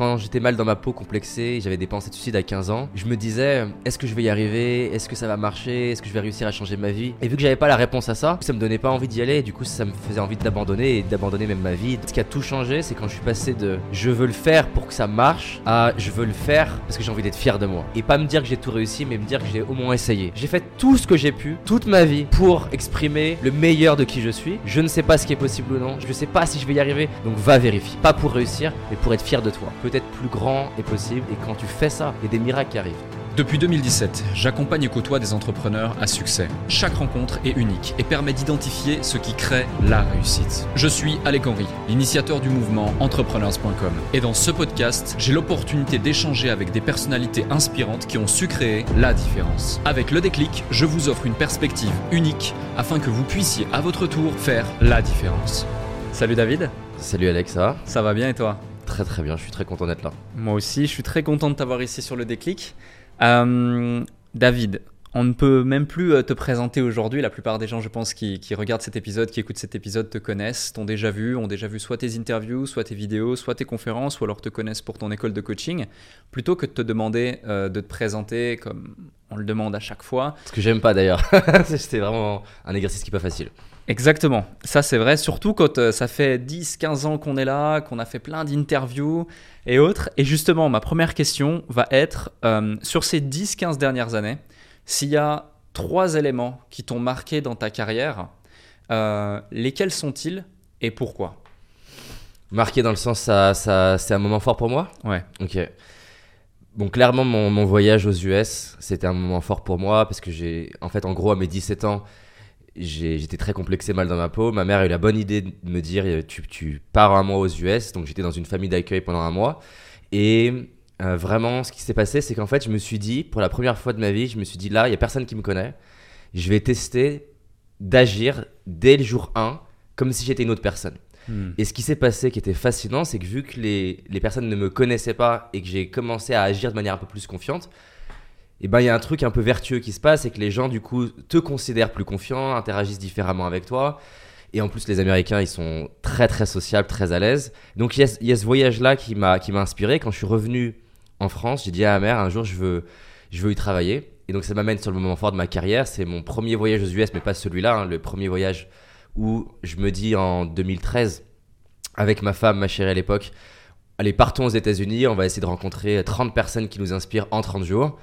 quand j'étais mal dans ma peau, complexé, j'avais des pensées de à 15 ans, je me disais, est-ce que je vais y arriver? Est-ce que ça va marcher? Est-ce que je vais réussir à changer ma vie? Et vu que j'avais pas la réponse à ça, ça me donnait pas envie d'y aller, et du coup, ça me faisait envie d'abandonner et d'abandonner même ma vie. Ce qui a tout changé, c'est quand je suis passé de je veux le faire pour que ça marche à je veux le faire parce que j'ai envie d'être fier de moi. Et pas me dire que j'ai tout réussi, mais me dire que j'ai au moins essayé. J'ai fait tout ce que j'ai pu, toute ma vie, pour exprimer le meilleur de qui je suis. Je ne sais pas ce qui est possible ou non, je ne sais pas si je vais y arriver, donc va vérifier. Pas pour réussir, mais pour être fier de toi. Peut-être plus grand est possible, et quand tu fais ça, il y a des miracles qui arrivent. Depuis 2017, j'accompagne et côtoie des entrepreneurs à succès. Chaque rencontre est unique et permet d'identifier ce qui crée la réussite. Je suis Alec Henry, l'initiateur du mouvement entrepreneurs.com. Et dans ce podcast, j'ai l'opportunité d'échanger avec des personnalités inspirantes qui ont su créer la différence. Avec le déclic, je vous offre une perspective unique afin que vous puissiez à votre tour faire la différence. Salut David. Salut Alex, ça va? Ça va bien et toi? Très très bien, je suis très content d'être là. Moi aussi, je suis très content de t'avoir ici sur le déclic. Euh, David, on ne peut même plus euh, te présenter aujourd'hui. La plupart des gens, je pense, qui, regardent cet épisode, qui écoutent cet épisode, te connaissent, t'ont déjà vu, ont déjà vu soit tes interviews, soit tes vidéos, soit tes conférences, ou alors te connaissent pour ton école de coaching. Plutôt que de te demander euh, de te présenter comme on le demande à chaque fois. Ce que j'aime pas d'ailleurs. C'était vraiment un exercice qui n'est pas facile. Exactement, ça c'est vrai, surtout quand ça fait 10-15 ans qu'on est là, qu'on a fait plein d'interviews et autres. Et justement, ma première question va être, sur ces 10-15 dernières années, s'il y a trois éléments qui t'ont marqué dans ta carrière, euh, lesquels sont-ils et pourquoi? Marqué dans le sens, ça, ça c'est un moment fort pour moi? Ouais. Ok. Bon, clairement, mon, voyage aux US, c'était un moment fort pour moi parce que j'ai, en fait, en gros, à mes 17 ans, j'étais très complexé, mal dans ma peau. Ma mère a eu la bonne idée de me dire tu, tu pars un mois aux US. Donc, j'étais dans une famille d'accueil pendant un mois. Et euh, vraiment, ce qui s'est passé, c'est qu'en fait, je me suis dit, pour la première fois de ma vie, je me suis dit, là, il n'y a personne qui me connaît. Je vais tester d'agir dès le jour 1 comme si j'étais une autre personne. Hmm. Et ce qui s'est passé, qui était fascinant, c'est que vu que les, les, personnes ne me connaissaient pas et que j'ai commencé à agir de manière un peu plus confiante, et eh ben il y a un truc un peu vertueux qui se passe, et que les gens du coup te considèrent plus confiant, interagissent différemment avec toi. Et en plus, les Américains, ils sont très très sociables, très à l'aise. Donc il y, y, a ce voyage-là qui m'a qui m'a inspiré. Quand je suis revenu en France, j'ai dit à ma mère, un jour, je veux, je veux y travailler. Et donc, ça m'amène sur le moment fort de ma carrière. C'est mon premier voyage aux US, mais pas celui-là, hein, le premier voyage où je me dis en 2013, avec ma femme, ma chérie à l'époque, allez, partons aux États-Unis, on va essayer de rencontrer 30 personnes qui nous inspirent en 30 jours.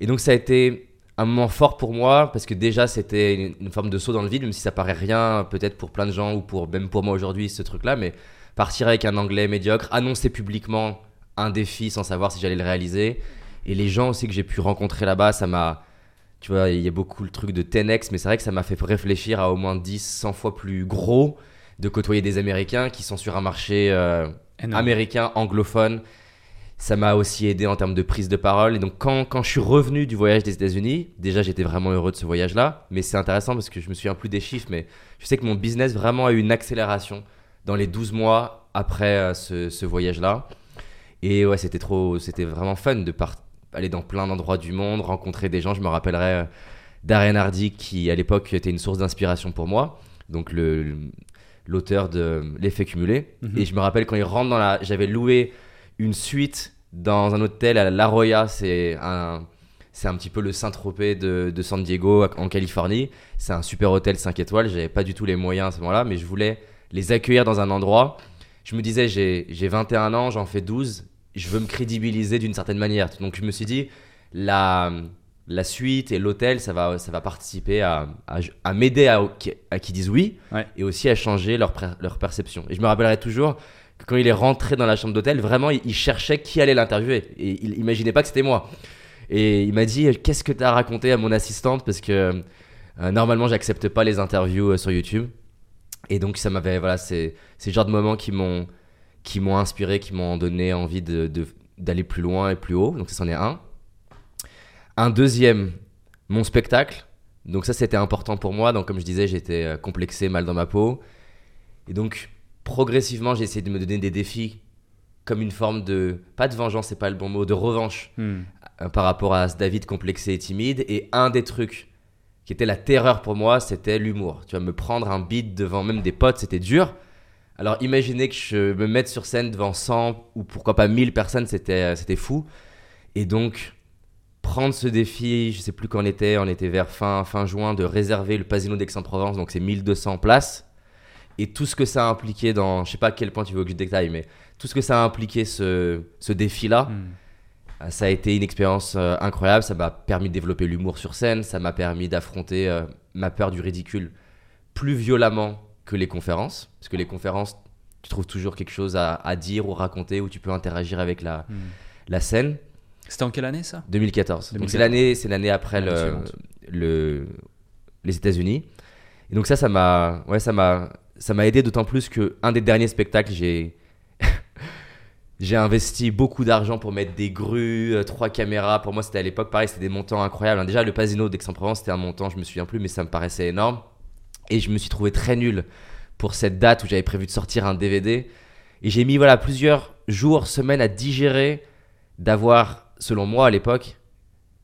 Et donc, ça a été un moment fort pour moi parce que déjà c'était une, forme de saut dans le vide, même si ça paraît rien peut-être pour plein de gens ou pour même pour moi aujourd'hui ce truc-là, mais partir avec un anglais médiocre, annoncer publiquement un défi sans savoir si j'allais le réaliser. Et les gens aussi que j'ai pu rencontrer là-bas, ça m'a. Tu vois, il y a beaucoup le truc de 10x, mais c'est vrai que ça m'a fait réfléchir à au moins 10, 100 fois plus gros de côtoyer des Américains qui sont sur un marché euh, américain, anglophone. Ça m'a aussi aidé en termes de prise de parole. Et donc, quand, quand je suis revenu du voyage des États-Unis, déjà, j'étais vraiment heureux de ce voyage-là. Mais c'est intéressant parce que je me souviens plus des chiffres, mais je sais que mon business vraiment a eu une accélération dans les 12 mois après euh, ce, ce voyage-là. Et ouais, c'était trop, c'était vraiment fun de aller dans plein d'endroits du monde, rencontrer des gens. Je me rappellerai euh, Darren Hardy qui à l'époque était une source d'inspiration pour moi. Donc le, l'auteur de L'effet cumulé. Mhm. Et je me rappelle quand il rentre dans la, j'avais loué une suite dans un hôtel à La Roya, c'est un c'est un petit peu le Saint-Tropez de, de, San Diego en Californie. C'est un super hôtel 5 étoiles. J'avais pas du tout les moyens à ce moment-là, mais je voulais les accueillir dans un endroit je me disais, j'ai 21 ans, j'en fais 12, je veux me crédibiliser d'une certaine manière. Donc je me suis dit, la, la suite et l'hôtel, ça va, ça va participer à, à, m'aider à, à qui disent oui et aussi à changer leur, leur perception. Et je me rappellerai toujours que quand il est rentré dans la chambre d'hôtel, vraiment, il, cherchait qui allait l'interviewer. Et il imaginait pas que c'était moi. Et il m'a dit, qu'est-ce que tu as raconté à mon assistante? Parce que euh, normalement, j'accepte pas les interviews euh, sur YouTube. Et donc ça m'avait voilà, c'est ces genres de moments qui m'ont qui m'ont inspiré, qui m'ont donné envie de, d'aller plus loin et plus haut. Donc ça c'en est un. Un deuxième, mon spectacle. Donc ça c'était important pour moi. Donc comme je disais, j'étais euh, complexé, mal dans ma peau. Et donc progressivement, j'ai essayé de me donner des défis comme une forme de pas de vengeance, c'est pas le bon mot, de revanche hmm. euh, par rapport à ce David complexé et timide. Et un des trucs qui était la terreur pour moi, c'était l'humour. Tu vas me prendre un beat devant même des potes, c'était dur. Alors imaginez que je me mette sur scène devant 100 ou pourquoi pas 1000 personnes, c'était c'était fou. Et donc prendre ce défi, je sais plus quand on était, on était vers fin, fin juin, de réserver le Pasino d'Aix-en-Provence, donc c'est 1200 places. Et tout ce que ça a impliqué dans, je sais pas à quel point tu veux que je détaille, mais tout ce que ça a impliqué ce, ce défi-là, Hmm. euh, ça a été une expérience euh, incroyable. Ça m'a permis de développer l'humour sur scène, ça m'a permis d'affronter euh, ma peur du ridicule plus violemment que les conférences. Parce que les conférences, tu trouves toujours quelque chose à, à dire ou raconter, où tu peux interagir avec la, Hmm. la scène. C'était en quelle année ça? 2014. Donc 2014. c'est l'année, c'est l'année après le, le- les États-Unis. Et donc ça, ça m'a, ouais, ça m'a, ça m'a aidé d'autant plus que un des derniers spectacles, j'ai, j'ai investi beaucoup d'argent pour mettre des grues, euh, trois caméras. Pour moi, c'était à l'époque pareil, c'était des montants incroyables. Déjà, le Pasino d'Aix-en-Provence, c'était un montant, je me souviens plus, mais ça me paraissait énorme. Et je me suis trouvé très nul pour cette date où j'avais prévu de sortir un DVD. Et j'ai mis voilà plusieurs jours, semaines à digérer d'avoir, selon moi à l'époque,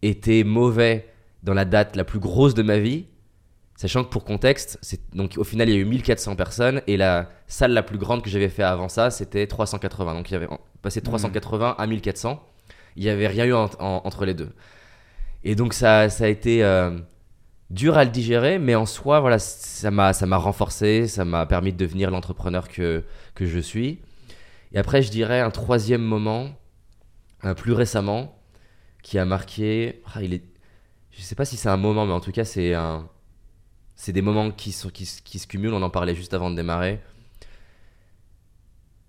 été mauvais dans la date la plus grosse de ma vie. Sachant que pour contexte, donc au final il y a eu 1400 personnes et la salle la plus grande que j'avais fait avant ça c'était 380. Donc il y avait passé de 380 à 1400. Il n'y avait rien eu en- en- entre les deux. Et donc ça, ça a été euh, dur à le digérer, mais en soi voilà ça m'a ça m'a renforcé, ça m'a permis de devenir l'entrepreneur que que je suis. Et après je dirais un troisième moment, plus récemment, qui a marqué. ah, il est, je sais pas si c'est un moment, mais en tout cas c'est un, c'est des moments qui sont qui, qui se cumulent. On en parlait juste avant de démarrer.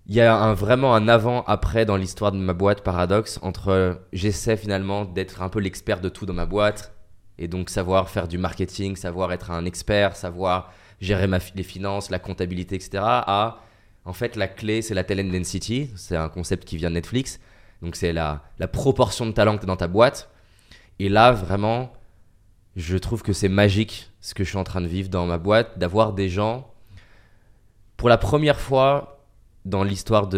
Il y a un, vraiment un avant-après dans l'histoire de ma boîte Paradox entre j'essaie finalement d'être un peu l'expert de tout dans ma boîte et donc savoir faire du marketing, savoir être un expert, savoir gérer les finances, la comptabilité, etc. à en fait la clé c'est la talent density, c'est un concept qui vient de Netflix. Donc c'est la, proportion de talent que tu dans ta boîte. Et là vraiment je trouve que c'est magique ce que je suis en train de vivre dans ma boîte, d'avoir des gens, pour la première fois dans l'histoire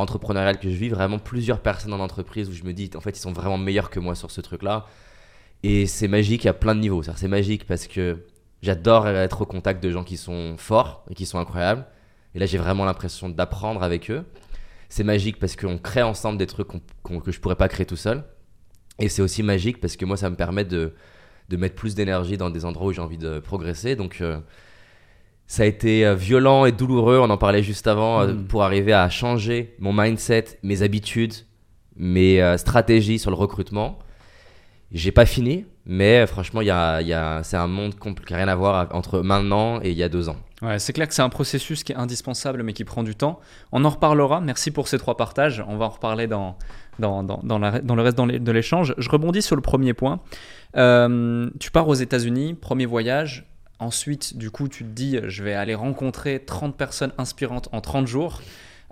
entrepreneuriale que je vis, vraiment plusieurs personnes dans l'entreprise où je me dis, en fait, ils sont vraiment meilleurs que moi sur ce truc-là. Et c'est magique à plein de niveaux. C'est magique parce que j'adore être au contact de gens qui sont forts et qui sont incroyables. Et là, j'ai vraiment l'impression d'apprendre avec eux. C'est magique parce qu'on crée ensemble des trucs que je pourrais pas créer tout seul. Et c'est aussi magique parce que moi, ça me permet de, de mettre plus d'énergie dans des endroits où j'ai envie de progresser. Donc, euh, ça a été euh, violent et douloureux, on en parlait juste avant, euh, Mm. pour arriver à changer mon mindset, mes habitudes, mes euh, stratégies sur le recrutement. J'ai pas fini, mais euh, franchement, y a, y a, c'est un monde qui n'a rien à voir entre maintenant et il y a deux ans. Ouais, c'est clair que c'est un processus qui est indispensable mais qui prend du temps. On en reparlera. Merci pour ces trois partages. On va en reparler dans, dans, dans, dans la- dans le reste de l'échange. Je rebondis sur le premier point. Euh, tu pars aux États-Unis, premier voyage. Ensuite, du coup, tu te dis, je vais aller rencontrer 30 personnes inspirantes en 30 jours.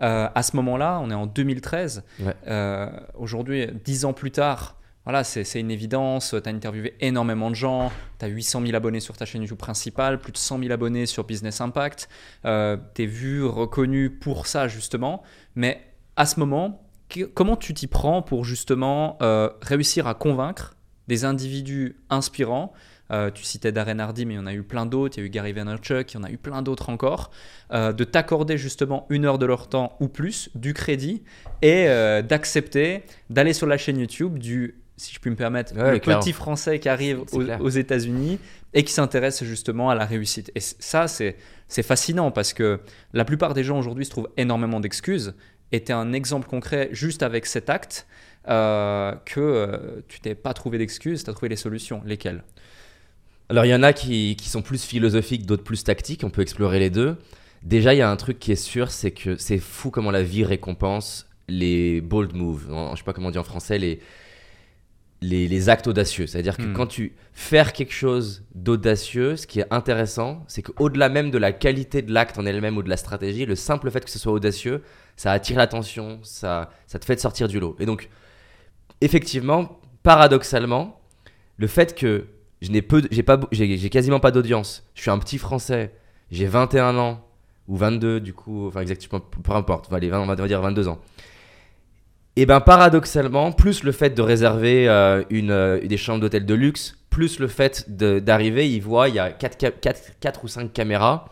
Euh, à ce moment-là, on est en 2013. Ouais. Euh, Aujourd'hui, 10 ans plus tard, voilà, c'est une évidence. Tu as interviewé énormément de gens. Tu as 800 000 abonnés sur ta chaîne YouTube principale, plus de 100 000 abonnés sur Business Impact. Euh, tu es vu, reconnu pour ça, justement. Mais à ce moment, comment tu t'y prends pour justement euh, réussir à convaincre des individus inspirants? Euh, tu citais Darren Hardy, mais il y en a eu plein d'autres. Il y a eu Gary Vaynerchuk, il y en a eu plein d'autres encore. euh, de t'accorder justement une heure de leur temps ou plus, du crédit, et d'accepter d'aller sur la chaîne YouTube du, si je puis me permettre, Ouais, le clairement. petit français qui arrive aux, États-Unis et qui s'intéresse justement à la réussite. Et ça, c'est fascinant parce que la plupart des gens aujourd'hui se trouvent énormément d'excuses. Et tu un exemple concret juste avec cet acte euh, que euh, tu t'es pas trouvé d'excuses, tu as trouvé les solutions. Lesquelles? Alors, il y en a qui, qui sont plus philosophiques, d'autres plus tactiques. On peut explorer les deux. Déjà, il y a un truc qui est sûr, c'est que c'est fou comment la vie récompense les bold moves. Je sais pas comment on dit en français, les, les, les actes audacieux. C'est-à-dire que Hmm. quand tu fais quelque chose d'audacieux, ce qui est intéressant, c'est qu'au-delà même de la qualité de l'acte en elle-même ou de la stratégie, le simple fait que ce soit audacieux, ça attire l'attention, ça, ça te fait sortir du lot. Et donc, effectivement, paradoxalement, le fait que je n'ai peu, j'ai pas, j'ai j'ai quasiment pas d'audience. Je suis un petit Français. J'ai 21 ans ou 22 du coup, enfin exactement, peu importe. 20, on va dire 22 ans. Et ben paradoxalement, plus le fait de réserver euh, une, euh, des chambres d'hôtel de luxe, plus le fait d'arriver, ils voient il y a 4, ou 5 caméras.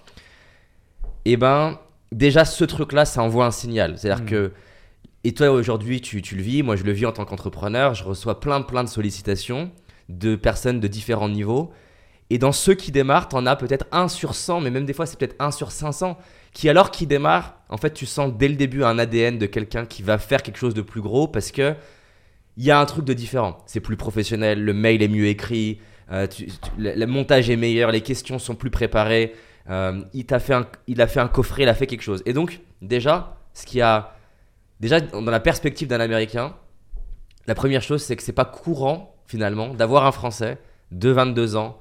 Et ben déjà ce truc-là, ça envoie un signal. C'est-à-dire Mm. que et toi aujourd'hui, tu, tu le vis, moi je le vis en tant qu'entrepreneur, je reçois plein plein de sollicitations de personnes de différents niveaux. Et dans ceux qui démarrent, t'en as peut-être 1 sur 100, mais même des fois c'est peut-être 1 sur 500, qui alors qui démarre, en fait tu sens dès le début un ADN de quelqu'un qui va faire quelque chose de plus gros parce que il y a un truc de différent. C'est plus professionnel, le mail est mieux écrit, euh, le, montage est meilleur, les questions sont plus préparées. euh, il, t'a fait un, il a fait un coffret, il a fait quelque chose. Et donc, déjà, ce qui a. Déjà, dans la perspective d'un Américain, la première chose, c'est que c'est pas courant, finalement, d'avoir un Français de 22 ans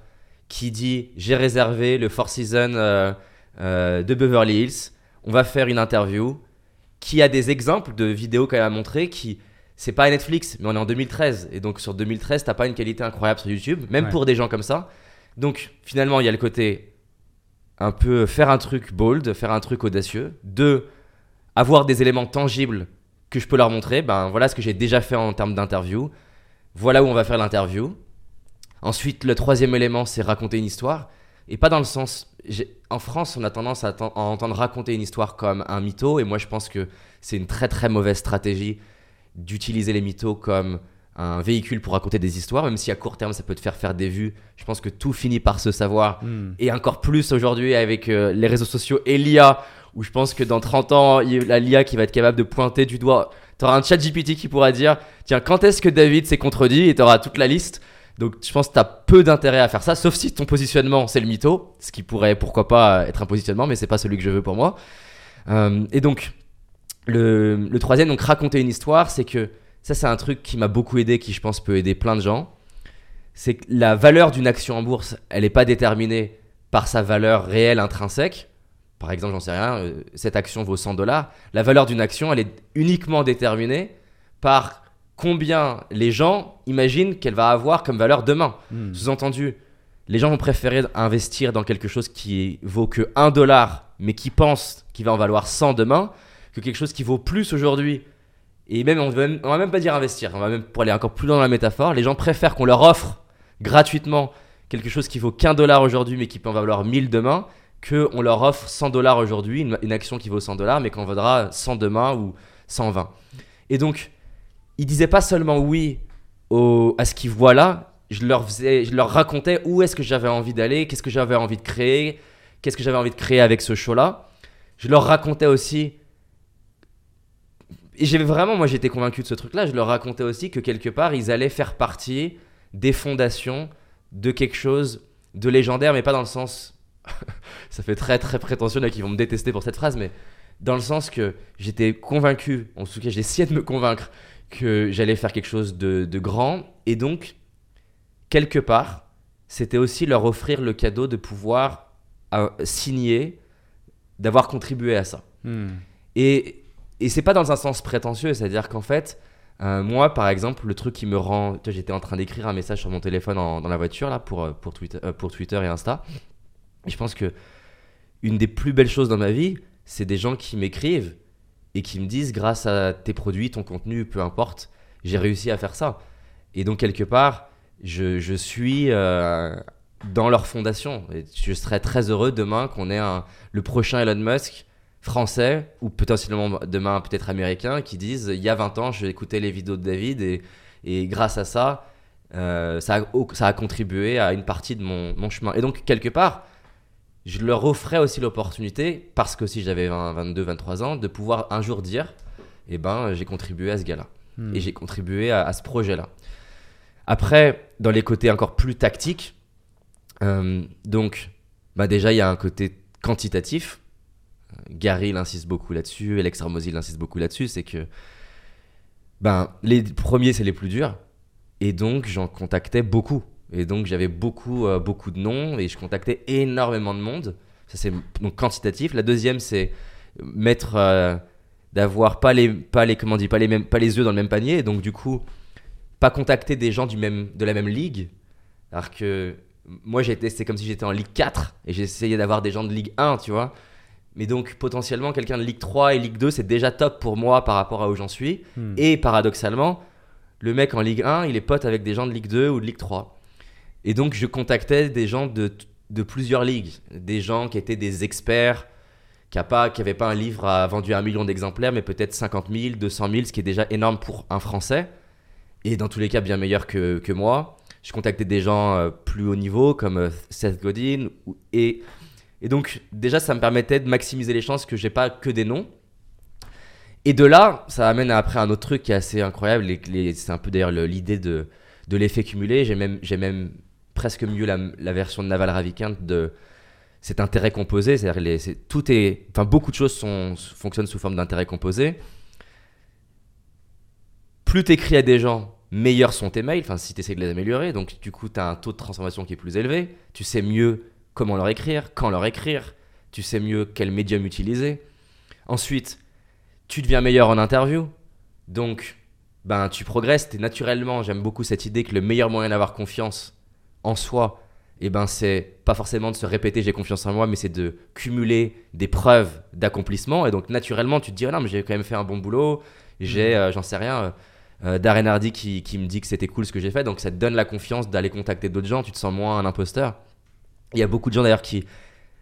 qui dit J'ai réservé le Four Seasons euh, euh, de Beverly Hills, on va faire une interview, qui a des exemples de vidéos qu'elle a montré qui. C'est pas Netflix, mais on est en 2013. Et donc sur 2013, t'as pas une qualité incroyable sur YouTube, même Ouais. pour des gens comme ça. Donc finalement, il y a le côté un peu faire un truc bold, faire un truc audacieux. Deux, avoir des éléments tangibles que je peux leur montrer. Ben voilà ce que j'ai déjà fait en termes d'interview. Voilà où on va faire l'interview. Ensuite, le troisième élément, c'est raconter une histoire. Et pas dans le sens. En France, on a tendance à, entendre raconter une histoire comme un mytho. Et moi, je pense que c'est une très très mauvaise stratégie d'utiliser les mythos comme un véhicule pour raconter des histoires. Même si à court terme, ça peut te faire faire des vues. Je pense que tout finit par se savoir Hmm. et encore plus aujourd'hui avec euh, les réseaux sociaux et l'IA, où je pense que dans 30 ans, il y a la l'IA qui va être capable de pointer du doigt. Tu auras un chat GPT qui pourra dire Tiens, quand est-ce que David s'est contredit? Et tu auras toute la liste. Donc je pense que tu as peu d'intérêt à faire ça, sauf si ton positionnement c'est le mytho, ce qui pourrait pourquoi pas être un positionnement, mais c'est pas celui que je veux pour moi. Euh, et donc, le, le troisième, donc raconter une histoire, c'est que ça c'est un truc qui m'a beaucoup aidé, qui je pense peut aider plein de gens. C'est que la valeur d'une action en bourse, elle n'est pas déterminée par sa valeur réelle intrinsèque. Par exemple, j'en sais rien, euh, cette action vaut 100 dollars. La valeur d'une action, elle est uniquement déterminée par combien les gens imaginent qu'elle va avoir comme valeur demain. Hmm. Sous-entendu, les gens vont préférer investir dans quelque chose qui vaut que 1 dollar, mais qui pense qu'il va en valoir 100 demain, que quelque chose qui vaut plus aujourd'hui. Et même, on va même, on va même pas dire investir, on va même pour aller encore plus loin dans la métaphore, les gens préfèrent qu'on leur offre gratuitement quelque chose qui vaut qu'un dollar aujourd'hui, mais qui peut en valoir 1000 demain, qu'on leur offre 100 dollars aujourd'hui, une, une action qui vaut 100 dollars, mais qu'on vaudra 100 demain ou 120. Et donc, ils disaient pas seulement oui à ce qu'ils voient là, je leur, faisais, je leur racontais où est-ce que j'avais envie d'aller, qu'est-ce que j'avais envie de créer, qu'est-ce que j'avais envie de créer avec ce show-là. Je leur racontais aussi. Et j'avais vraiment, moi j'étais convaincu de ce truc-là, je leur racontais aussi que quelque part ils allaient faire partie des fondations de quelque chose de légendaire, mais pas dans le sens. ça fait très très prétentieux, là, qui vont me détester pour cette phrase, mais dans le sens que j'étais convaincu, en tout cas essayé de me convaincre que j'allais faire quelque chose de, de grand, et donc, quelque part, c'était aussi leur offrir le cadeau de pouvoir euh, signer, d'avoir contribué à ça. Hmm. Et, et c'est pas dans un sens prétentieux, c'est-à-dire qu'en fait, euh, moi par exemple, le truc qui me rend. tu vois, J'étais en train d'écrire un message sur mon téléphone en- dans la voiture là, pour, euh, pour, Twitter, euh, pour Twitter et Insta. Et je pense que une des plus belles choses dans ma vie, c'est des gens qui m'écrivent et qui me disent grâce à tes produits, ton contenu, peu importe, j'ai réussi à faire ça. Et donc quelque part, je, suis euh, dans leur fondation. Et je serais très heureux demain qu'on ait le prochain Elon Musk français ou potentiellement demain peut-être américain qui disent il y a 20 ans j'ai écouté les vidéos de David et, grâce à ça euh, ça, a, contribué à une partie de mon chemin et donc quelque part je leur offrais aussi l'opportunité parce que si j'avais 20, 22 23 ans de pouvoir un jour dire eh ben j'ai contribué à ce gars là Hmm. et j'ai contribué à, à ce projet là après dans les côtés encore plus tactiques euh, donc bah déjà il y a un côté quantitatif. Gary il insiste beaucoup là-dessus, Alex Ramosi il insiste beaucoup là-dessus, c'est que ben, les premiers c'est les plus durs, et donc j'en contactais beaucoup. Et donc j'avais beaucoup, euh, beaucoup de noms, et je contactais énormément de monde. Ça c'est donc quantitatif. La deuxième c'est mettre, euh, d'avoir pas les, pas les, comment on dit, pas les mêmes, pas les œufs dans le même panier, et donc du coup pas contacter des gens du même, de la même ligue. Alors que moi j'étais, c'est comme si j'étais en Ligue 4, et j'essayais d'avoir des gens de Ligue 1, tu vois. Mais donc potentiellement quelqu'un de Ligue 3 et Ligue 2 c'est déjà top pour moi par rapport à où j'en suis. Hmm. Et paradoxalement, le mec en Ligue 1 il est pote avec des gens de Ligue 2 ou de Ligue 3. Et donc je contactais des gens de, de plusieurs ligues, des gens qui étaient des experts, qui a pas, un livre à, vendu un million d'exemplaires, mais peut-être 50 000, 200 000, ce qui est déjà énorme pour un Français, et dans tous les cas bien meilleur que, que moi. Je contactais des gens euh, plus haut niveau, comme euh, Seth Godin, et, et donc déjà ça me permettait de maximiser les chances que j'ai pas que des noms. Et de là, ça amène après un autre truc qui est assez incroyable, les- c'est un peu d'ailleurs le- l'idée de, de l'effet cumulé, j'ai même, même presque mieux la, version de Naval Ravikant de cet intérêt composé, c'est-à-dire tout est, enfin beaucoup de choses fonctionnent sous forme d'intérêt composé. Plus tu écris à des gens, meilleurs sont tes mails, enfin si tu essaies de les améliorer, donc du coup tu as un taux de transformation qui est plus élevé, tu sais mieux comment leur écrire, quand leur écrire, tu sais mieux quel médium utiliser. Ensuite, tu deviens meilleur en interview, donc ben tu progresses, naturellement, j'aime beaucoup cette idée que le meilleur moyen d'avoir confiance en soi, et ben c'est pas forcément de se répéter j'ai confiance en moi, mais c'est de cumuler des preuves d'accomplissement. Et donc naturellement, tu te dis non mais j'ai quand même fait un bon boulot, j'ai euh, j'en sais rien. euh, euh, Darren Hardy qui, qui me dit que c'était cool ce que j'ai fait, donc ça te donne la confiance d'aller contacter d'autres gens, tu te sens moins un imposteur. Il y a beaucoup de gens d'ailleurs qui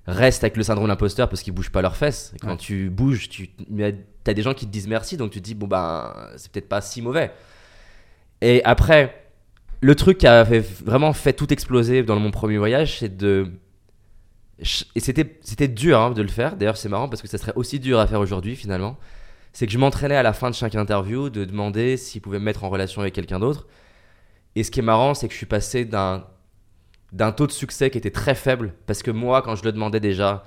restent avec le syndrome d'imposteur parce qu'ils bougent pas leurs fesses. Et quand Ouais. tu bouges, tu as des gens qui te disent merci, donc tu te dis bon ben c'est peut-être pas si mauvais. Et après, le truc qui a fait- vraiment fait tout exploser dans mon premier voyage, c'est de et c'était dur hein, de le faire. D'ailleurs, c'est marrant parce que ça serait aussi dur à faire aujourd'hui finalement. C'est que je m'entraînais à la fin de chaque interview de demander s'il pouvait me mettre en relation avec quelqu'un d'autre. Et ce qui est marrant, c'est que je suis passé d'un taux de succès qui était très faible parce que moi, quand je le demandais déjà,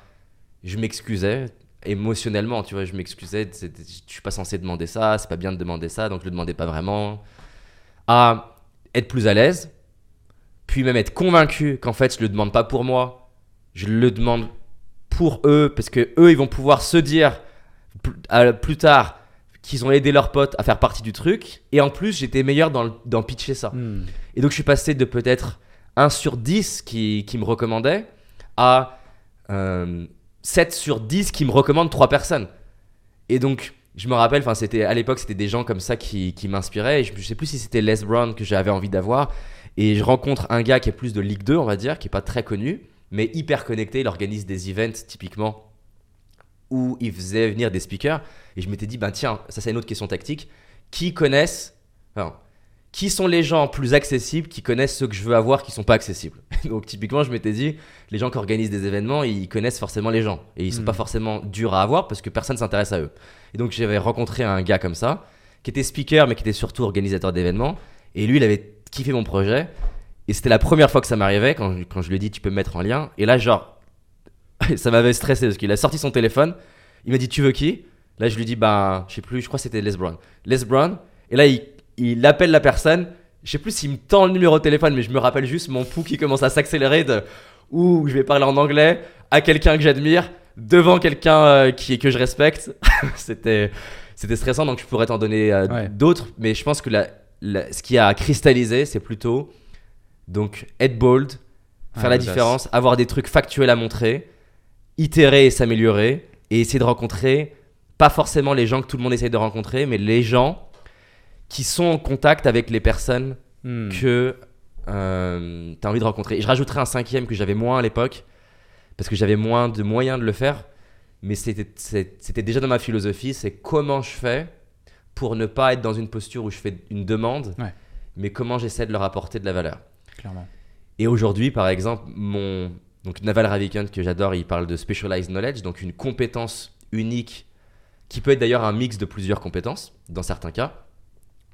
je m'excusais émotionnellement, tu vois, je m'excusais. Je suis pas censé demander ça, c'est pas bien de demander ça, donc je le demandais pas vraiment. À être plus à l'aise, puis même être convaincu qu'en fait, je le demande pas pour moi, je le demande pour eux parce que eux, ils vont pouvoir se dire plus, tard qu'ils ont aidé leurs potes à faire partie du truc. Et en plus, j'étais meilleur dans, le- dans pitcher ça. Hmm. Et donc, je suis passé de peut-être 1 sur 10 qui, qui me recommandait à euh, 7 sur 10 qui me recommandent 3 personnes. Et donc, je me rappelle, enfin, c'était à l'époque, c'était des gens comme ça qui, qui m'inspiraient. Et je, je sais plus si c'était Les Brown que j'avais envie d'avoir. Et je rencontre un gars qui est plus de Ligue 2, on va dire, qui est pas très connu, mais hyper connecté. Il organise des events typiquement où il faisait venir des speakers. Et je m'étais dit, ben tiens, ça c'est une autre question tactique. Qui connaissent, enfin, qui sont les gens plus accessibles qui connaissent ceux que je veux avoir qui sont pas accessibles? Donc typiquement, je m'étais dit, les gens qui organisent des événements, ils connaissent forcément les gens. Et ils sont Mm. pas forcément durs à avoir parce que personne s'intéresse à eux. Et donc j'avais rencontré un gars comme ça, qui était speaker, mais qui était surtout organisateur d'événements. Et lui, il avait kiffé mon projet. Et c'était la première fois que ça m'arrivait quand, quand je lui ai dit, tu peux me mettre en lien. Et là, genre, ça m'avait stressé parce qu'il a sorti son téléphone. Il m'a dit, tu veux qui? Là, je lui dis, bah, je sais plus, je crois que c'était Les Brown. Les Brown. Et là, il, il appelle la personne. Je sais plus s'il me tend le numéro de téléphone, mais je me rappelle juste mon pouls qui commence à s'accélérer de où je vais parler en anglais à quelqu'un que j'admire devant quelqu'un euh, qui que je respecte. c'était c'était stressant, donc je pourrais t'en donner euh, Ouais. d'autres, mais je pense que la, la- ce qui a cristallisé, c'est plutôt donc être bold, faire la différence, avoir des trucs factuels à montrer, itérer et s'améliorer, et essayer de rencontrer pas forcément les gens que tout le monde essaye de rencontrer, mais les gens qui sont en contact avec les personnes Hmm. que tu as envie de rencontrer. Et je rajouterai un cinquième que j'avais moins à l'époque, parce que j'avais moins de moyens de le faire, mais c'était déjà dans ma philosophie, c'est comment je fais pour ne pas être dans une posture où je fais une demande, Ouais. mais comment j'essaie de leur apporter de la valeur. Clairement. Et aujourd'hui, par exemple, mon donc Naval Ravikant que j'adore, il parle de specialized knowledge, donc une compétence unique qui peut être d'ailleurs un mix de plusieurs compétences dans certains cas.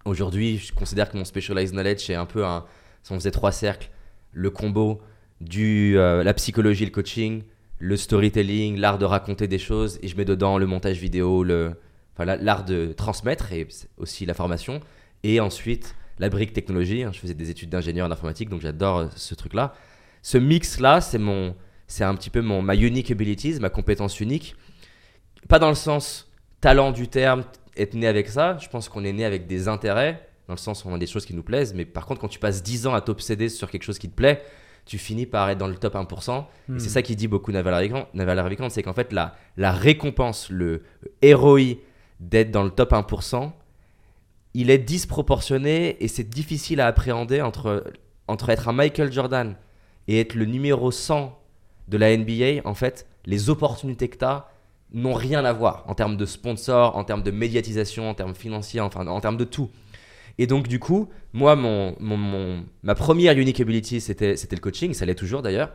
Aujourd'hui, je considère que mon specialized knowledge c'est un peu un si on faisait trois cercles, le combo du euh, la psychologie, le coaching, le storytelling, l'art de raconter des choses et je mets dedans le montage vidéo, le enfin la- l'art de transmettre et aussi la formation et ensuite la brique technologie. hein. je faisais des études d'ingénieur en informatique, donc j'adore euh, ce truc-là. Ce mix-là, c'est mon, c'est un petit peu mon ma unique abilities, ma compétence unique. Pas dans le sens talent du terme, être né avec ça. Je pense qu'on est né avec des intérêts, dans le sens où on a des choses qui nous plaisent. Mais par contre, quand tu passes 10 ans à t'obséder sur quelque chose qui te plaît, tu finis par être dans le top 1%. Hmm. Et c'est ça qui dit beaucoup Naval Ravikant, c'est qu'en fait, la, la récompense, le ROI d'être dans le top 1%, il est disproportionné et c'est difficile à appréhender entre, entre être un Michael Jordan et être le numéro 100 de la NBA. En fait, les opportunités que tu as, n'ont rien à voir en termes de sponsors, en termes de médiatisation, en termes financiers, enfin en termes de tout. Et donc du coup, moi, mon, mon- mon- ma première unique ability, c'était le coaching, ça l'est toujours d'ailleurs.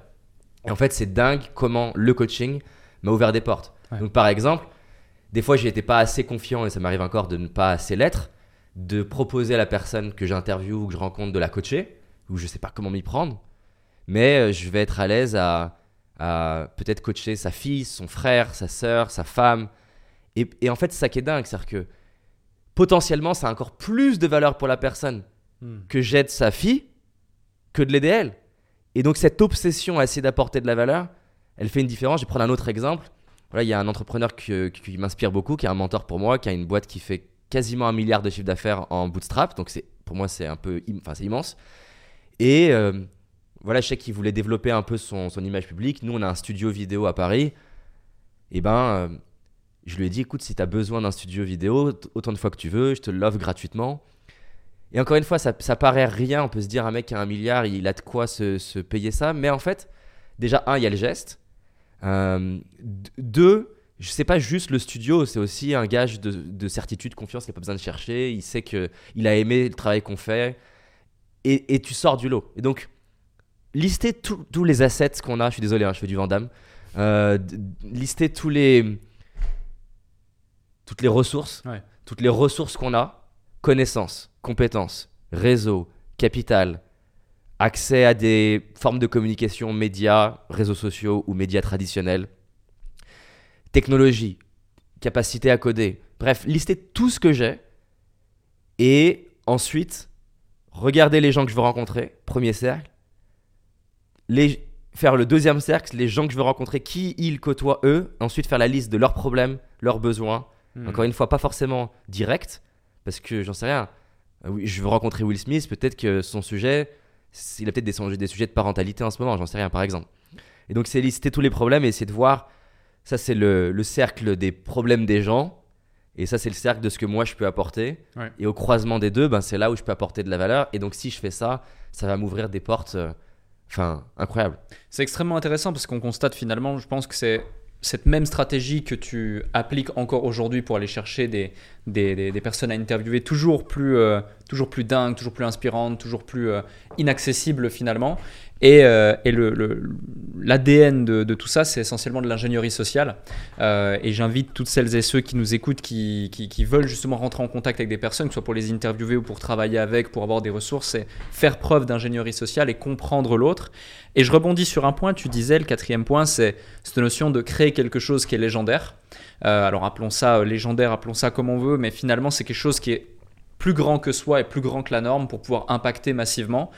Et en fait, c'est dingue comment le coaching m'a ouvert des portes. Ouais. Donc par exemple, des fois, j'étais pas assez confiant, et ça m'arrive encore de ne pas assez l'être, de proposer à la personne que j'interviewe ou que je rencontre de la coacher, ou je sais pas comment m'y prendre, mais euh, je vais être à l'aise à, à peut-être coacher sa fille, son frère, sa sœur, sa femme. Et, et en fait, c'est ça qui est dingue, c'est-à-dire que potentiellement, ça a encore plus de valeur pour la personne Hmm. que j'aide sa fille que de l'aider elle. Et donc cette obsession à essayer d'apporter de la valeur, elle fait une différence. Je vais prendre un autre exemple. Voilà, il y a un entrepreneur qui, m'inspire beaucoup, qui est un mentor pour moi, qui a une boîte qui fait quasiment un milliard de chiffre d'affaires en bootstrap. Donc c'est pour moi c'est un peu, im- enfin c'est immense. Et euh, voilà, je sais qu'il voulait développer un peu son, son image publique. Nous, on a un studio vidéo à Paris. Et ben, euh, je lui ai dit, écoute, si tu as besoin d'un studio vidéo, autant de fois que tu veux, je te l'offre gratuitement. Et encore une fois, ça, ça paraît rien. On peut se dire, un mec qui a un milliard, il a de quoi se, se payer ça. Mais en fait, déjà, un, il y a le geste. Euh, deux, je sais pas juste le studio, c'est aussi un gage de, de certitude, confiance, il n'a pas besoin de chercher. Il sait qu'il a aimé le travail qu'on fait. Et, et tu sors du lot. Et donc, lister tous les assets qu'on a. Je suis désolé, hein, je fais du Vandame. Euh, lister tous les, toutes les ressources. Ouais. Toutes les ressources qu'on a connaissances, compétences, réseau, capital, accès à des formes de communication, médias, réseaux sociaux ou médias traditionnels, technologie, capacité à coder. Bref, lister tout ce que j'ai et ensuite regarder les gens que je veux rencontrer, premier cercle, les, faire le deuxième cercle, les gens que je veux rencontrer, qui ils côtoient eux, ensuite faire la liste de leurs problèmes, leurs besoins, Hmm. encore une fois, pas forcément direct, parce que j'en sais rien. Euh, oui, Je veux rencontrer Will Smith, peut-être que son sujet, il a peut-être des, sujets- des sujets de parentalité en ce moment, j'en sais rien, par exemple. Et donc, c'est lister tous les problèmes et essayer de voir. Ça, c'est le, le cercle des problèmes des gens. Et ça, c'est le cercle de ce que moi, je peux apporter. Ouais. Et au croisement des deux, ben, c'est là où je peux apporter de la valeur. Et donc, si je fais ça, ça va m'ouvrir des portes. euh, Enfin, incroyables. C'est extrêmement intéressant parce qu'on constate finalement, je pense que c'est cette même stratégie que tu appliques encore aujourd'hui pour aller chercher des, personnes à interviewer toujours plus, euh, toujours plus dingues, toujours plus inspirantes, toujours plus euh, inaccessibles finalement. Et, euh, et le- le- l'ADN de, de tout ça, c'est essentiellement de l'ingénierie sociale. Euh, et j'invite toutes celles et ceux qui nous écoutent, qui, qui- veulent justement rentrer en contact avec des personnes, que ce soit pour les interviewer ou pour travailler avec, pour avoir des ressources, c'est faire preuve d'ingénierie sociale et comprendre l'autre. Et je rebondis sur un point, tu disais, le quatrième point, c'est cette notion de créer quelque chose qui est légendaire. Alors appelons ça légendaire, appelons ça comme on veut, mais finalement c'est quelque chose qui est plus grand que soi et plus grand que la norme pour pouvoir impacter massivement.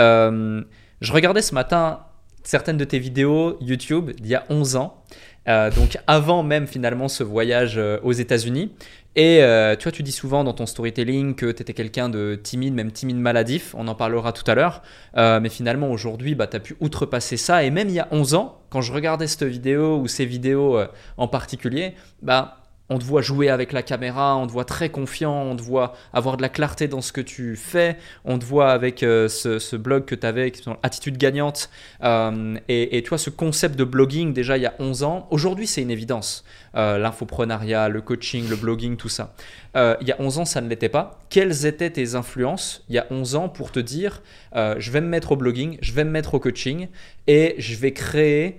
Euh, je regardais ce matin certaines de tes vidéos YouTube d'il y a 11 ans, euh, donc avant même finalement ce voyage euh, aux États-Unis. Et tu vois, tu dis souvent dans ton storytelling que tu étais quelqu'un de timide, même timide maladif, on en parlera tout à l'heure. Mais finalement, aujourd'hui, bah, tu as pu outrepasser ça. Et même il y a 11 ans, quand je regardais cette vidéo ou ces vidéos en particulier, bah, on te voit jouer avec la caméra, on te voit très confiant, on te voit avoir de la clarté dans ce que tu fais, on te voit avec euh, ce, blog que tu avais, qui Attitude gagnante. Euh, et, et tu vois, ce concept de blogging, déjà il y a 11 ans, aujourd'hui c'est une évidence. Euh, L'infoprenariat, le coaching, le blogging, tout ça. Il y a 11 ans, ça ne l'était pas. Quelles étaient tes influences il y a 11 ans pour te dire, je vais me mettre au blogging, je vais me mettre au coaching et je vais créer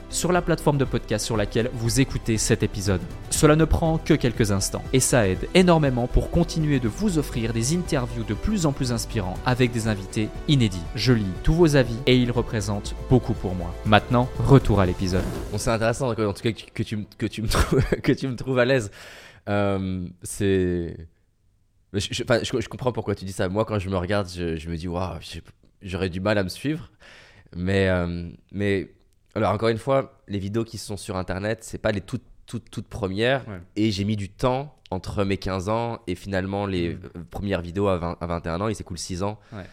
sur la plateforme de podcast sur laquelle vous écoutez cet épisode. Cela ne prend que quelques instants et ça aide énormément pour continuer de vous offrir des interviews de plus en plus inspirants avec des invités inédits. Je lis tous vos avis et ils représentent beaucoup pour moi. Maintenant, retour à l'épisode. Bon, c'est intéressant en tout cas que tu, que tu, me- trouves, que tu me trouves à l'aise. Euh, c'est. Je, je- comprends pourquoi tu dis ça. Moi, quand je me regarde, je, me dis, waouh, j'aurais du mal à me suivre. Mais, euh, mais alors, encore une fois, les vidéos qui sont sur internet, c'est pas les toutes, toutes, toutes premières. Ouais. Et j'ai mis du temps entre mes 15 ans et finalement les Mm. euh, premières vidéos à, 20 à 21 ans. Il s'écoule 6 ans. Ouais.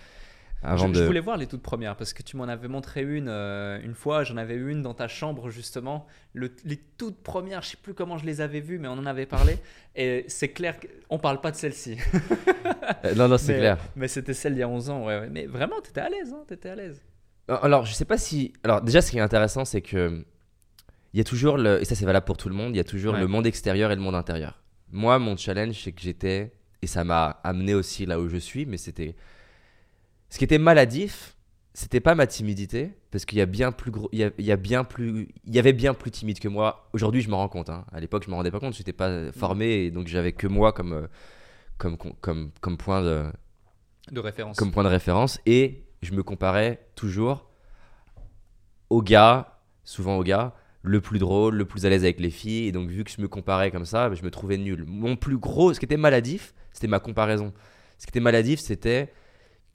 avant je, de. je voulais voir les toutes premières parce que tu m'en avais montré une euh, une fois. J'en avais une dans ta chambre justement. Le- les toutes premières, je sais plus comment je les avais vues, mais on en avait parlé. Et c'est clair qu'on parle pas de celle-ci. Euh, non, non, c'est clair. Mais c'était celle d'il y a 11 ans. Ouais, ouais. Mais vraiment, t'étais à l'aise. Hein, t'étais à l'aise. Alors, je sais pas si. Alors, déjà, ce qui est intéressant, c'est que. Il y a toujours le. Et ça, c'est valable pour tout le monde. Il y a toujours Ouais. le monde extérieur et le monde intérieur. Moi, mon challenge, c'est que j'étais. Et ça m'a amené aussi là où je suis, mais c'était. Ce qui était maladif, c'était pas ma timidité, parce qu'il y a bien plus gros. Il y, a, il y a bien plus. Il y avait bien plus timide que moi. Aujourd'hui, je me rends compte. hein. À l'époque, je me rendais pas compte. J'étais pas formé, et donc j'avais que moi comme. euh, Comme, comme, comme, point de, De référence. comme point de référence et je me comparais toujours au gars, souvent au gars, le plus drôle, le plus à l'aise avec les filles. Et donc, vu que je me comparais comme ça, je me trouvais nul. Mon plus gros, ce qui était maladif, c'était ma comparaison. Ce qui était maladif, c'était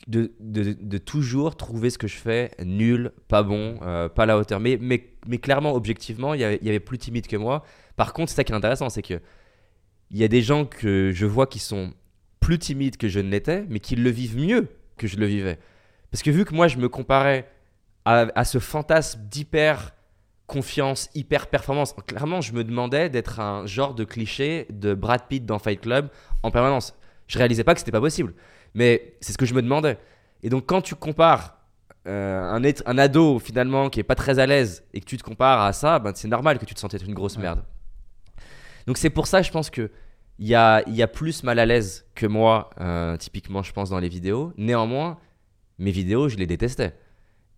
de, de, toujours trouver ce que je fais nul, pas bon, euh, pas à la hauteur. Mais, mais, mais clairement, objectivement, il y avait, il y avait plus timide que moi. Par contre, c'est ça qui est intéressant, c'est que il y a des gens que je vois qui sont plus timides que je ne l'étais, mais qui le vivent mieux que je le vivais. Parce que vu que moi, je me comparais à, à ce fantasme d'hyper confiance, hyper performance, clairement, je me demandais d'être un genre de cliché de Brad Pitt dans Fight Club en permanence. Je réalisais pas que c'était pas possible, mais c'est ce que je me demandais. Et donc, quand tu compares euh, un, être- un ado finalement qui est pas très à l'aise et que tu te compares à ça, ben, c'est normal que tu te sentes être une grosse Ouais. merde. Donc c'est pour ça, je pense que il y a, il y a plus mal à l'aise que moi, euh, typiquement, je pense, dans les vidéos. Néanmoins, mes vidéos, je les détestais.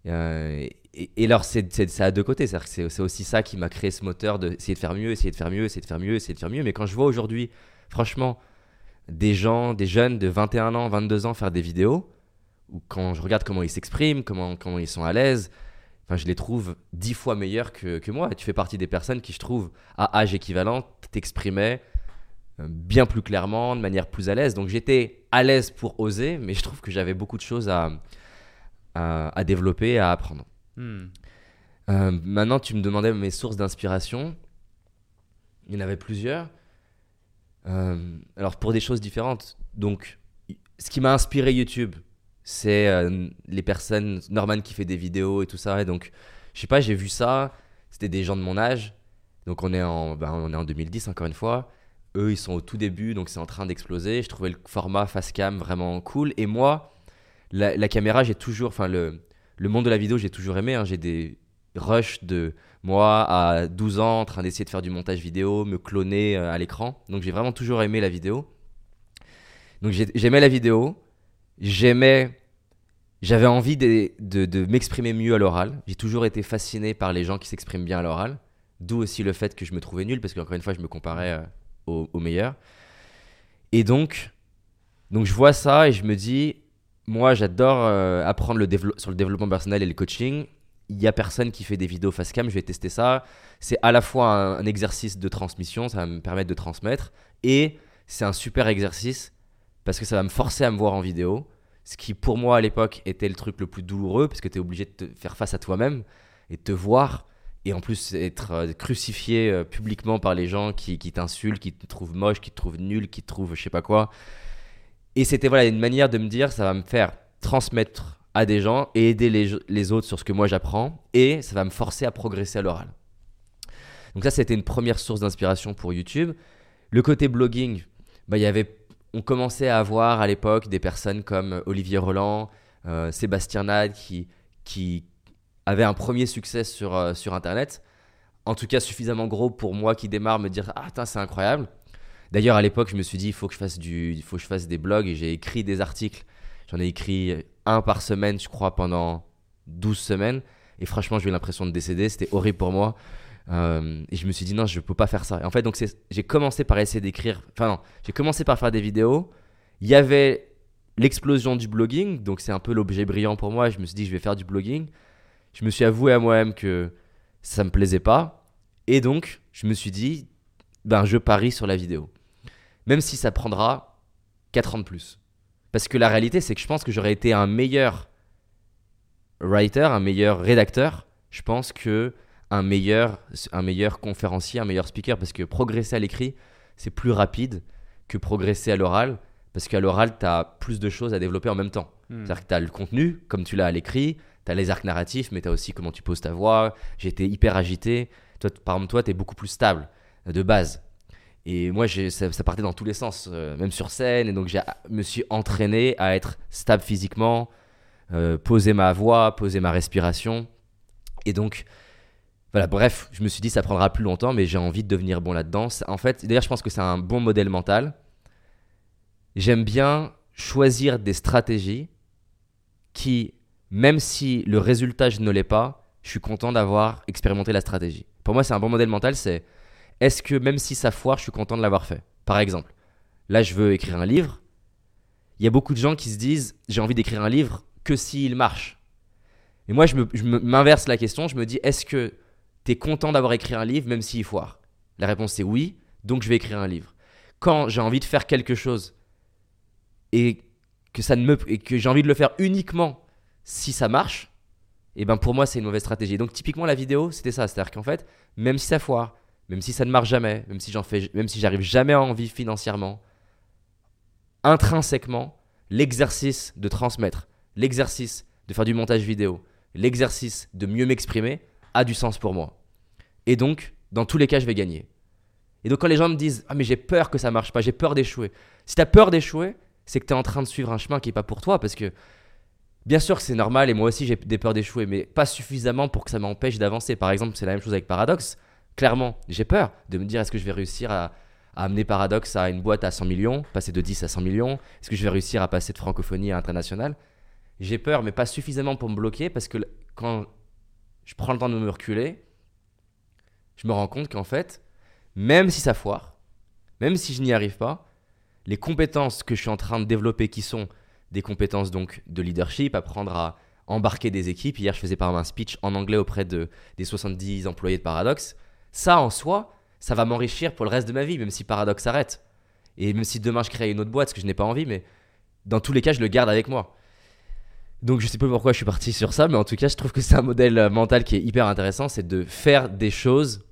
Euh, et, alors, c'est c'est à deux côtés. C'est aussi ça qui m'a créé ce moteur d'essayer de faire mieux, essayer de faire mieux, essayer de faire mieux, essayer de faire mieux. Mais quand je vois aujourd'hui, franchement, des gens, des jeunes de 21 ans, 22 ans faire des vidéos, ou quand je regarde comment ils s'expriment, comment, ils sont à l'aise, enfin, je les trouve dix fois meilleurs que, que moi. Et tu fais partie des personnes qui, je trouve, à âge équivalent, t'exprimaient euh, bien plus clairement, de manière plus à l'aise. Donc j'étais à l'aise pour oser, mais je trouve que j'avais beaucoup de choses à, à, à développer, à apprendre. Hmm. Euh, maintenant, tu me demandais mes sources d'inspiration. Il y en avait plusieurs. Euh, alors, pour des choses différentes. Donc, ce qui m'a inspiré YouTube, c'est euh, les personnes, Norman qui fait des vidéos et tout ça. Et donc, je sais pas, j'ai vu ça. C'était des gens de mon âge. Donc, on est en, ben, on est en 2010, encore une fois. Eux, ils sont au tout début, donc c'est en train d'exploser. Je trouvais le format face cam vraiment cool. Et moi, la, caméra, j'ai toujours, enfin, le, le monde de la vidéo, j'ai toujours aimé. hein. J'ai des rushs de moi à 12 ans en train d'essayer de faire du montage vidéo, me cloner euh, à l'écran. Donc j'ai vraiment toujours aimé la vidéo. Donc j'ai- j'aimais la vidéo. J'aimais. J'avais envie de, de- de m'exprimer mieux à l'oral. J'ai toujours été fasciné par les gens qui s'expriment bien à l'oral. D'où aussi le fait que je me trouvais nul, parce qu'encore une fois, je me comparais euh, au, meilleur. Et donc, donc, je vois ça et je me dis, moi, j'adore euh, apprendre le sur le développement personnel et le coaching. Il y a personne qui fait des vidéos face cam, je vais tester ça. C'est à la fois un, un exercice de transmission, ça va me permettre de transmettre, et c'est un super exercice parce que ça va me forcer à me voir en vidéo, ce qui pour moi à l'époque était le truc le plus douloureux parce que tu es obligé de te faire face à toi-même et de te voir et en plus être euh, crucifié euh, publiquement par les gens qui, qui t'insultent, qui te trouvent moche, qui te trouvent nul, qui te trouvent je sais pas quoi. Et c'était voilà une manière de me dire ça va me faire transmettre à des gens et aider les, les autres sur ce que moi j'apprends et ça va me forcer à progresser à l'oral. Donc ça c'était une première source d'inspiration pour YouTube. Le côté blogging, bah, y avait, on commençait à avoir à l'époque des personnes comme Olivier Roland, euh, Sébastien Nad qui, qui avaient un premier succès sur, euh, sur Internet. En tout cas suffisamment gros pour moi qui démarre me dire ah c'est incroyable. D'ailleurs à l'époque je me suis dit il faut que je fasse du, faut que je fasse des blogs et j'ai écrit des articles. J'en ai écrit un par semaine je crois pendant 12 semaines et franchement j'ai eu l'impression de décéder. C'était horrible pour moi. Euh, et je me suis dit non, je peux pas faire ça. Et en fait, donc j'ai commencé par essayer d'écrire. Enfin non, j'ai commencé par faire des vidéos. Il y avait l'explosion du blogging, donc c'est un peu l'objet brillant pour moi. Je me suis dit je vais faire du blogging. Je me suis avoué à moi-même que ça me plaisait pas, et donc je me suis dit ben je parie sur la vidéo, même si ça prendra 4 ans de plus. Parce que la réalité, c'est que je pense que j'aurais été un meilleur writer, un meilleur rédacteur. Je pense que un meilleur, un meilleur conférencier, un meilleur speaker, parce que progresser à l'écrit, c'est plus rapide que progresser à l'oral, Parce qu'à l'oral, tu as plus de choses à développer en même temps. Hmm. C'est-à-dire que tu as le contenu, comme tu l'as à l'écrit, tu as les arcs narratifs, mais tu as aussi comment tu poses ta voix. Été hyper agité. Toi, par exemple, toi, tu es beaucoup plus stable de base. Et moi, ça, partait dans tous les sens, euh, même sur scène. Et donc, je me suis entraîné à être stable physiquement, euh, poser ma voix, poser ma respiration. Et donc, voilà, bref, je me suis dit, ça prendra plus longtemps, mais j'ai envie de devenir bon là-dedans. En fait, d'ailleurs, je pense que c'est un bon modèle mental. J'aime bien choisir des stratégies qui, même si le résultat, je ne l'ai pas, je suis content d'avoir expérimenté la stratégie. Pour moi, c'est un bon modèle mental, c'est est-ce que même si ça foire, je suis content de l'avoir fait? Par exemple, là, je veux écrire un livre. Il y a beaucoup de gens qui se disent, j'ai envie d'écrire un livre que s'il marche. Et moi, je m'inverse la question, je me dis, est-ce que tu es content d'avoir écrit un livre même s'il foire? La réponse c'est oui, donc je vais écrire un livre. Quand j'ai envie de faire quelque chose et que, que j'ai envie de le faire uniquement si ça marche, et ben pour moi c'est une mauvaise stratégie. Donc typiquement la vidéo c'était ça, c'est-à-dire qu'en fait même si ça foire, même si ça ne marche jamais, même si j'en fais, même si j'arrive jamais à en vivre financièrement, intrinsèquement l'exercice de transmettre, l'exercice de faire du montage vidéo, l'exercice de mieux m'exprimer a du sens pour moi. Et donc dans tous les cas je vais gagner. Et donc quand les gens me disent ah mais j'ai peur que ça marche pas, j'ai peur d'échouer. Si tu as peur d'échouer, c'est que tu es en train de suivre un chemin qui est pas pour toi parce que Bien sûr que c'est normal et moi aussi j'ai des peurs d'échouer, mais pas suffisamment pour que ça m'empêche d'avancer. Par exemple, c'est la même chose avec Paradox. Clairement, j'ai peur de me dire est-ce que je vais réussir à, amener Paradox à une boîte à 100 millions, passer de 10 à 100 millions? Est-ce que je vais réussir à passer de francophonie à international? J'ai peur, mais pas suffisamment pour me bloquer parce que quand je prends le temps de me reculer, je me rends compte qu'en fait, même si ça foire, même si je n'y arrive pas, les compétences que je suis en train de développer qui sont des compétences donc de leadership, apprendre à embarquer des équipes. Hier, je faisais par exemple un speech en anglais auprès de, des 70 employés de Paradox. Ça, en soi, ça va m'enrichir pour le reste de ma vie, même si Paradox s'arrête. Et même si demain je crée une autre boîte, ce que je n'ai pas envie, mais dans tous les cas, je le garde avec moi. Donc je sais pas pourquoi je suis parti sur ça, mais en tout cas, je trouve que c'est un modèle euh, mental qui est hyper intéressant, c'est de faire des choses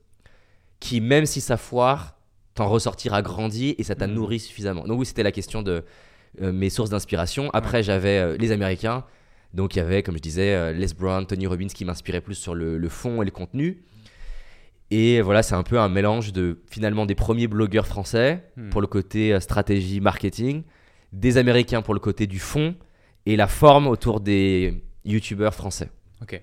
qui, même si ça foire, t'en ressortira grandi et ça t'a Mhm. nourri suffisamment. Donc oui, c'était la question de mes sources d'inspiration. Après, j'avais euh, les Américains. Donc il y avait, comme je disais, euh, Les Brown, Tony Robbins qui m'inspiraient plus sur le, le fond et le contenu. Et voilà, c'est un peu un mélange de finalement des premiers blogueurs français Hmm. pour le côté euh, stratégie, marketing, des Américains pour le côté du fond et la forme autour des YouTubeurs français. Ok.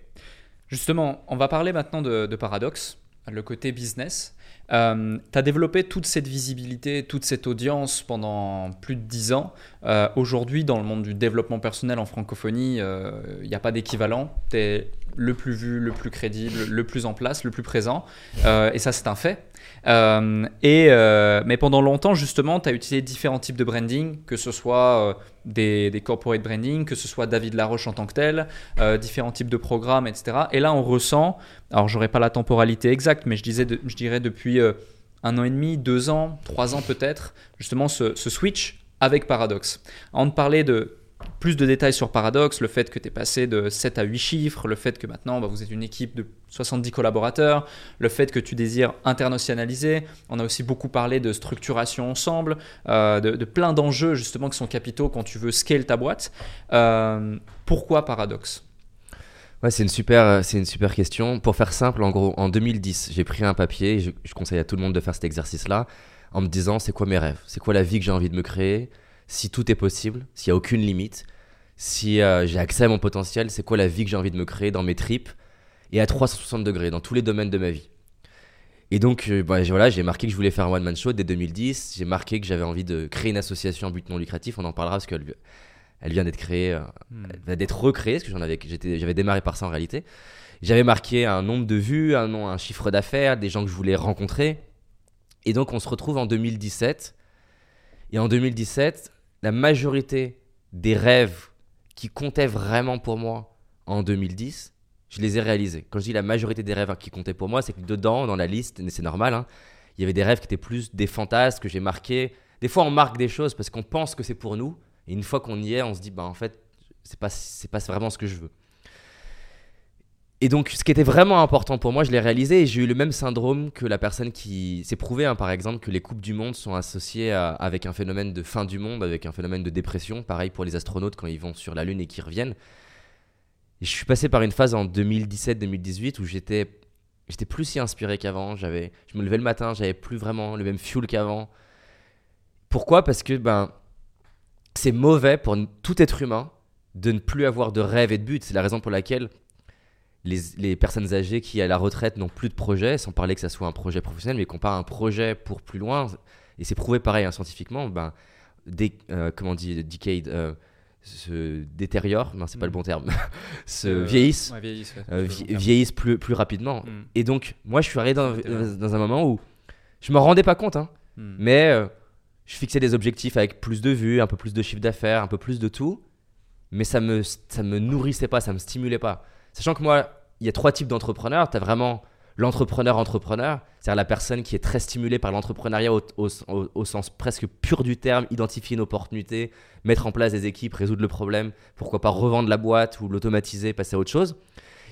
Justement, on va parler maintenant de, de Paradox, le côté business. Tu as développé toute cette visibilité, toute cette audience pendant plus de 10 ans. Euh, Aujourd'hui, dans le monde du développement personnel en francophonie, il n'y a pas d'équivalent. Tu es le plus vu, le plus crédible, le plus en place, le plus présent. Euh, et ça, c'est un fait. Euh, et, euh, mais pendant longtemps, justement, tu as utilisé différents types de branding, que ce soit euh, des, corporate branding, que ce soit David Laroche en tant que tel, différents types de programmes, etc. Et là, on ressent, alors j'aurais pas la temporalité exacte, mais je, disais je dirais depuis un an et demi, deux ans, trois ans peut-être, justement ce, switch avec Paradox. De parler de plus de détails sur Paradox, le fait que tu es passé de 7 à 8 chiffres, le fait que maintenant bah, vous êtes une équipe de 70 collaborateurs, le fait que tu désires internationaliser. On a aussi beaucoup parlé de structuration ensemble, euh, de, plein d'enjeux justement qui sont capitaux quand tu veux scale ta boîte. Euh, pourquoi Paradox? Ouais, c'est une super, euh, c'est une super question. Pour faire simple, en gros, en 2010, j'ai pris un papier. Je, je conseille à tout le monde de faire cet exercice-là, en me disant c'est quoi mes rêves, c'est quoi la vie que j'ai envie de me créer, si tout est possible, s'il y a aucune limite, si euh, j'ai accès à mon potentiel, c'est quoi la vie que j'ai envie de me créer dans mes tripes et à 360 degrés dans tous les domaines de ma vie. Et donc, euh, bah, j'ai- voilà, j'ai marqué que je voulais faire un one man show dès 2010. J'ai marqué que j'avais envie de créer une association à but non lucratif. On en parlera parce qu'elle elle vient d'être créée. euh, elle va d'être recréée, parce que j'en avais, j'étais, j'avais démarré par ça en réalité. J'avais marqué un nombre de vues, un chiffre d'affaires, des gens que je voulais rencontrer. Et donc on se retrouve en 2017. Et en 2017, la majorité des rêves qui comptaient vraiment pour moi en 2010, je les ai réalisés. Quand je dis la majorité des rêves qui comptaient pour moi, c'est que dedans, dans la liste, c'est normal, hein, il y avait des rêves qui étaient plus des fantasmes que j'ai marqués. Des fois, on marque des choses parce qu'on pense que c'est pour nous. Et une fois qu'on y est, on se dit, bah en fait, c'est pas, c'est pas vraiment ce que je veux. Et donc, ce qui était vraiment important pour moi, je l'ai réalisé et j'ai eu le même syndrome que la personne qui s'est prouvé, hein, par exemple, que les coupes du monde sont associées avec un phénomène de fin du monde, avec un phénomène de dépression. Pareil pour les astronautes quand ils vont sur la Lune et qu'ils reviennent. Je suis passé par une phase en 2017-2018 où j'étais, j'étais plus si inspiré qu'avant. J'avais, je me levais le matin, j'avais plus vraiment le même fuel qu'avant. Pourquoi? Parce que ben, c'est mauvais pour tout être humain de ne plus avoir de rêve et de but. C'est la raison pour laquelle les, les personnes âgées qui à la retraite n'ont plus de projet, sans parler que ça soit un projet professionnel, mais qu'on pas un projet pour plus loin, et c'est prouvé pareil hein, scientifiquement, ben, euh, comment on dit, decade, euh, se détériore, non c'est pas le bon terme, se Euh, vieillissent, ouais, vieillissent, ouais, euh, bon vieillissent plus, plus rapidement. Mm. Et donc, moi je suis arrivé dans, un moment où je m'en rendais pas compte, hein, Mm. mais je fixais des objectifs avec plus de vues, un peu plus de chiffre d'affaires, un peu plus de tout. Mais ça me, ça me nourrissait pas, ça me stimulait pas. Sachant que moi, il y a trois types d'entrepreneurs. Tu as vraiment l'entrepreneur-entrepreneur, c'est-à-dire la personne qui est très stimulée par l'entrepreneuriat au, sens presque pur du terme, identifier une opportunité, mettre en place des équipes, résoudre le problème, pourquoi pas revendre la boîte ou l'automatiser, passer à autre chose.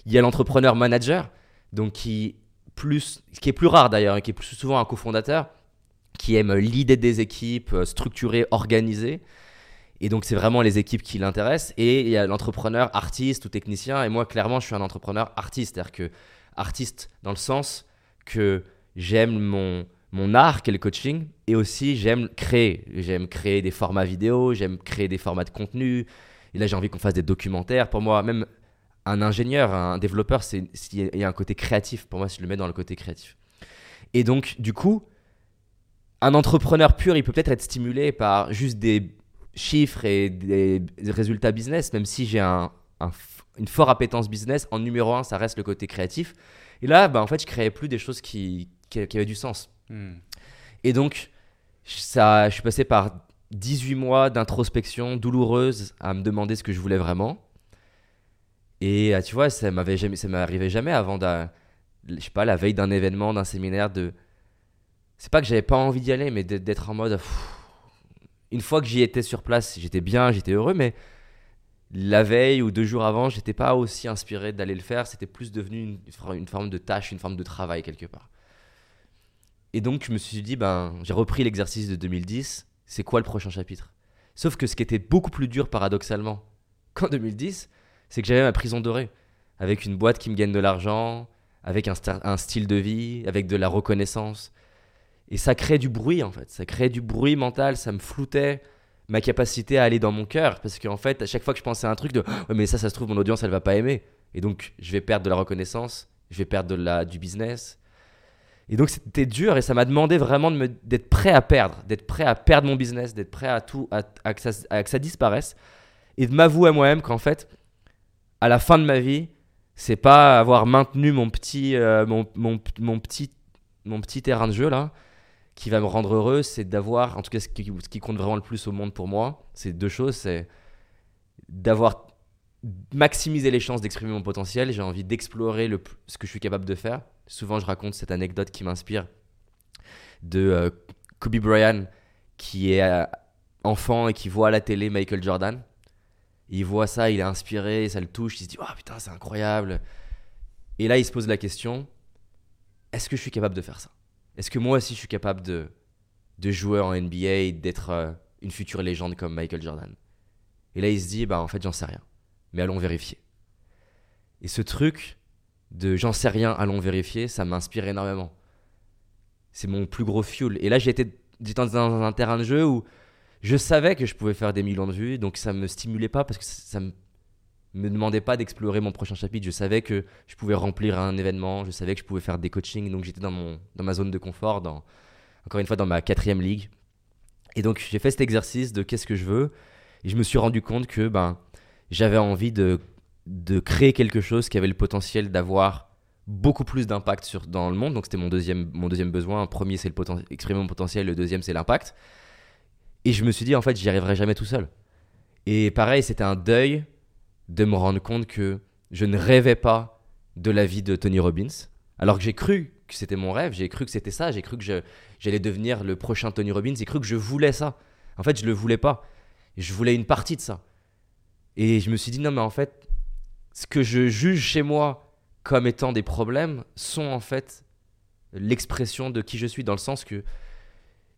Il y a l'entrepreneur-manager, donc qui, plus, qui est plus rare d'ailleurs, et qui est plus souvent un cofondateur, qui aime l'idée des équipes, euh, structurées, organisées. Et donc, c'est vraiment les équipes qui l'intéressent. Et il y a l'entrepreneur artiste ou technicien. Et moi, clairement, je suis un entrepreneur artiste. C'est-à-dire que artiste dans le sens que j'aime mon, mon art, qui est le coaching, et aussi j'aime créer. J'aime créer des formats vidéo, j'aime créer des formats de contenu. Et là, j'ai envie qu'on fasse des documentaires. Pour moi, même un ingénieur, un développeur, c'est il y a un côté créatif. Pour moi, je le mets dans le côté créatif. Et donc, du coup, un entrepreneur pur, il peut peut-être être stimulé par juste des chiffres et des résultats business, même si j'ai un, un f- une forte appétence business. En numéro un, ça reste le côté créatif. Et là, bah, en fait, je créais plus des choses qui, qui, qui avaient du sens. Mm. Et donc, ça, je suis passé par 18 mois d'introspection douloureuse à me demander ce que je voulais vraiment. Et euh, tu vois, ça m'avait jamais, ça m'arrivait jamais avant, d'un- je sais pas, la veille d'un événement, d'un séminaire, de. C'est pas que j'avais pas envie d'y aller, mais d'être d'être en mode. pff, Une fois que j'y étais sur place, j'étais bien, j'étais heureux, mais la veille ou deux jours avant, j'étais pas aussi inspiré d'aller le faire. C'était plus devenu une, forme de tâche, une forme de travail quelque part. Et donc, je me suis dit, ben, j'ai repris l'exercice de 2010. C'est quoi le prochain chapitre? Sauf que ce qui était beaucoup plus dur, paradoxalement, qu'en 2010, c'est que j'avais ma prison dorée. Avec une boîte qui me gagne de l'argent, avec un style de vie, avec de la reconnaissance. Et ça crée du bruit, en fait. Ça crée du bruit mental. Ça me floutait ma capacité à aller dans mon cœur. Parce qu'en fait, à chaque fois que je pensais à un truc de Ouais, mais ça, ça se trouve, mon audience, elle va pas aimer. Et donc, je vais perdre de la reconnaissance, je vais perdre de la, du business. Et donc, c'était dur et ça m'a demandé vraiment d'être prêt à perdre, d'être prêt à perdre mon business, d'être prêt à tout, à, à que ça, à disparaisse. Et de m'avouer à moi-même qu'en fait, à la fin de ma vie, c'est pas avoir maintenu mon petit, euh, mon, mon petit, mon petit terrain de jeu là qui va me rendre heureux, c'est d'avoir, en tout cas ce qui, compte vraiment le plus au monde pour moi, c'est deux choses, c'est d'avoir maximisé les chances d'exprimer mon potentiel, j'ai envie d'explorer ce que je suis capable de faire. Souvent je raconte cette anecdote qui m'inspire de euh, Kobe Bryant qui est euh, enfant et qui voit à la télé Michael Jordan. Il voit ça, il est inspiré, ça le touche, il se dit oh putain c'est incroyable. Et là il se pose la question est-ce que je suis capable de faire ça? Est-ce que moi aussi je suis capable de, de jouer en NBA, d'être euh, une future légende comme Michael Jordan? Et là il se dit bah en fait j'en sais rien, mais allons vérifier. Et ce truc de j'en sais rien, allons vérifier, ça m'inspire énormément. C'est mon plus gros fuel. Et là j'étais dans un, terrain de jeu où je savais que je pouvais faire des millions de vues, donc ça me stimulait pas parce que ça me, me demandait pas d'explorer mon prochain chapitre. Je savais que je pouvais remplir un événement, je savais que je pouvais faire des coachings, donc j'étais dans, dans ma zone de confort, dans, encore une fois dans ma quatrième ligue. Et donc j'ai fait cet exercice de qu'est-ce que je veux, et je me suis rendu compte que ben, j'avais envie de, de créer quelque chose qui avait le potentiel d'avoir beaucoup plus d'impact dans le monde. Donc c'était mon deuxième, mon deuxième besoin. Un premier c'est le exprimer mon potentiel, le deuxième c'est l'impact. Et je me suis dit en fait j'y arriverai jamais tout seul. Et pareil c'était un deuil de me rendre compte que je ne rêvais pas de la vie de Tony Robbins. Alors que j'ai cru que c'était mon rêve, j'ai cru que c'était ça, j'ai cru que j'allais devenir le prochain Tony Robbins, j'ai cru que je voulais ça. En fait, je le voulais pas. Je voulais une partie de ça. Et je me suis dit, non, mais en fait, ce que je juge chez moi comme étant des problèmes sont en fait l'expression de qui je suis, dans le sens que,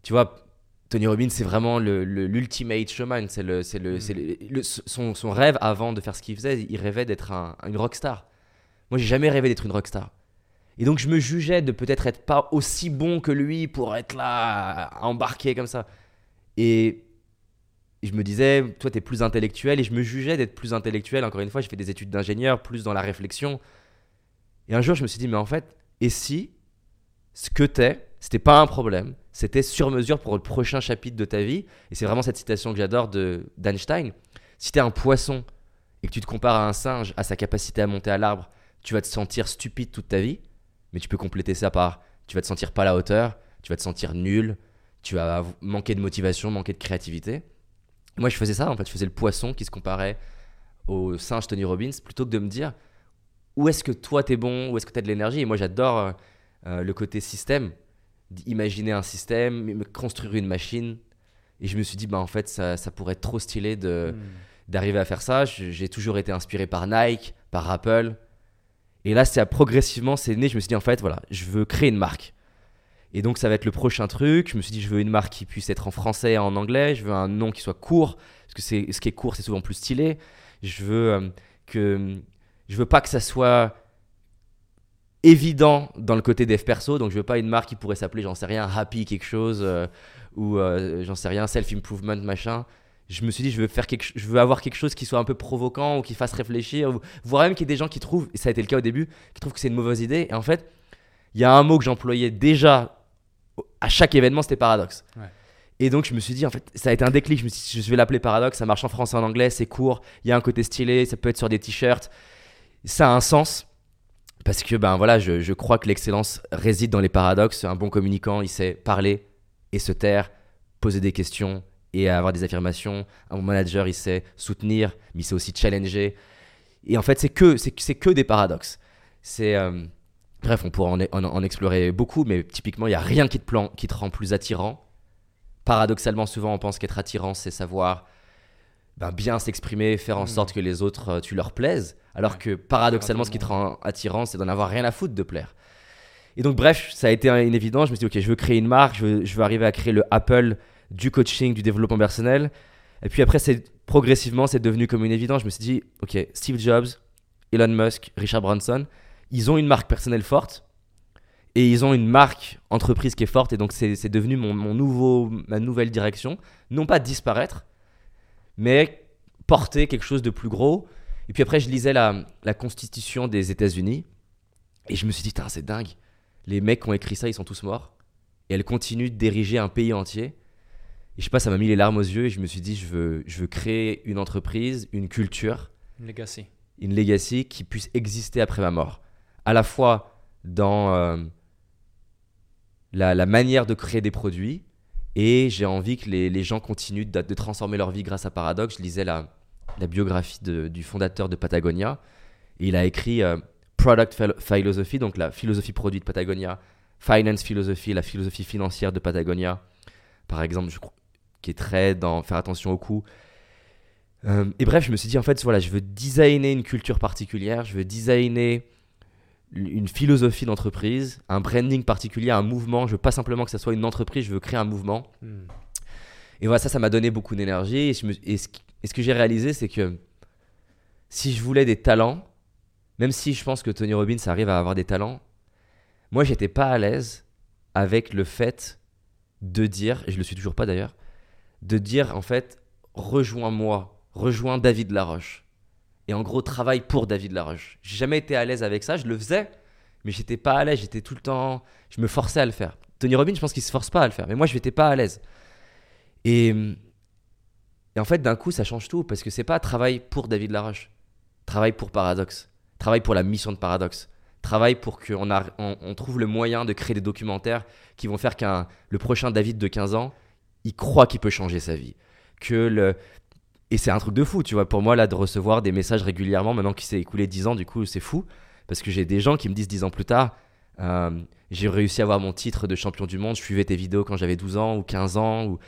tu vois, Tony Robbins, c'est vraiment le- le- l'ultimate showman. C'est le, c'est le, le- son, son rêve avant de faire ce qu'il faisait. Il rêvait d'être un, une rockstar. Moi, j'ai jamais rêvé d'être une rockstar. Et donc, je me jugeais de peut-être être pas aussi bon que lui pour être là, à embarquer comme ça. Et je me disais, toi, tu es plus intellectuel. Et je me jugeais d'être plus intellectuel. Encore une fois, j'ai fait des études d'ingénieur, plus dans la réflexion. Et un jour, je me suis dit, mais en fait, et si ce que t'es, c'était pas un problème, c'était sur mesure pour le prochain chapitre de ta vie. Et c'est vraiment cette citation que j'adore de d'Einstein. Si t'es un poisson et que tu te compares à un singe, à sa capacité à monter à l'arbre, tu vas te sentir stupide toute ta vie. Mais tu peux compléter ça par tu vas te sentir pas à la hauteur, tu vas te sentir nul, tu vas manquer de motivation, manquer de créativité. Moi, je faisais ça, en fait, je faisais le poisson qui se comparait au singe Tony Robbins plutôt que de me dire où est-ce que toi t'es bon, où est-ce que t'as de l'énergie? Et moi, j'adore euh, euh, le côté système, d'imaginer un système, me construire une machine. Et je me suis dit, bah en fait, ça, ça pourrait être trop stylé de, Hmm. d'arriver à faire ça. J'ai toujours été inspiré par Nike, par Apple. Et là, c'est à- progressivement, c'est né. Je me suis dit, en fait, voilà, je veux créer une marque. Et donc, ça va être le prochain truc. Je me suis dit, je veux une marque qui puisse être en français et en anglais. Je veux un nom qui soit court. Parce que c'est, ce qui est court, c'est souvent plus stylé. Je veux euh, que. Je veux pas que ça soit évident dans le côté dev perso. Donc, je veux pas une marque qui pourrait s'appeler, j'en sais rien, Happy quelque chose. euh, ou euh, j'en sais rien, self-improvement, machin je me suis dit je veux faire quelque je veux avoir quelque chose qui soit un peu provoquant ou qui fasse réfléchir ou voire même qu'il y ait des gens qui trouvent et ça a été le cas au début qui trouvent que c'est une mauvaise idée et en fait il y a un mot que j'employais déjà à chaque événement c'était paradoxe Ouais. et donc je me suis dit en fait ça a été un déclic je me suis dit je vais l'appeler paradoxe ça marche en français en anglais c'est court il y a un côté stylé ça peut être sur des t-shirts ça a un sens parce que ben voilà je, je crois que l'excellence réside dans les paradoxes un bon communicant il sait parler et se taire poser des questions et avoir des affirmations. Un bon manager, il sait soutenir, mais il sait aussi challenger. Et en fait, c'est que, c'est, que des paradoxes. Euh, bref, on pourra en, explorer beaucoup, mais typiquement, il n'y a rien qui te rend plus attirant. Paradoxalement, souvent, on pense qu'être attirant, c'est savoir ben, bien s'exprimer, faire en Mm. sorte que les autres, euh, tu leur plaises. Alors que paradoxalement, ce qui te rend attirant, c'est d'en avoir rien à foutre de plaire. Et donc, bref, ça a été une évidence. Je me suis dit, ok, je veux créer une marque, je veux, je veux arriver à créer le Apple du coaching, du développement personnel. Et puis après, c'est progressivement, c'est devenu comme une évidence. Je me suis dit, ok, Steve Jobs, Elon Musk, Richard Branson, ils ont une marque personnelle forte et ils ont une marque entreprise qui est forte. Et donc, c'est c'est devenu mon, mon nouveau, ma nouvelle direction. Non pas disparaître, mais porter quelque chose de plus gros. Et puis après, je lisais la, la constitution des États-Unis et je me suis dit, c'est dingue. Les mecs qui ont écrit ça, ils sont tous morts. Et elle continue de diriger un pays entier. Et je sais pas, ça m'a mis les larmes aux yeux et je me suis dit, je veux, je veux créer une entreprise, une culture, Une legacy. une legacy qui puisse exister après ma mort. À la fois dans euh, la, la manière de créer des produits et j'ai envie que les, les gens continuent de, transformer leur vie grâce à Paradox. Je lisais la, la biographie de- du fondateur de Patagonia il a écrit euh, Product Phil- Philosophy, donc la philosophie produit de Patagonia, Finance Philosophy, la philosophie financière de Patagonia, par exemple, qui est très dans faire attention au coût. Euh, et bref, je me suis dit, en fait, voilà, je veux designer une culture particulière, je veux designer une philosophie d'entreprise, un branding particulier, un mouvement. Je veux pas simplement que ça soit une entreprise, je veux créer un mouvement. Hmm. Et voilà, ça, ça m'a donné beaucoup d'énergie. Et, me- et ce que j'ai réalisé, c'est que si je voulais des talents, même si je pense que Tony Robbins arrive à avoir des talents, moi, j'étais pas à l'aise avec le fait de dire, et je le suis toujours pas d'ailleurs, de dire en fait, rejoins-moi, rejoins David Laroche. Et en gros, travaille pour David Laroche. J'ai jamais été à l'aise avec ça, je le faisais, mais j'étais pas à l'aise, j'étais tout le temps, je me forçais à le faire. Tony Robbins, je pense qu'il se force pas à le faire, mais moi, je n'étais pas à l'aise. Et, en fait, d'un coup, ça change tout parce que c'est pas travail pour David Laroche, travail pour Paradox, travail pour la mission de Paradox, travail pour qu'on on trouve le moyen de créer des documentaires qui vont faire qu'un le prochain David de 15 ans, il croit qu'il peut changer sa vie, que le et c'est un truc de fou, tu vois, pour moi là de recevoir des messages régulièrement maintenant qu'il s'est écoulé 10 ans, du coup, c'est fou parce que j'ai des gens qui me disent 10 ans plus tard euh, j'ai réussi à avoir mon titre de champion du monde, je suivais tes vidéos quand j'avais 12 ans ou 15 ans ou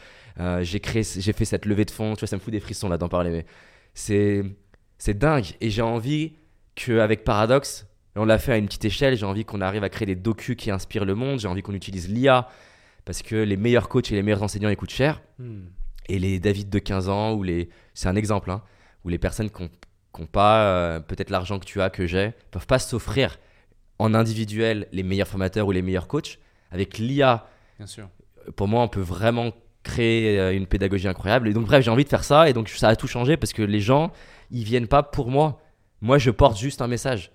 euh, j'ai fait cette levée de fonds, tu vois, ça me fout des frissons là d'en parler mais c'est c'est dingue et j'ai envie qu'avec Paradox, on l'a fait à une petite échelle. J'ai envie qu'on arrive à créer des docus qui inspirent le monde. J'ai envie qu'on utilise l'IA parce que les meilleurs coachs et les meilleurs enseignants ils coûtent cher. Hmm. Et les David de 15 ans, ou les. C'est un exemple, hein, où les personnes qui n'ont pas euh, peut-être l'argent que tu as, que j'ai, peuvent pas s'offrir en individuel les meilleurs formateurs ou les meilleurs coachs. Avec l'IA, Bien sûr. pour moi, on peut vraiment créer euh, une pédagogie incroyable. Et donc, bref, j'ai envie de faire ça. Et donc, ça a tout changé parce que les gens, ils viennent pas pour moi. Moi, je porte juste un message.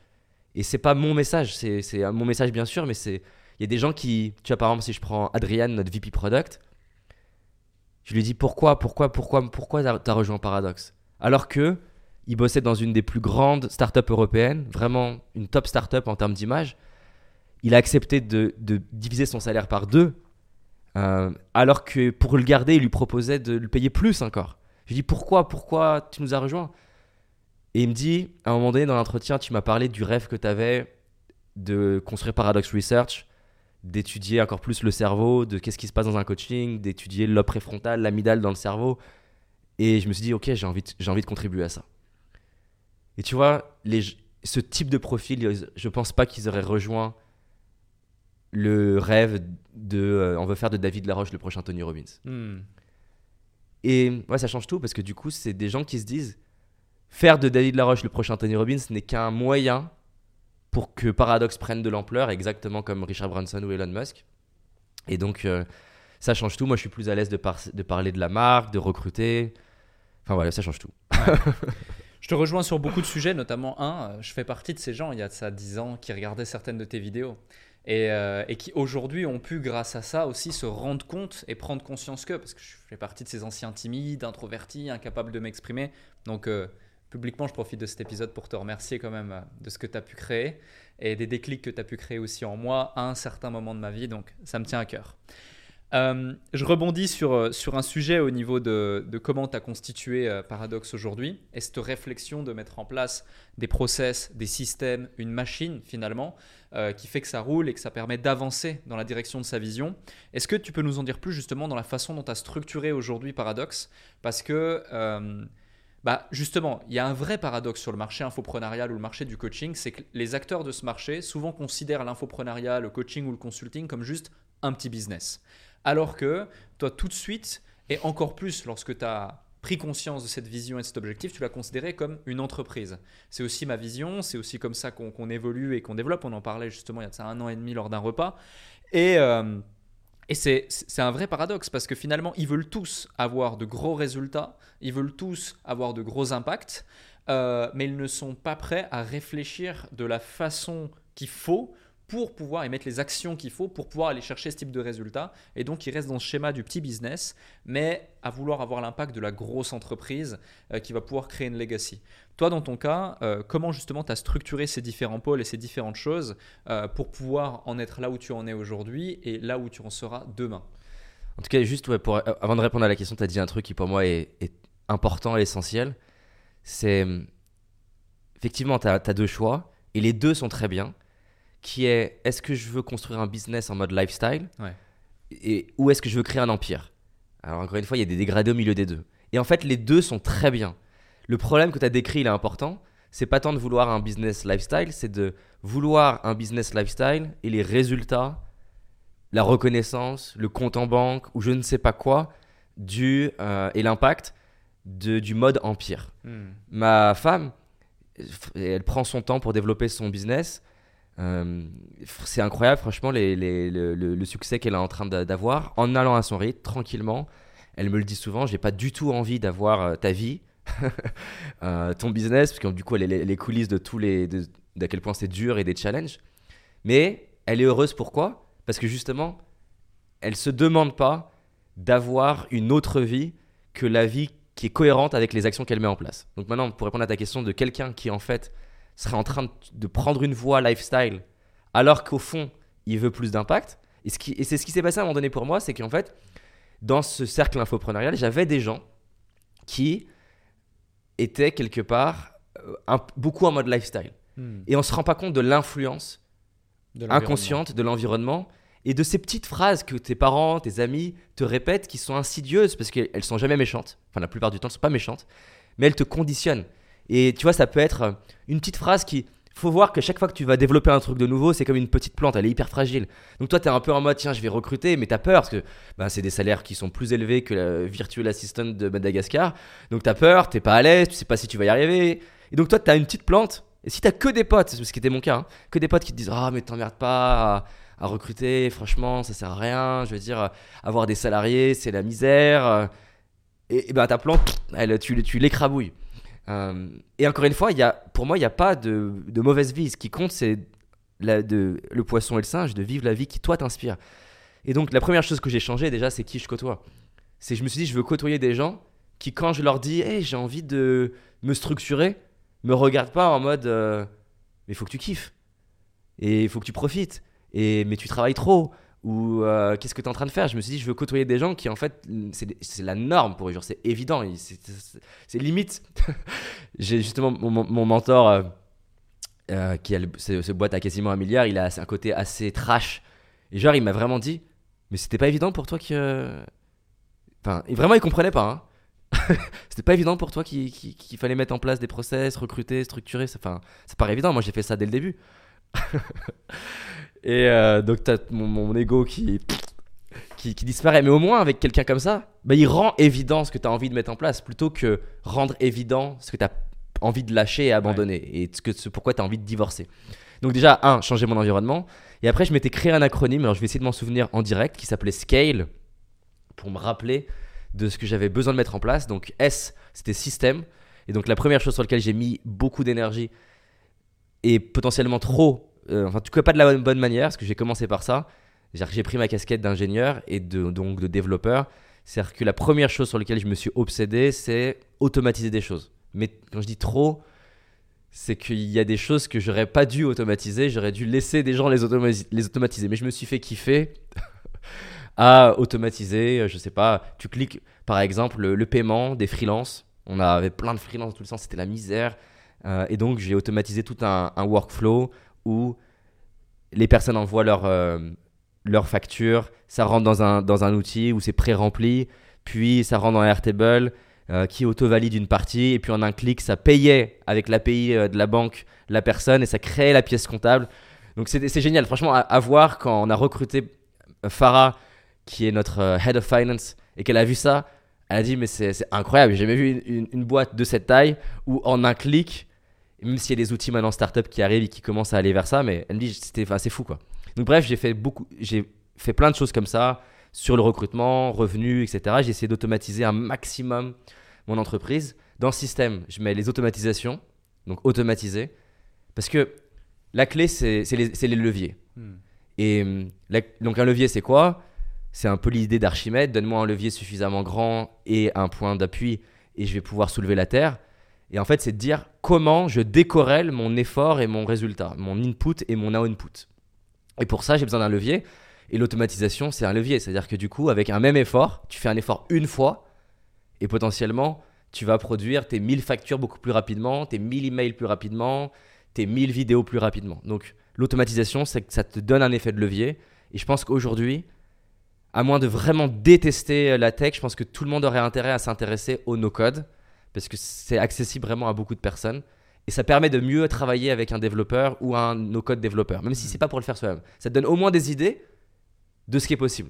Et c'est pas mon message. C'est c'est mon message, bien sûr, mais c'est. Il y a des gens qui. Tu vois, par exemple, si je prends Adrian, notre VP Product, je lui dis pourquoi, pourquoi, pourquoi, pourquoi t'as rejoint Paradox? Alors que il bossait dans une des plus grandes startups européennes, vraiment une top startup en termes d'image. Il a accepté de, de diviser son salaire par deux, euh, alors que pour le garder, il lui proposait de le payer plus encore. Je lui dis pourquoi, pourquoi tu nous as rejoints? Et il me dit, à un moment donné dans l'entretien, tu m'as parlé du rêve que tu avais de construire Paradox Research, d'étudier encore plus le cerveau, de qu'est-ce qui se passe dans un coaching, d'étudier le préfrontal, l'amygdale dans le cerveau. Et je me suis dit, ok, j'ai envie, de- j'ai envie de contribuer à ça. Et tu vois, les, ce type de profil, je pense pas qu'ils auraient rejoint le rêve de euh, on veut faire de David Laroche le prochain Tony Robbins. Hmm. Et ouais, ça change tout parce que du coup, c'est des gens qui se disent faire de David Laroche le prochain Tony Robbins n'est qu'un moyen pour que Paradox prenne de l'ampleur, exactement comme Richard Branson ou Elon Musk. Et donc, euh, ça change tout. Moi, je suis plus à l'aise de, par- de parler de la marque, de recruter. Enfin voilà, ça change tout. Je te rejoins sur beaucoup de sujets, notamment un, euh, je fais partie de ces gens, il y a de ça 10 ans, qui regardaient certaines de tes vidéos et, euh, et qui aujourd'hui ont pu, grâce à ça aussi, se rendre compte et prendre conscience que, parce que je fais partie de ces anciens timides, introvertis, incapables de m'exprimer. Donc, euh, publiquement, je profite de cet épisode pour te remercier quand même euh, de ce que tu as pu créer et des déclics que tu as pu créer aussi en moi à un certain moment de ma vie. Donc, ça me tient à cœur. Euh, je rebondis sur, euh, sur un sujet au niveau de, de comment tu as constitué Paradox aujourd'hui et cette réflexion de mettre en place des process, des systèmes, une machine finalement qui fait que ça roule et que ça permet d'avancer dans la direction de sa vision. Est-ce que tu peux nous en dire plus justement dans la façon dont tu as structuré aujourd'hui Paradox? Parce que bah, justement, il y a un vrai paradoxe sur le marché infoprenarial ou le marché du coaching, c'est que les acteurs de ce marché souvent considèrent l'infoprenariat, le coaching ou le consulting comme juste un petit business. Alors que toi, tout de suite, et encore plus lorsque tu as pris conscience de cette vision et de cet objectif, tu l'as considéré comme une entreprise. C'est aussi ma vision, c'est aussi comme ça qu'on évolue et qu'on développe. On en parlait justement il y a un an et demi lors d'un repas. Et, euh, et c'est un vrai paradoxe parce que finalement, ils veulent tous avoir de gros résultats, ils veulent tous avoir de gros impacts, euh, mais ils ne sont pas prêts à réfléchir de la façon qu'il faut pour pouvoir émettre les actions qu'il faut pour pouvoir aller chercher ce type de résultats. Et donc, ils restent dans ce schéma du petit business, mais à vouloir avoir l'impact de la grosse entreprise euh, qui va pouvoir créer une legacy. Toi, dans ton cas, euh, comment justement tu as structuré ces différents pôles et ces différentes choses euh, pour pouvoir en être là où tu en es aujourd'hui et là où tu en seras demain? En tout cas, juste avant de répondre à la question, tu as dit un truc qui pour moi est, est important et essentiel. C'est hum, effectivement, tu as, deux choix et les deux sont très bien. Qui est est-ce que je veux construire un business en mode lifestyle Ouais. et, ou est-ce que je veux créer un empire? Alors, encore une fois, il y a des dégradés au milieu des deux. Et en fait, les deux sont très bien. Le problème que tu as décrit, il est important. C'est pas tant de vouloir un business lifestyle, c'est de vouloir un business lifestyle et les résultats la reconnaissance, le compte en banque ou je ne sais pas quoi du, euh, et l'impact du mode empire. Ma femme, elle prend son temps pour développer son business. Euh, c'est incroyable, franchement, le, succès qu'elle est en train d'a- d'avoir en allant à son rythme, tranquillement. Elle me le dit souvent, j'ai pas du tout envie d'avoir euh, ta vie, euh, ton business, parce du coup, est les, coulisses de tous les, d'à quel point c'est dur et des challenges. Mais elle est heureuse pourquoi? Parce que justement, elle se demande pas d'avoir une autre vie que la vie qui est cohérente avec les actions qu'elle met en place. Donc maintenant, pour répondre à ta question de quelqu'un qui en fait serait en train de, prendre une voie lifestyle, alors qu'au fond, il veut plus d'impact. Et, c'est ce qui s'est passé à un moment donné pour moi, c'est qu'en fait, dans ce cercle infopreneurial, j'avais des gens qui étaient quelque part euh, un- beaucoup en mode lifestyle. Et on se rend pas compte de l'influence inconsciente de l'environnement et de ces petites phrases que tes parents, tes amis te répètent qui sont insidieuses parce qu'elles sont jamais méchantes. Enfin, la plupart du temps, elles sont pas méchantes, mais elles te conditionnent. Et tu vois, ça peut être une petite phrase qui faut voir que chaque fois que tu vas développer un truc de nouveau, c'est comme une petite plante, elle est hyper fragile. Donc toi, tu es un peu en mode, tiens, je vais recruter, mais tu as peur parce que ben, c'est des salaires qui sont plus élevés que la virtual assistant de Madagascar. Donc tu as peur, t'es pas à l'aise, tu sais pas si tu vas y arriver. Et donc toi, tu as une petite plante. Et si tu que des potes, ce qui était mon cas, hein, que des potes qui te disent, ah, mais t'emmerdes pas à, recruter, franchement, ça sert à rien. Je veux dire, avoir des salariés, c'est la misère. Et, ben ta plante, elle, tu, tu l'écrabouilles. Euh, et encore une fois, y a, pour moi, il n'y a pas de, mauvaise vie. Ce qui compte, c'est le poisson et le singe, de vivre la vie qui, toi, t'inspire. Et donc, la première chose que j'ai changé, déjà, c'est qui je côtoie. C'est je me suis dit, je veux côtoyer des gens qui, quand je leur dis, hey, j'ai envie de me structurer, me regardent pas en mode, euh, mais faut que tu kiffes. Et il faut que tu profites. Et, mais tu travailles trop ou euh, qu'est-ce que tu es en train de faire? Je me suis dit, je veux côtoyer des gens qui, en fait, c'est la norme pour eux. C'est évident. C'est limite. J'ai justement mon, mentor euh, euh, qui a ce, boîte à quasiment un milliard. Il a un côté assez trash. Et genre, il m'a vraiment dit, mais c'était pas évident pour toi que. Enfin, vraiment, il comprenait pas. Hein. c'était pas évident pour toi qu'il fallait mettre en place des process, recruter, structurer. Enfin, c'est pas évident. Moi, j'ai fait ça dès le début. Et euh, donc, t'as mon, mon ego qui, qui, disparaît. Mais au moins, avec quelqu'un comme ça, bah, il rend évident ce que tu as envie de mettre en place plutôt que rendre évident ce que tu as envie de lâcher et abandonner et ce que, ce pourquoi tu as envie de divorcer. Donc, déjà, un, changer mon environnement. Et après, je m'étais créé un acronyme. Alors, je vais essayer de m'en souvenir en direct qui s'appelait SCALE pour me rappeler de ce que j'avais besoin de mettre en place. Donc, S, c'était système. Et donc, la première chose sur laquelle j'ai mis beaucoup d'énergie et potentiellement trop euh, enfin, tu ne pas de la bonne manière, parce que j'ai commencé par ça. J'ai pris ma casquette d'ingénieur et de, donc de développeur. C'est-à-dire que la première chose sur laquelle je me suis obsédé, c'est automatiser des choses. Mais quand je dis trop, c'est qu'il y a des choses que j'aurais pas dû automatiser, j'aurais dû laisser des gens les, les automatiser. Mais je me suis fait kiffer à automatiser, euh, je sais pas, tu cliques par exemple le, paiement des freelances. On avait plein de freelances tout le temps, c'était la misère. Euh, et donc j'ai automatisé tout un workflow où les personnes envoient leur, euh, leur facture, ça rentre dans un, dans un outil où c'est pré-rempli, puis ça rentre dans Airtable euh, qui auto-valide une partie, et puis en un clic, ça payait avec l'API euh, de la banque la personne et ça créait la pièce comptable. Donc c'est génial, franchement, à, voir quand on a recruté Farah, qui est notre Head of Finance, et qu'elle a vu ça, elle a dit mais c'est incroyable, j'ai jamais vu une, une, boîte de cette taille où en un clic, même s'il y a des outils maintenant startup qui arrivent et qui commencent à aller vers ça, mais elle me dit c'était assez fou quoi. Donc bref, j'ai fait beaucoup, j'ai fait plein de choses comme ça sur le recrutement, revenus, etc. J'ai essayé d'automatiser un maximum mon entreprise. Dans le système, je mets les automatisations, donc automatiser, parce que la clé c'est les, les, leviers. Hmm. Et donc un levier c'est quoi? C'est un peu l'idée d'Archimède. Donne-moi un levier suffisamment grand et un point d'appui et je vais pouvoir soulever la terre. Et en fait, c'est de dire comment je décorrèle mon effort et mon résultat, mon input et mon output. Et pour ça, j'ai besoin d'un levier. Et l'automatisation, c'est un levier. C'est-à-dire que du coup, avec un même effort, tu fais un effort une fois et potentiellement, tu vas produire tes 1000 factures beaucoup plus rapidement, tes 1000 emails plus rapidement, tes 1000 vidéos plus rapidement. Donc, l'automatisation, c'est que ça te donne un effet de levier. Et je pense qu'aujourd'hui, à moins de vraiment détester la tech, je pense que tout le monde aurait intérêt à s'intéresser au no-code parce que c'est accessible vraiment à beaucoup de personnes. Et ça permet de mieux travailler avec un développeur ou un no-code développeur, même si mm. c'est pas pour le faire soi-même. Ça te donne au moins des idées de ce qui est possible.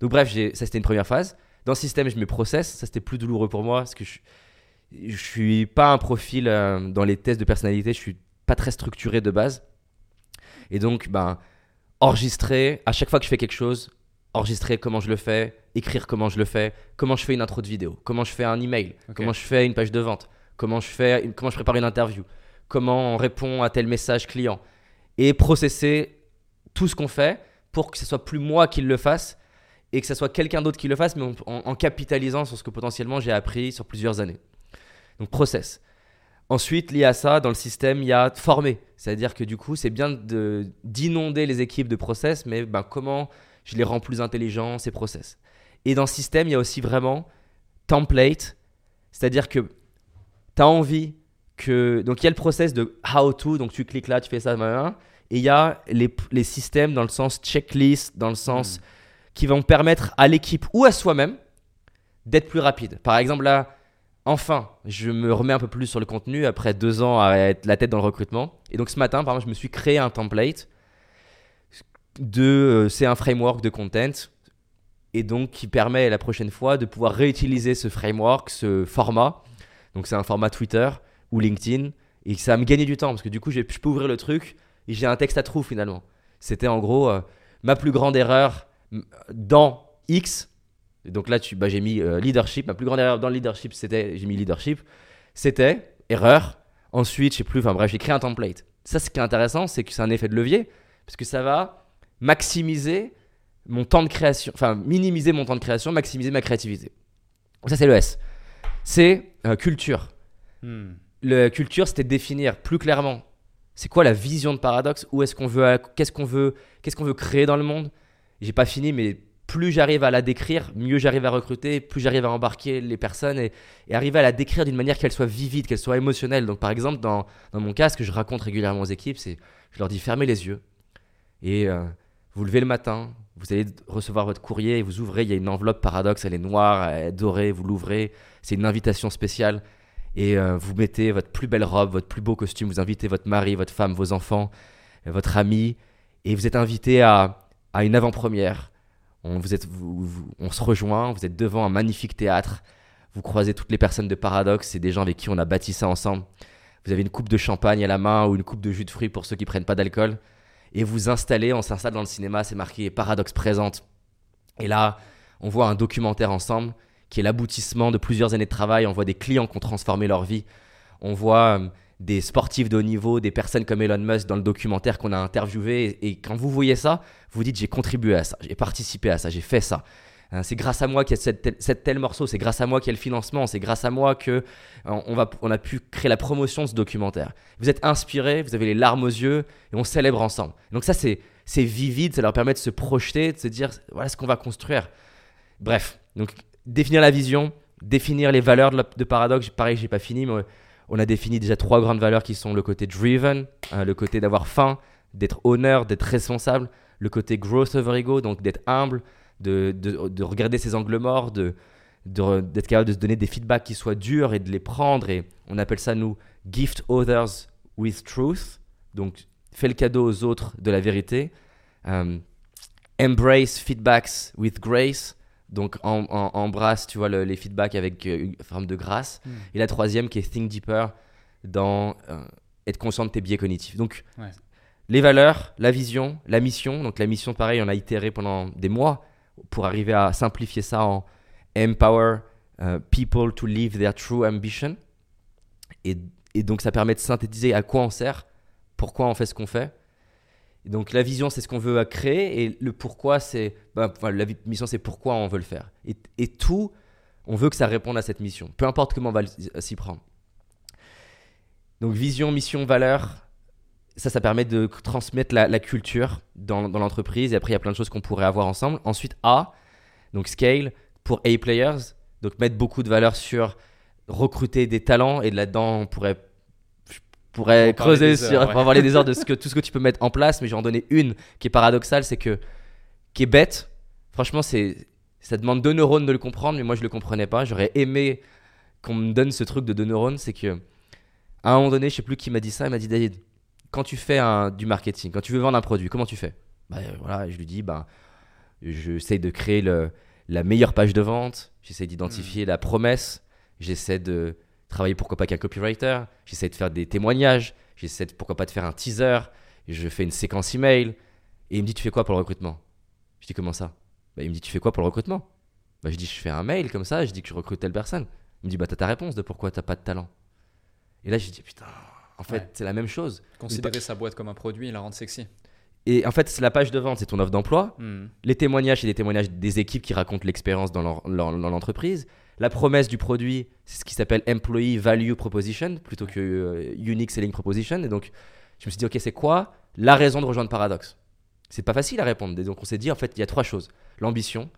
Donc bref, ça c'était une première phase. Dans le système, je mets process. Ça c'était plus douloureux pour moi parce que je, je suis pas un profil euh, dans les tests de personnalité. Je suis pas très structuré de base. Et donc, ben, enregistrer à chaque fois que je fais quelque chose, enregistrer comment je le fais, écrire comment je le fais, comment je fais une intro de vidéo, comment je fais un email, comment je fais une page de vente, comment je, fais comment je prépare une interview, comment on répond à tel message client. Et processer tout ce qu'on fait pour que ce soit plus moi qui le fasse et que ce soit quelqu'un d'autre qui le fasse, mais en, en, capitalisant sur ce que potentiellement j'ai appris sur plusieurs années. Donc process. Ensuite, lié à ça, dans le système, il y a former. C'est-à-dire que du coup, c'est bien d'inonder les équipes de process, mais ben, comment je les rends plus intelligents, ces process. Et dans système, il y a aussi vraiment template, c'est-à-dire que tu as envie que. Donc il y a le process de how to, donc tu cliques là, tu fais ça, et il y a les, les, systèmes dans le sens checklist, dans le sens hmm. qui vont permettre à l'équipe ou à soi-même d'être plus rapide. Par exemple, là, enfin, je me remets un peu plus sur le contenu après deux ans à être la tête dans le recrutement. Et donc ce matin, par exemple, je me suis créé un template de, euh, c'est un framework de content et donc qui permet la prochaine fois de pouvoir réutiliser ce framework, ce format. Donc c'est un format Twitter ou LinkedIn et ça va me gagner du temps parce que du coup je peux ouvrir le truc et j'ai un texte à trous finalement. C'était en gros euh, ma plus grande erreur dans X. donc là bah, j'ai mis euh, leadership. Ma plus grande erreur dans le leadership c'était j'ai mis leadership. C'était erreur. Ensuite je sais plus. Enfin bref j'ai créé un template. Ça ce qui est intéressant c'est que c'est un effet de levier parce que ça va maximiser mon temps de création, enfin minimiser mon temps de création, maximiser ma créativité. Ça c'est le S. C'est euh, culture. Hmm. Le culture, c'était définir plus clairement c'est quoi la vision de Paradox, où est-ce qu'on veut, qu'est-ce qu'on veut, qu'est-ce qu'on veut créer dans le monde. J'ai pas fini, mais plus j'arrive à la décrire, mieux j'arrive à recruter, plus j'arrive à embarquer les personnes et, arriver à la décrire d'une manière qu'elle soit vivide, qu'elle soit émotionnelle. Donc par exemple, dans, dans mon cas, ce que je raconte régulièrement aux équipes, c'est je leur dis fermez les yeux et euh, vous levez le matin, vous allez recevoir votre courrier vous ouvrez, il y a une enveloppe paradoxe, elle est noire, dorée, vous l'ouvrez, c'est une invitation spéciale et euh, vous mettez votre plus belle robe, votre plus beau costume, vous invitez votre mari, votre femme, vos enfants, votre ami et vous êtes invité à, une avant-première. On, vous êtes, on se rejoint, vous êtes devant un magnifique théâtre, vous croisez toutes les personnes de Paradoxe et des gens avec qui on a bâti ça ensemble. Vous avez une coupe de champagne à la main ou une coupe de jus de fruits pour ceux qui prennent pas d'alcool et vous installez, on s'installe dans le cinéma, c'est marqué Paradoxe présente. Et là, on voit un documentaire ensemble qui est l'aboutissement de plusieurs années de travail. On voit des clients qui ont transformé leur vie. On voit euh, des sportifs de haut niveau, des personnes comme Elon Musk dans le documentaire qu'on a interviewé. Et, quand vous voyez ça, vous dites j'ai contribué à ça, j'ai participé à ça, j'ai fait ça. Hein, c'est grâce à moi qu'il y a cette, tel, morceau, c'est grâce à moi qu'il y a le financement, c'est grâce à moi que va, on a pu créer la promotion de ce documentaire. Vous êtes inspiré, vous avez les larmes aux yeux et on célèbre ensemble. Donc ça c'est vivide, ça leur permet de se projeter, de se dire voilà ce qu'on va construire. Bref, donc définir la vision, définir les valeurs de, de Paradox. Pareil, j'ai pas fini, mais on a défini déjà trois grandes valeurs qui sont le côté driven, hein, le côté d'avoir faim, d'être honneur, d'être responsable, le côté growth over ego, donc d'être humble, de, de, regarder ces angles morts, de, d'être capable de se donner des feedbacks qui soient durs et de les prendre. Et on appelle ça, nous, gift others with truth. Donc, fais le cadeau aux autres de la vérité. Euh, embrace feedbacks with grace. Donc, embrasse, tu vois, les feedbacks avec euh, une forme de grâce. Hmm. Et la troisième qui est think deeper dans euh, être conscient de tes biais cognitifs. Donc, les valeurs, la vision, la mission. Donc, la mission, pareil, on a itéré pendant des mois pour arriver à simplifier ça en empower uh, people to live their true ambition. Et, donc ça permet de synthétiser à quoi on sert, pourquoi on fait ce qu'on fait. Donc la vision, c'est ce qu'on veut créer, et le pourquoi, c'est bah, la mission, c'est pourquoi on veut le faire. Et, et, tout, on veut que ça réponde à cette mission, peu importe comment on va s'y prendre. Donc vision, mission, valeur, ça, ça permet de transmettre la, culture dans, l'entreprise. Et après, il y a plein de choses qu'on pourrait avoir ensemble. Ensuite, A, donc scale pour A players. Donc mettre beaucoup de valeur sur recruter des talents. Et là-dedans, on pourrait, pourrait creuser sur, heures, avoir les des heures de ce que, tout ce que tu peux mettre en place. Mais je vais en donner une qui est paradoxale, c'est que, qui est bête. Franchement, c'est, ça demande deux neurones de le comprendre, mais moi, je le comprenais pas. J'aurais aimé qu'on me donne ce truc de deux neurones. C'est que, à un moment donné, je sais plus qui m'a dit ça. Il m'a dit, David, quand tu fais un, du marketing, quand tu veux vendre un produit, comment tu fais? Bah, voilà, Je lui dis, bah, j'essaie de créer le, la meilleure page de vente, j'essaie d'identifier hmm. la promesse, j'essaie de travailler pourquoi pas avec un copywriter, j'essaie de faire des témoignages, j'essaie de, pourquoi pas de faire un teaser, je fais une séquence email. Et il me dit, tu fais quoi pour le recrutement? Je dis, comment ça? Bah, Il me dit, tu fais quoi pour le recrutement? Bah, Je dis, je fais un mail comme ça, je dis que je recrute telle personne. Il me dit, bah, t'as ta réponse de pourquoi t'as pas de talent. Et là, je dis, putain, en fait, c'est la même chose. Considérer sa boîte comme un produit et la rendre sexy. Et en fait, c'est la page de vente, c'est ton offre d'emploi. Hmm. Les témoignages, c'est des témoignages des équipes qui racontent l'expérience dans l'entreprise. La promesse du produit, c'est ce qui s'appelle Employee Value Proposition plutôt que euh, Unique Selling Proposition. Et donc, je me suis dit, ok, c'est quoi la raison de rejoindre Paradox? C'est pas facile à répondre. Et donc, on s'est dit, en fait, il y a trois choses. L'ambition.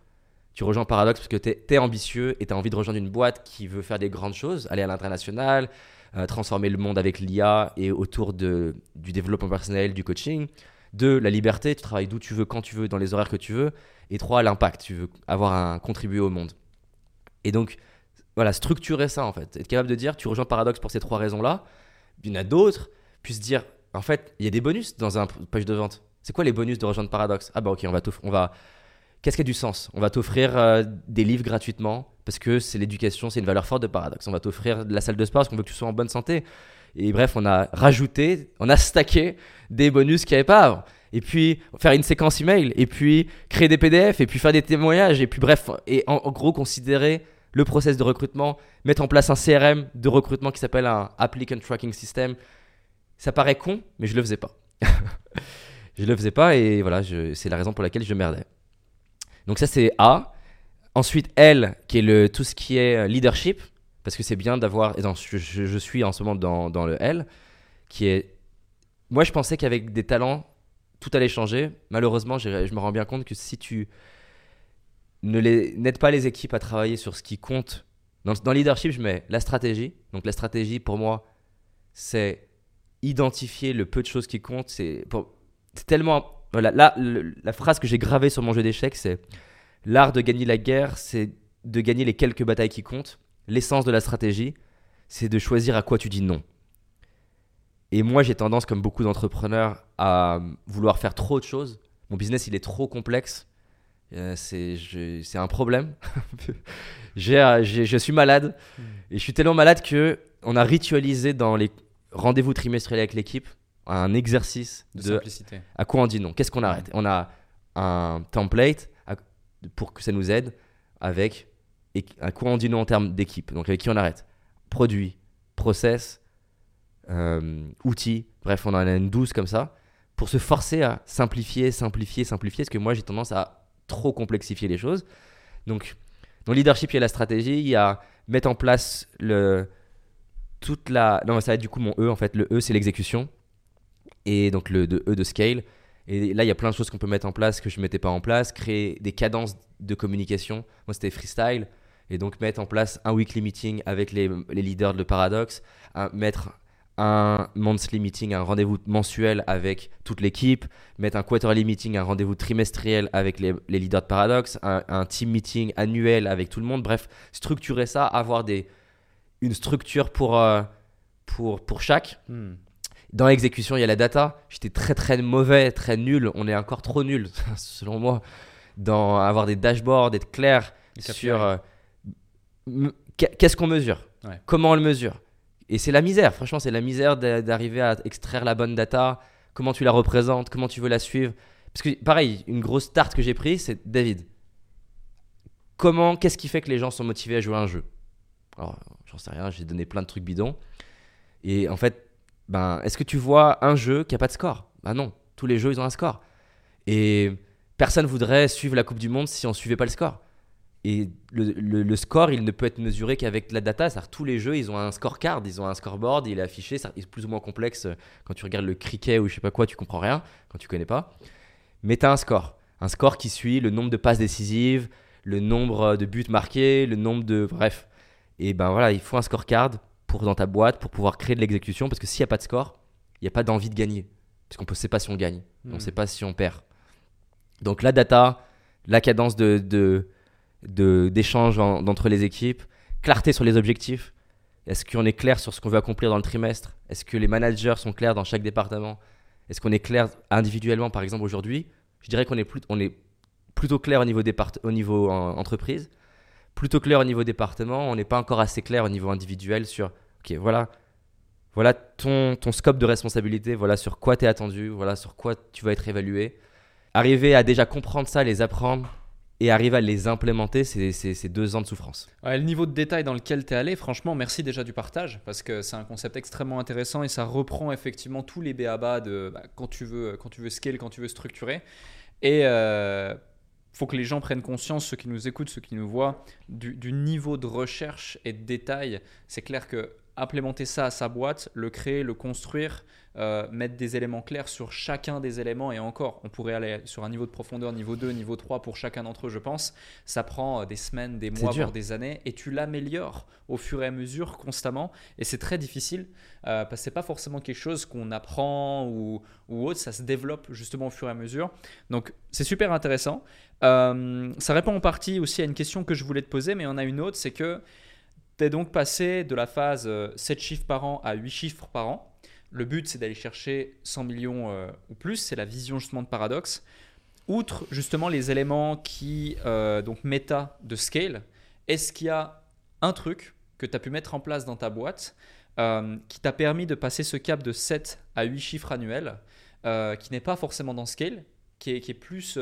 Tu rejoins Paradox parce que tu es, ambitieux et tu as envie de rejoindre une boîte qui veut faire des grandes choses, aller à l'international, euh, transformer le monde avec l'IA et autour de, du développement personnel, du coaching. Deux, la liberté, tu travailles d'où tu veux, quand tu veux, dans les horaires que tu veux. Et trois, l'impact, tu veux avoir un contribuer au monde. Et donc, voilà, structurer ça en fait. Être capable de dire, tu rejoins Paradox pour ces trois raisons-là. Il y en a d'autres. Puis se dire, en fait, il y a des bonus dans un page de vente. C'est quoi les bonus de rejoindre Paradox? Ah bah ok, on va on va. Qu'est-ce qui a du sens? On va t'offrir euh, des livres gratuitement parce que c'est l'éducation, c'est une valeur forte de Paradox. On va t'offrir de la salle de sport parce qu'on veut que tu sois en bonne santé. Et bref, on a rajouté, on a stacké des bonus qu'il n'y avait pas avant. Et puis faire une séquence email, et puis créer des PDF, et puis faire des témoignages, et puis bref, et en gros considérer le process de recrutement, mettre en place un CRM de recrutement qui s'appelle un Applicant Tracking System. Ça paraît con, mais je le faisais pas. je le faisais pas et voilà, c'est la raison pour laquelle je merdais. Donc ça c'est A. Ensuite L, qui est le, tout ce qui est euh, leadership, parce que c'est bien d'avoir, et je, suis en ce moment dans, le L, qui est, moi je pensais qu'avec des talents, tout allait changer. Malheureusement, je me rends bien compte que si tu n'aide pas les équipes à travailler sur ce qui compte. Dans, dans leadership, je mets la stratégie. Donc la stratégie, pour moi, c'est identifier le peu de choses qui comptent. C'est tellement... Voilà, là, la phrase que j'ai gravée sur mon jeu d'échecs, c'est l'art de gagner la guerre, c'est de gagner les quelques batailles qui comptent. L'essence de la stratégie, c'est de choisir à quoi tu dis non. Et moi, j'ai tendance, comme beaucoup d'entrepreneurs, à vouloir faire trop de choses. Mon business, il est trop complexe euh, c'est un problème. Euh, je suis malade hmm. et je suis tellement malade que on a ritualisé dans les rendez-vous trimestriels avec l'équipe un exercice de, simplicité. À quoi on dit non? Qu'est-ce qu'on arrête? On a un template pour que ça nous aide avec et à quoi on dit non en termes d'équipe? Donc avec qui on arrête? Produit, process, euh, outils. Bref, on en a une douce comme ça pour se forcer à simplifier, simplifier, simplifier. Parce que moi j'ai tendance à trop complexifier les choses. Donc, dans le leadership, il y a la stratégie, il y a mettre en place le, toute la. Non, ça va être du coup mon E en fait. Le E, c'est l'exécution. Et donc le E de scale. Et là, il y a plein de choses qu'on peut mettre en place que je ne mettais pas en place. Créer des cadences de communication. Moi, c'était freestyle. Et donc, mettre en place un weekly meeting avec les, les leaders de Paradox. mettre un monthly meeting, un rendez-vous mensuel avec toute l'équipe, mettre un quarterly meeting, un rendez-vous trimestriel avec les, leaders de Paradox, un, team meeting annuel avec tout le monde. Bref, structurer ça, avoir des, une structure pour, euh, pour, pour chaque. Hmm. Dans l'exécution, il y a la data. J'étais très très mauvais, très nul. On est encore trop nul, selon moi, dans avoir des dashboards, être clair sur euh, qu'est-ce qu'on mesure, comment on le mesure? Et c'est la misère, franchement, c'est la misère d'arriver à extraire la bonne data, comment tu la représentes, comment tu veux la suivre? Parce que, pareil, une grosse start que j'ai prise, c'est David. Comment, qu'est-ce qui fait que les gens sont motivés à jouer à un jeu? Alors, j'en sais rien, j'ai donné plein de trucs bidons. Et en fait, ben, est-ce que tu vois un jeu qui a pas de score? Ben non, tous les jeux, ils ont un score. Et personne voudrait suivre la Coupe du Monde si on suivait pas le score. Et le, score, il ne peut être mesuré qu'avec la data. cest tous les jeux, ils ont un scorecard, ils ont un scoreboard, il est affiché. C'est plus ou moins complexe. Quand tu regardes le cricket ou je sais pas quoi, tu comprends rien quand tu connais pas. Mais tu as un score. Un score qui suit le nombre de passes décisives, le nombre de buts marqués, le nombre de. Bref. Et ben voilà, il faut un scorecard pour, dans ta boîte pour pouvoir créer de l'exécution. Parce que s'il n'y a pas de score, il n'y a pas d'envie de gagner. Parce qu'on ne sait pas si on gagne. On ne hmm. sait pas si on perd. Donc la data, la cadence de d'échanges entre les équipes, clarté sur les objectifs. Est-ce qu'on est clair sur ce qu'on veut accomplir dans le trimestre? Est-ce que les managers sont clairs dans chaque département? Est-ce qu'on est clair individuellement, par exemple, aujourd'hui Je dirais qu'on est, plus, on est plutôt clair au niveau, au niveau entreprise, plutôt clair au niveau département. On n'est pas encore assez clair au niveau individuel sur, ok, voilà, voilà ton, ton scope de responsabilité, voilà sur quoi tu es attendu, voilà sur quoi tu vas être évalué. Arriver à déjà comprendre ça, les apprendre, et arriver à les implémenter, c'est deux ans de souffrance. le niveau de détail dans lequel tu es allé, franchement, merci déjà du partage, parce que c'est un concept extrêmement intéressant et ça reprend effectivement tous les BABA de bah, quand, tu veux, quand tu veux scale, quand tu veux structurer. Et euh, faut que les gens prennent conscience, ceux qui nous écoutent, ceux qui nous voient, du, du niveau de recherche et de détail. C'est clair que implémenter ça à sa boîte, le créer, le construire, euh, mettre des éléments clairs sur chacun des éléments et encore, on pourrait aller sur un niveau de profondeur, niveau 2, niveau 3 pour chacun d'entre eux, je pense. Ça prend euh, des semaines, des mois, voire des années et tu l'améliores au fur et à mesure constamment et c'est très difficile euh, parce que c'est pas forcément quelque chose qu'on apprend ou, ou, autre, ça se développe justement au fur et à mesure. Donc c'est super intéressant. ça répond en partie aussi à une question que je voulais te poser, mais on a une autre, c'est que tu es donc passé de la phase euh, 7 chiffres par an à 8 chiffres par an. Le but, c'est d'aller chercher 100 millions euh, ou plus. C'est la vision justement de Paradox. Outre justement les éléments qui, euh, donc méta de scale, est-ce qu'il y a un truc que tu as pu mettre en place dans ta boîte euh, qui t'a permis de passer ce cap de 7 à 8 chiffres annuels, qui n'est pas forcément dans scale, qui est, plus,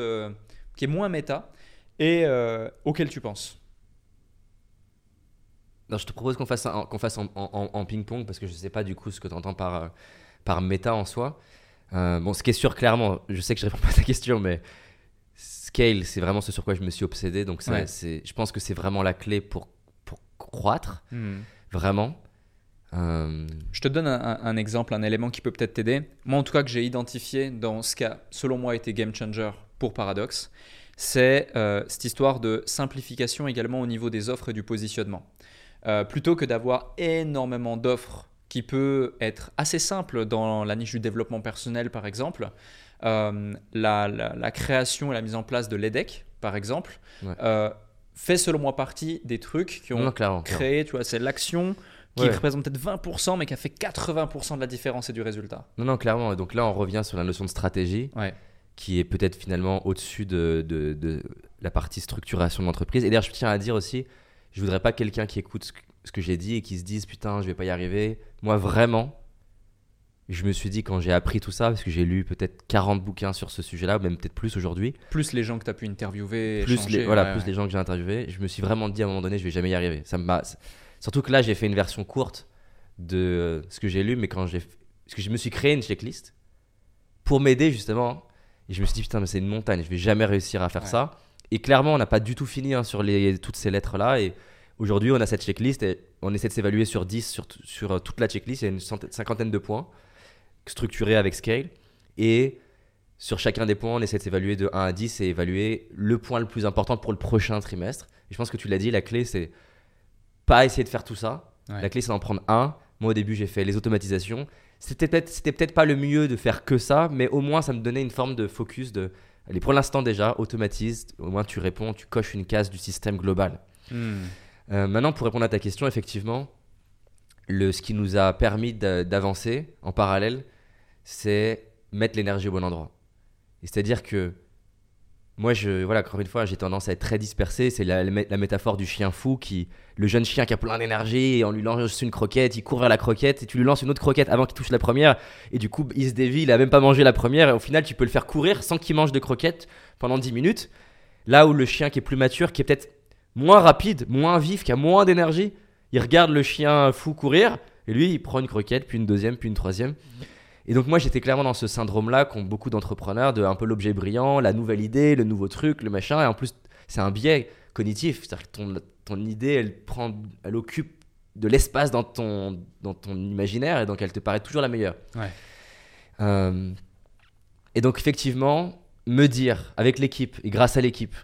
qui est moins méta, et auquel tu penses? Non, je te propose qu'on fasse, un- qu'on fasse en, en- en ping-pong parce que je sais pas du coup ce que tu entends par, euh, par méta en soi. Euh, bon, ce qui est sûr, clairement, je sais que je réponds pas à ta question, mais scale, c'est vraiment ce sur quoi je me suis obsédé. Donc, ça, Ouais. c'est, je pense que c'est vraiment la clé pour, pour croître, vraiment. Euh, Je te donne un, un- un exemple, un élément qui peut peut-être t'aider. Moi, en tout cas, que j'ai identifié dans ce qui a, selon moi, été game changer pour Paradox, c'est euh, cette histoire de simplification également au niveau des offres et du positionnement. Euh, plutôt que d'avoir énormément d'offres qui peut être assez simple dans la niche du développement personnel, par exemple, euh, la, la- la création et la mise en place de l'EDEC, par exemple, Ouais. euh, fait selon moi partie des trucs qui ont non, clairement. clairement. créé, tu vois, c'est l'action qui Ouais. représente peut-être 20%, mais qui a fait 80% de la différence et du résultat. Non, non, clairement. Et donc là, on revient sur la notion de stratégie. Ouais. qui est peut-être finalement au-dessus de, de- de la partie structuration de l'entreprise. Et d'ailleurs, je tiens à dire aussi, je voudrais pas quelqu'un qui écoute ce que, j'ai dit et qui se dise putain, je vais pas y arriver. Moi, vraiment, je me suis dit quand j'ai appris tout ça, parce que j'ai lu peut-être 40 bouquins sur ce sujet-là, même peut-être plus aujourd'hui, Plus les gens que tu as pu interviewer, plus, échanger, les, voilà, ouais, plus ouais. les gens que j'ai interviewés, je me suis vraiment dit à un moment donné, je vais jamais y arriver. Ça m'a... Surtout que là, j'ai fait une version courte de ce que j'ai lu, mais quand j'ai. Parce que je me suis créé une checklist pour m'aider justement. Et je me suis dit, putain, mais c'est une montagne, je vais jamais réussir à faire Ouais. ça. Et clairement, on n'a pas du tout fini hein, sur les, toutes ces lettres-là. Et aujourd'hui, on a cette checklist et on essaie de s'évaluer sur 10, sur, euh, toute la checklist. Il y a une centaine- cinquantaine de points structurés avec Scale. Et sur chacun des points, on essaie de s'évaluer de 1 à 10 et évaluer le point le plus important pour le prochain trimestre. Et je pense que tu l'as dit, la clé, c'est pas essayer de faire tout ça. Ouais. La clé, c'est d'en prendre un. Moi, au début, j'ai fait les automatisations. C'était peut-être, c'était peut-être pas le mieux de faire que ça, mais au moins, ça me donnait une forme de focus de. Allez, pour l'instant, déjà, automatise. Au moins, tu réponds, tu coches une case du système global. Hmm. Euh, maintenant, pour répondre à ta question, effectivement, le, ce qui nous a permis d'a- d'avancer en parallèle, c'est mettre l'énergie au bon endroit. Et C'est-à-dire que moi, je, voilà, encore une fois, j'ai tendance à être très dispersé. C'est la, la mé- la métaphore du chien fou qui, le jeune chien qui a plein d'énergie et on lui lance une croquette, il court vers la croquette et tu lui lances une autre croquette avant qu'il touche la première et du coup, il se dévie, il a même pas mangé la première et au final, tu peux le faire courir sans qu'il mange de croquette pendant 10 minutes. Là où le chien qui est plus mature, qui est peut-être moins rapide, moins vif, qui a moins d'énergie, il regarde le chien fou courir et lui, il prend une croquette, puis une deuxième, puis une troisième. Et donc moi, j'étais clairement dans ce syndrome-là qu'ont beaucoup d'entrepreneurs, de un peu l'objet brillant, la nouvelle idée, le nouveau truc, le machin. Et en plus, c'est un biais cognitif, c'est-à-dire que ton, ton idée, elle prend, elle occupe de l'espace dans ton, dans ton imaginaire et donc elle te paraît toujours la meilleure. Ouais. Euh, et donc effectivement, me dire avec l'équipe et grâce à l'équipe,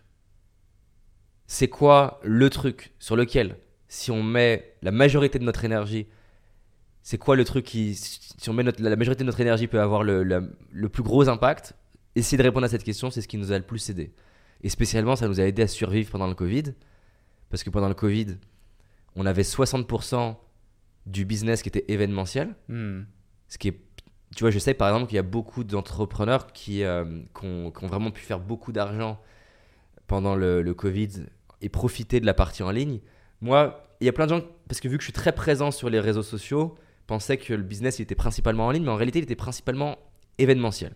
c'est quoi le truc sur lequel, si on met la majorité de notre énergie, c'est quoi le truc qui, si on met notre- la majorité de notre énergie peut avoir le, la- le plus gros impact Essayer de répondre à cette question, c'est ce qui nous a le plus aidé. Et spécialement, ça nous a aidé à survivre pendant le Covid. Parce que pendant le Covid, on avait 60% du business qui était événementiel. Hmm. Ce qui est, tu vois, je sais par exemple qu'il y a beaucoup d'entrepreneurs qui, euh, qui, ont, qui ont vraiment pu faire beaucoup d'argent pendant le, le Covid et profiter de la partie en ligne. Moi, il y a plein de gens, parce que vu que je suis très présent sur les réseaux sociaux, pensaient que le business il était principalement en ligne, mais en réalité, il était principalement événementiel.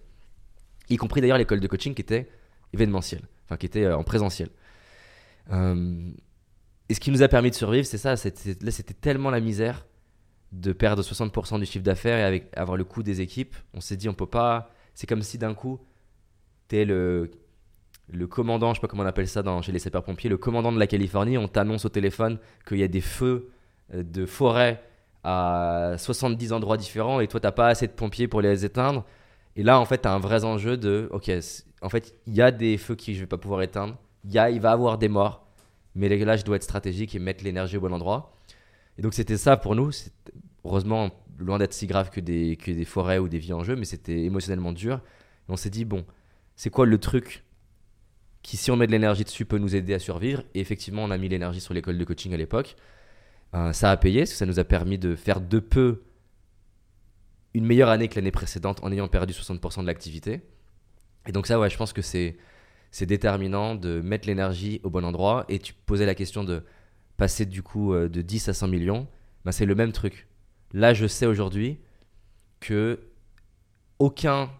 Y compris d'ailleurs l'école de coaching qui était événementielle, enfin qui était euh, en présentiel. Euh, et ce qui nous a permis de survivre, c'est ça. Là, c'était tellement la misère de perdre 60% du chiffre d'affaires et avec avoir le coût des équipes. On s'est dit, on peut pas. C'est comme si d'un coup, t'es le, le commandant, je sais pas comment on appelle ça dans, chez les sapeurs-pompiers, le commandant de la Californie. On t'annonce au téléphone qu'il y a des feux euh, de forêt à 70 endroits différents et toi, t'as pas assez de pompiers pour les éteindre. Et là, en fait, tu as un vrai enjeu de, ok, en fait, il y a des feux que je vais pas pouvoir éteindre. Il y a, il va avoir des morts. Mais là, je dois être stratégique et mettre l'énergie au bon endroit. Et donc, c'était ça pour nous. Heureusement loin d'être si grave que des, que des forêts ou des vies en jeu, mais c'était émotionnellement dur. Et on s'est dit, bon, c'est quoi le truc qui, si on met de l'énergie dessus, peut nous aider à survivre? Et effectivement, on a mis l'énergie sur l'école de coaching à l'époque. Euh, ça a payé, parce que ça nous a permis de faire de peu une meilleure année que l'année précédente en ayant perdu 60% de l'activité. Et donc ça, ouais, je pense que c'est c'est déterminant de mettre l'énergie au bon endroit. Et tu posais la question de passer du coup euh, de 10 à 100 millions. Ben, c'est le même truc. Là, je sais aujourd'hui que aucun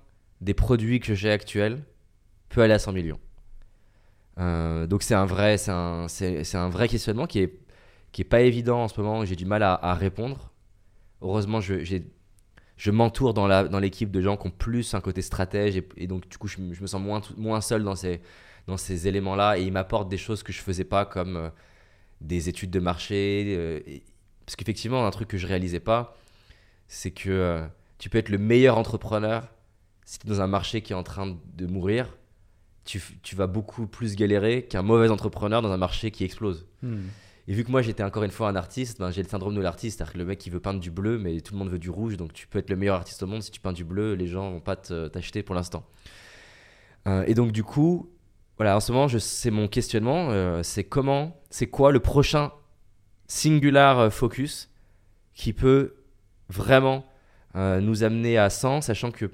des produits que j'ai actuels peut aller à 100 millions. Euh, donc c'est un un, c'est, un vrai questionnement qui est, qui est pas évident en ce moment. J'ai du mal à, répondre. Heureusement, je, je m'entoure dans, la, dans l'équipe de gens qui ont plus un côté stratège et, donc du coup je, je me sens moins, moins seul dans ces, dans ces éléments-là et ils m'apportent des choses que je faisais pas comme euh, des études de marché. euh, parce qu'effectivement, un truc que je réalisais pas, c'est que euh, tu peux être le meilleur entrepreneur si tu es dans un marché qui est en train de mourir. Tu, tu vas beaucoup plus galérer qu'un mauvais entrepreneur dans un marché qui explose. Hmm. Et vu que moi j'étais encore une fois un artiste, ben, j'ai le syndrome de l'artiste, c'est-à-dire que le mec qui veut peindre du bleu, mais tout le monde veut du rouge, donc tu peux être le meilleur artiste au monde, si tu peins du bleu, les gens vont pas te- t'acheter pour l'instant. Euh, et donc du coup, voilà, en ce moment, c'est mon questionnement, euh, c'est comment, c'est quoi le prochain singular euh, focus qui peut vraiment nous amener à 100, sachant que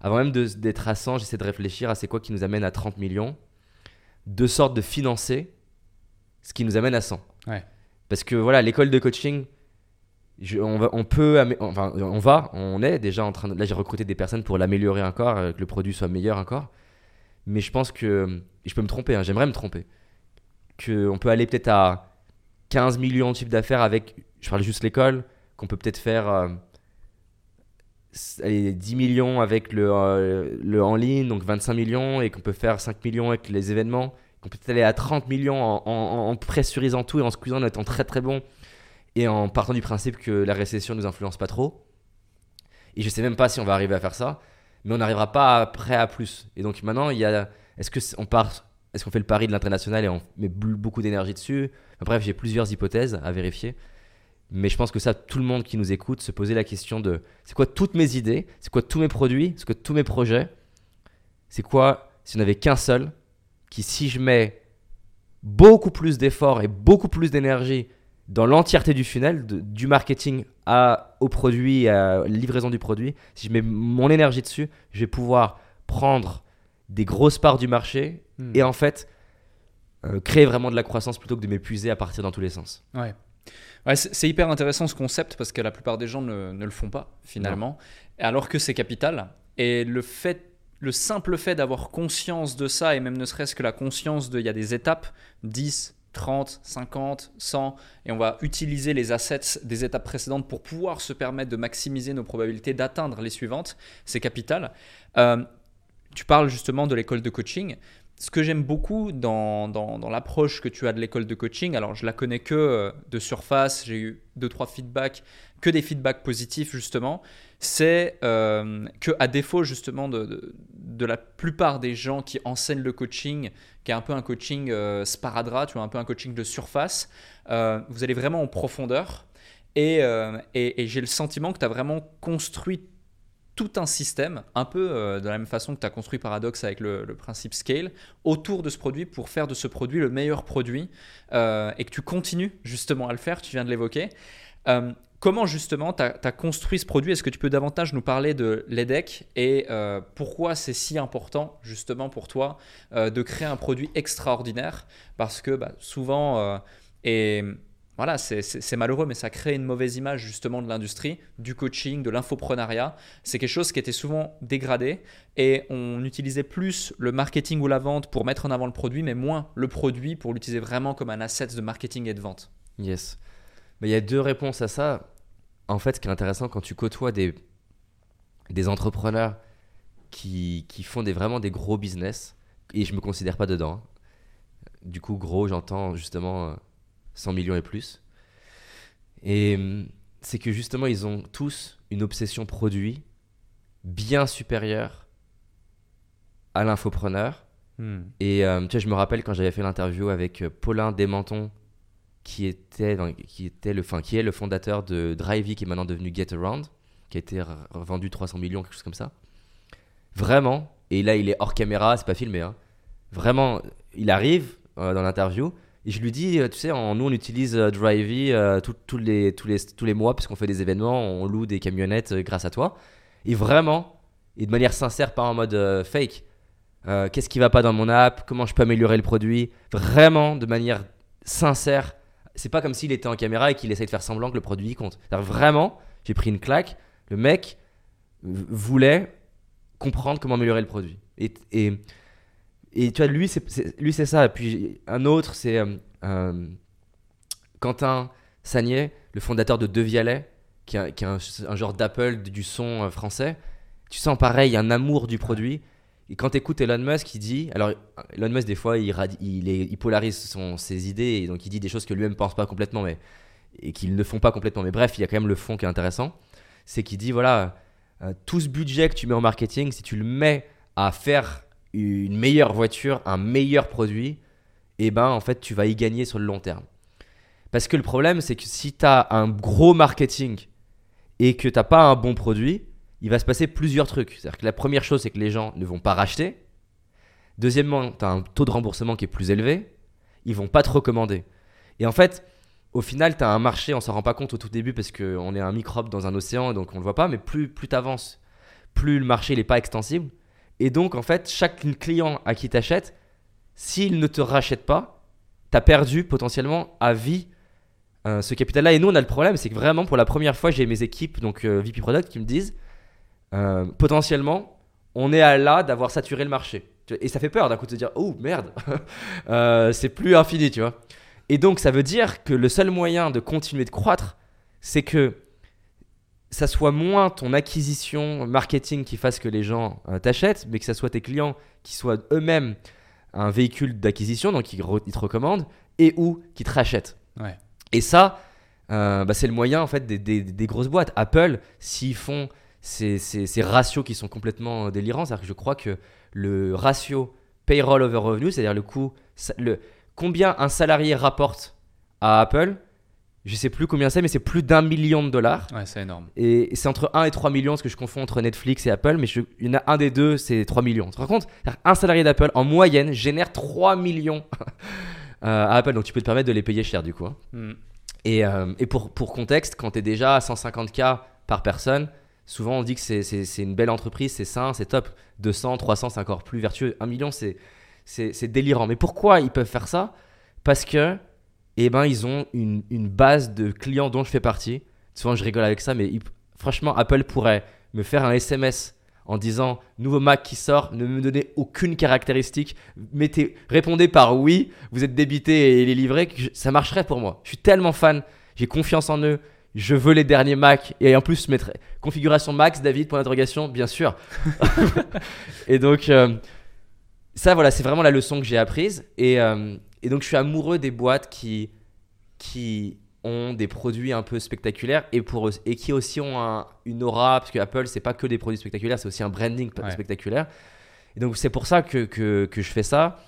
avant même d'être à 100, j'essaie de réfléchir à c'est quoi qui nous amène à 30 millions, de sorte de financer ce qui nous amène à 100. Ouais. Parce que voilà, l'école de coaching, on, va, on peut, enfin, on va, on est déjà en train de. Là, j'ai recruté des personnes pour l'améliorer encore, euh, que le produit soit meilleur encore. Mais je pense que. je peux me tromper, hein, j'aimerais me tromper. Qu'on peut aller peut-être à 15 millions de chiffre d'affaires avec. Je parle juste l'école, qu'on peut peut-être faire. euh, s- allez, 10 millions avec le, euh, le en ligne, donc 25 millions, et qu'on peut faire 5 millions avec les événements, qu'on peut aller à 30 millions en, pressurisant tout et en squeezant, en étant très très bon, et en partant du principe que la récession ne nous influence pas trop. Et je sais même pas si on va arriver à faire ça, mais on n'arrivera pas après à plus. Et donc maintenant, il y a, est-ce que on part, est-ce qu'on fait le pari de l'international et on met beaucoup d'énergie dessus? Bref, j'ai plusieurs hypothèses à vérifier. Mais je pense que ça, tout le monde qui nous écoute, se poser la question de c'est quoi toutes mes idées, c'est quoi tous mes produits, c'est quoi tous mes projets, c'est quoi si on n'avait qu'un seul, qui si je mets beaucoup plus d'efforts et beaucoup plus d'énergie dans l'entièreté du funnel, de- du marketing à, au produit, à la livraison du produit, si je mets mon énergie dessus, je vais pouvoir prendre des grosses parts du marché Hmm. et en fait euh, créer vraiment de la croissance plutôt que de m'épuiser à partir dans tous les sens. Ouais. Ouais, c'est hyper intéressant ce concept parce que la plupart des gens ne, ne le font pas finalement, alors que c'est capital. Et le fait, le simple fait d'avoir conscience de ça et même ne serait-ce que la conscience de, il y a des étapes, 10, 30, 50, 100, et on va utiliser les assets des étapes précédentes pour pouvoir se permettre de maximiser nos probabilités d'atteindre les suivantes, c'est capital. Euh, tu parles justement de l'école de coaching. Ce que j'aime beaucoup dans, dans, dans l'approche que tu as de l'école de coaching, alors je la connais que euh, de surface, j'ai eu deux trois feedbacks, que des feedbacks positifs justement, c'est euh, que à défaut justement de, de, la plupart des gens qui enseignent le coaching, qui est un peu un coaching euh, sparadrap, tu vois, un peu un coaching de surface, euh, vous allez vraiment en profondeur et, euh, et, j'ai le sentiment que tu as vraiment construit tout un système, un peu euh, de la même façon que tu as construit Paradox avec le, principe scale, autour de ce produit pour faire de ce produit le meilleur produit et que tu continues justement à le faire, tu viens de l'évoquer. Comment justement tu as, construit ce produit? Est-ce que tu peux davantage nous parler de l'EDEC et euh, pourquoi c'est si important justement pour toi euh, de créer un produit extraordinaire? Parce que bah, souvent, euh, et voilà, c'est malheureux, mais ça crée une mauvaise image justement de l'industrie, du coaching, de l'infoprenariat. C'est quelque chose qui était souvent dégradé et on utilisait plus le marketing ou la vente pour mettre en avant le produit, mais moins le produit pour l'utiliser vraiment comme un asset de marketing et de vente. Yes. Mais il y a deux réponses à ça. En fait, ce qui est intéressant quand tu côtoies des, des entrepreneurs qui, qui font des, vraiment des gros business, et je me considère pas dedans. hein. Du coup, gros, j'entends justement euh, 100 millions et plus. Et hum, c'est que justement, ils ont tous une obsession produit bien supérieure à l'infopreneur. Et euh, tu vois, je me rappelle quand j'avais fait l'interview avec euh, Paulin Desmentons, qui était, qui était le, enfin, qui est le fondateur de Drivey, qui est maintenant devenu Get Around, qui a été revendu 300 millions, quelque chose comme ça. Vraiment, et là il est hors caméra, c'est pas filmé, hein. Vraiment, il arrive euh, dans l'interview, Et je lui dis, euh, tu sais, en, nous on utilise euh, Drivey euh, tous les, tous, les, tous les mois parce qu'on fait des événements, on loue des camionnettes grâce à toi. Et vraiment, et de manière sincère, pas en mode fake, qu'est-ce qui va pas dans mon app, comment je peux améliorer le produit, vraiment de manière sincère. C'est pas comme s'il était en caméra et qu'il essaye de faire semblant que le produit compte. Vraiment, j'ai pris une claque, le mec voulait comprendre comment améliorer le produit. Et, et, et tu vois, lui, c'est, lui, c'est ça. Et puis un autre, c'est euh, euh, Quentin Sagnier, le fondateur de Devialet, qui est, un, qui est un- un genre d'Apple du son euh, français. Tu sens pareil, un amour du produit. Et quand tu écoutes Elon Musk, il dit. Alors, Elon Musk, des fois, il, polarise son- ses idées, et donc il dit des choses que lui-même pense pas complètement, mais. et qu'ils ne font pas complètement. Mais bref, il y a quand même le fond qui est intéressant. C'est qu'il dit voilà, euh, tout ce budget que tu mets en marketing, si tu le mets à faire une meilleure voiture, un meilleur produit, et ben en fait, tu vas y gagner sur le long terme. Parce que le problème, c'est que si tu as un gros marketing et que tu n'as pas un bon produit, il va se passer plusieurs trucs. C'est-à-dire que la première chose, c'est que les gens ne vont pas racheter. Deuxièmement, tu as un taux de remboursement qui est plus élevé. Ils vont pas te recommander. Et en fait, au final, tu as un marché, on s'en rend pas compte au tout début parce qu'on est un microbe dans un océan, donc on le voit pas, mais plus, plus tu avances, plus le marché n'est pas extensible. Et donc, en fait, chaque client à qui t'achètes, s'il ne te rachète pas, tu as perdu potentiellement à vie euh, ce capital-là. Et nous, on a le problème, c'est que vraiment, pour la première fois, j'ai mes équipes, donc euh, VP Product, qui me disent euh, potentiellement, on est à là d'avoir saturé le marché. Et ça fait peur d'un coup de se dire oh merde, Euh, c'est plus infini, tu vois. Et donc, ça veut dire que le seul moyen de continuer de croître, c'est que ça soit moins ton acquisition marketing qui fasse que les gens euh, t'achètent, mais que ça soit tes clients qui soient eux-mêmes un véhicule d'acquisition, donc ils, te recommandent, et ou qui te rachètent. Ouais. Et ça, euh, bah, c'est le moyen en fait des, des- des grosses boîtes. Apple, s'ils font ces, ces- ces ratios qui sont complètement délirants, c'est-à-dire que je crois que le ratio payroll over revenue, c'est-à-dire le coût, le, combien un salarié rapporte à Apple, je sais plus combien c'est, mais c'est plus d'un million de dollars. Ouais, c'est énorme. Et c'est entre 1 et 3 millions, ce que je confonds entre Netflix et Apple, mais je- il y en a un des deux, c'est 3 millions. Tu te rends compte? Un salarié d'Apple, en moyenne, génère 3 millions euh, à Apple, donc tu peux te permettre de les payer cher du coup. hein. Hmm. Et, euh, et pour, pour contexte, quand tu es déjà à 150K par personne, souvent on dit que c'est- une belle entreprise, c'est sain, c'est top. 200, 300, c'est encore plus vertueux. 1 million, c'est délirant. Mais pourquoi ils peuvent faire ça? Parce que, eh ben, ils ont une, une base de clients dont je fais partie. Souvent, je rigole avec ça, mais franchement, Apple pourrait me faire un SMS en disant nouveau Mac qui sort, ne me donnez aucune caractéristique, mettez, répondez par oui, vous êtes débité et il est livré, que je- ça marcherait pour moi. Je suis tellement fan, j'ai confiance en eux, je veux les derniers Mac et en plus je mettrais configuration max David point d'interrogation, bien sûr. et donc euh, ça voilà, c'est vraiment la leçon que j'ai apprise et, euh, et donc je suis amoureux des boîtes qui qui ont des produits un peu spectaculaires et, pour, eux- et qui aussi ont un- une aura, parce que Apple, c'est pas que des produits spectaculaires, c'est aussi un branding Ouais. spectaculaire. Et donc, c'est pour ça que, que, que je fais ça.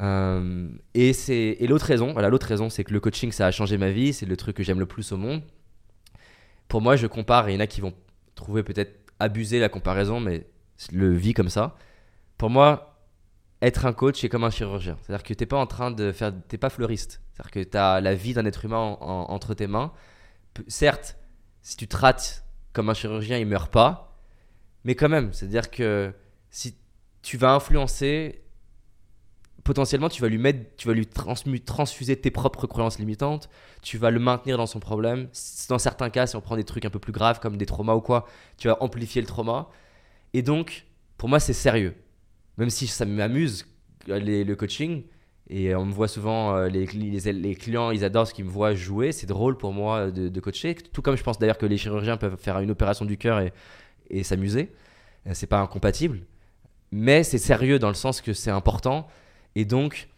Euh, et c'est et l'autre raison, voilà, l'autre raison, c'est que le coaching, ça a changé ma vie, c'est le truc que j'aime le plus au monde. Pour moi, je compare, et il y en a qui vont trouver peut-être abuser la comparaison, mais le vis comme ça. Pour moi, être un coach, c'est comme un chirurgien. C'est-à-dire que tu n'es pas en train de faire. Tu pas fleuriste. C'est-à-dire que tu as la vie d'un être humain en- en- entre tes mains. Certes, si tu trates comme un chirurgien, il meurt pas. Mais quand même, c'est-à-dire que si tu vas influencer, potentiellement, tu vas lui mettre, tu vas lui transfuser tes propres croyances limitantes. Tu vas le maintenir dans son problème. Dans certains cas, si on prend des trucs un peu plus graves comme des traumas ou quoi, tu vas amplifier le trauma. Et donc, pour moi, c'est sérieux. Même si ça m'amuse, euh, le coaching, et on me voit souvent, euh, les, clients, ils adorent ce qu'ils me voient jouer. C'est drôle pour moi euh, de, coacher. Tout comme je pense d'ailleurs que les chirurgiens peuvent faire une opération du cœur et, et s'amuser. C'est pas incompatible. Mais c'est sérieux dans le sens que c'est important. Et donc,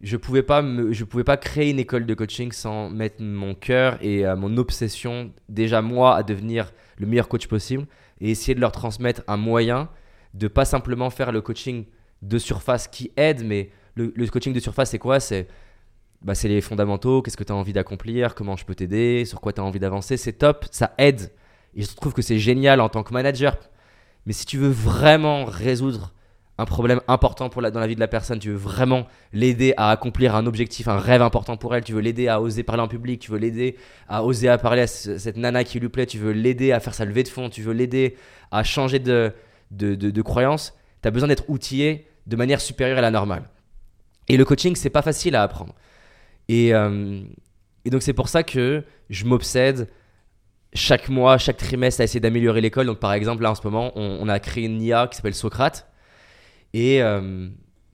je pouvais pas pouvais pas créer une école de coaching sans mettre mon cœur et euh, mon obsession déjà moi à devenir le meilleur coach possible et essayer de leur transmettre un moyen de pas simplement faire le coaching de surface qui aide, mais le, le coaching de surface c'est quoi? C'est bah, c'est les fondamentaux, qu'est-ce que tu as envie d'accomplir, comment je peux t'aider, sur quoi tu as envie d'avancer, c'est top, ça aide. Et je trouve que c'est génial en tant que manager. Mais si tu veux vraiment résoudre un problème important pour la, dans la vie de la personne, tu veux vraiment l'aider à accomplir un objectif, un rêve important pour elle, tu veux l'aider à oser parler en public, tu veux l'aider à oser à parler à cette nana qui lui plaît, tu veux l'aider à faire sa levée de fond, tu veux l'aider à changer de, de, de, croyance, tu as besoin d'être outillé de manière supérieure à la normale. Et le coaching, c'est pas facile à apprendre. Et, euh, et donc c'est pour ça que je m'obsède chaque mois, chaque trimestre à essayer d'améliorer l'école. Donc par exemple, là en ce moment, on, on a créé une IA qui s'appelle Socrate et euh,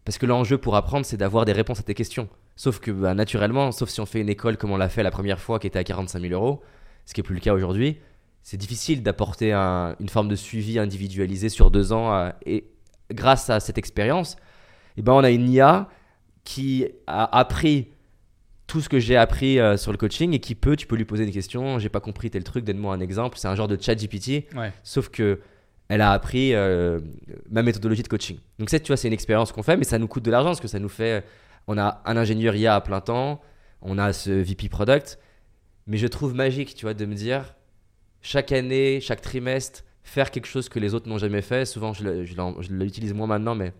parce que l'enjeu pour apprendre, c'est d'avoir des réponses à tes questions. Sauf que bah, naturellement, sauf si on fait une école comme on l'a fait la première fois qui était à 45 000 euros, ce qui n'est plus le cas aujourd'hui, c'est difficile d'apporter une forme de suivi individualisé sur deux ans. Euh, et grâce à cette expérience, eh ben, on a une IA qui a appris tout ce que j'ai appris euh, sur le coaching et qui peut, tu peux lui poser des questions. J'ai pas compris tel truc, donne-moi un exemple. C'est un genre de chat GPT. Sauf que elle a appris euh, ma méthodologie de coaching. Donc, tu vois, c'est une expérience qu'on fait, mais ça nous coûte de l'argent parce que ça nous fait. On a un ingénieur IA à plein temps, on a ce VP Product, mais je trouve magique, tu vois, de me dire chaque année, chaque trimestre, faire quelque chose que les autres n'ont jamais fait. Souvent, je l'utilise moins maintenant, mais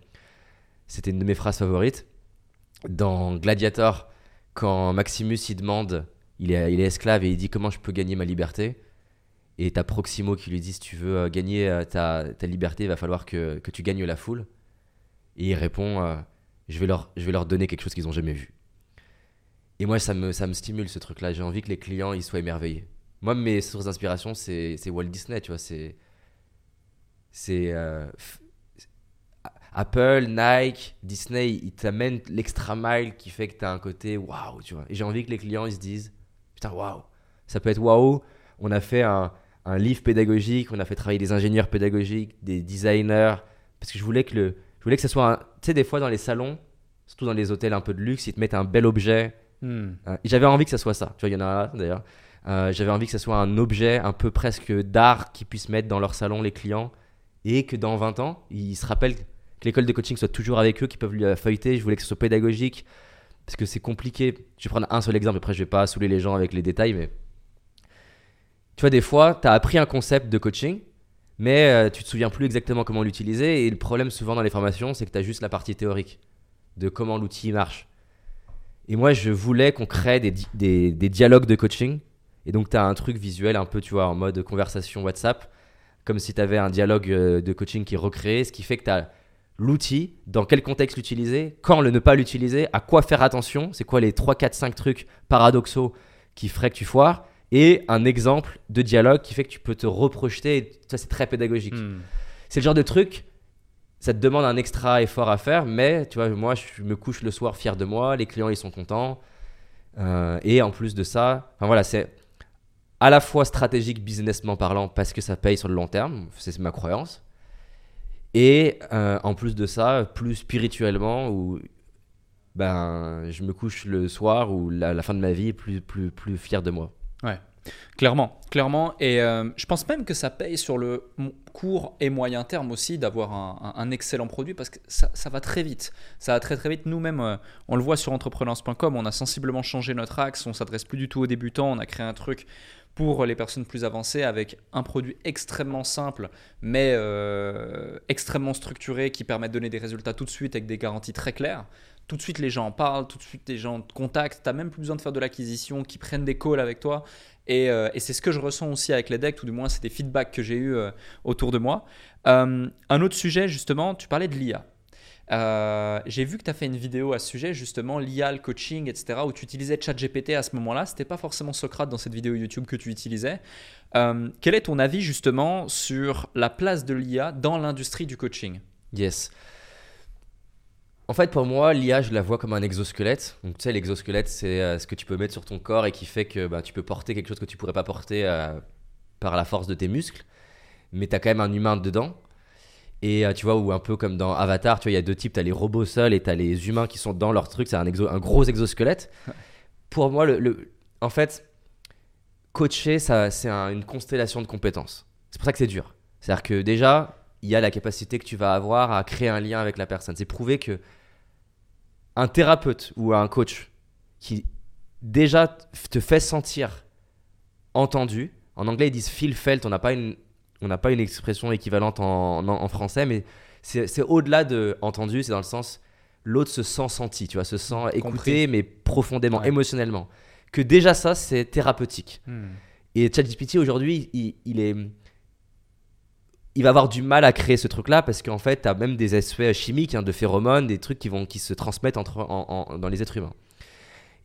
c'était une de mes phrases favorites. Dans Gladiator, quand Maximus il demande, il est esclave et il dit comment je peux gagner ma liberté? Et t'as Proximo qui lui dit si tu veux euh, gagner euh, ta, liberté, il va falloir que, tu gagnes la foule. Et il répond euh, je, vais leur, je vais leur donner quelque chose qu'ils n'ont jamais vu. Et moi, ça me, ça me stimule ce truc-là. J'ai envie que les clients ils soient émerveillés. Moi, mes sources d'inspiration, c'est Walt Disney, tu vois. C'est. C'est. Apple, Nike, Disney, ils t'amènent l'extra mile qui fait que tu as un côté waouh, tu vois. Et j'ai envie que les clients ils se disent putain, waouh. Ça peut être waouh. On a fait un, un livre pédagogique, on a fait travailler des ingénieurs pédagogiques, des designers, parce que je voulais que, le, je voulais que ce soit, tu sais, des fois dans les salons, surtout dans les hôtels un peu de luxe, ils te mettent un bel objet. Hmm. Euh, j'avais envie que ça soit ça, tu vois, il y en a d'ailleurs. Euh, j'avais envie que ce soit un objet un peu presque d'art qu'ils puissent mettre dans leur salon, les clients, et que dans 20 ans, ils se rappellent que l'école de coaching soit toujours avec eux, qu'ils peuvent lui euh, feuilleter. Je voulais que ce soit pédagogique, parce que c'est compliqué. Je vais prendre un seul exemple, après je vais pas saouler les gens avec les détails, mais tu vois, des fois, tu as appris un concept de coaching, mais euh, tu te souviens plus exactement comment l'utiliser. Et le problème souvent dans les formations, c'est que tu as juste la partie théorique de comment l'outil marche. Et moi, je voulais qu'on crée des, des, dialogues de coaching. Et donc, tu as un truc visuel un peu, tu vois, en mode conversation WhatsApp, comme si tu avais un dialogue euh, de coaching qui est recréé, ce qui fait que tu as l'outil, dans quel contexte l'utiliser, quand le ne pas l'utiliser, à quoi faire attention, c'est quoi les 3, 4, 5 trucs paradoxaux qui feraient que tu foires, et un exemple de dialogue qui fait que tu peux te reprojeter. ça, c'est très pédagogique. Hmm. C'est le genre de truc, ça te demande un extra effort à faire, mais tu vois, moi, je me couche le soir fier de moi, les clients, ils sont contents. Euh, et en plus de ça, enfin voilà, c'est à la fois stratégique businessment parlant parce que ça paye sur le long terme, c'est ma croyance. Et euh, en plus de ça, plus spirituellement, où ben, je me couche le soir ou la, la fin de ma vie plus, plus, plus fier de moi. Ouais. Clairement, clairement. Et euh, je pense même que ça paye sur le court et moyen terme aussi d'avoir un, excellent produit parce que ça, va très vite. Ça va très très vite. Nous-mêmes, euh, on le voit sur entrepreneurs.com, on a sensiblement changé notre axe. On s'adresse plus du tout aux débutants. On a créé un truc pour les personnes plus avancées avec un produit extrêmement simple mais euh, extrêmement structuré qui permet de donner des résultats tout de suite avec des garanties très claires tout de suite les gens en parlent, tout de suite les gens te contactent, tu n'as même plus besoin de faire de l'acquisition, qui prennent des calls avec toi. Euh, et, c'est ce que je ressens aussi avec les decks, tout du moins c'est des feedbacks que j'ai eu euh, autour de moi. Euh, un autre sujet, justement, tu parlais de l'IA. j'ai vu que tu as fait une vidéo à ce sujet, justement, l'IA, le coaching, etc., où tu utilisais ChatGPT à ce moment-là. Ce n'était pas forcément Socrate dans cette vidéo YouTube que tu utilisais. quel est ton avis, justement, sur la place de l'IA dans l'industrie du coaching? Yes. En fait, pour moi, l'IA, je la vois comme un exosquelette. Donc, tu sais, l'exosquelette, c'est euh, ce que tu peux mettre sur ton corps et qui fait que bah, tu peux porter quelque chose que tu pourrais pas porter euh, par la force de tes muscles. Mais tu as quand même un humain dedans. Et euh, tu vois, ou un peu comme dans Avatar, tu vois, il y a deux types. Tu as les robots seuls et tu as les humains qui sont dans leur truc. C'est un, un gros exosquelette. pour moi, le, en fait, coacher, ça, c'est une constellation de compétences. C'est pour ça que c'est dur. C'est-à-dire que déjà, il y a la capacité que tu vas avoir à créer un lien avec la personne. C'est prouvé que un thérapeute ou un coach qui déjà te fait sentir entendu, en anglais ils disent feel felt, on n'a pas une, on n'a pas une expression équivalente en, en, français, mais C'est c'est au-delà de entendu, c'est dans le sens l'autre se sent senti, tu vois, se sent écouté, Compris. mais profondément, Ouais. émotionnellement. Que déjà ça, c'est thérapeutique. Hmm. Et ChatGPT aujourd'hui, il, il est. Il va avoir du mal à créer ce truc-là parce qu'en fait, tu as même des aspects chimiques, hein, de phéromones, des trucs qui, vont, qui se transmettent en- dans les êtres humains.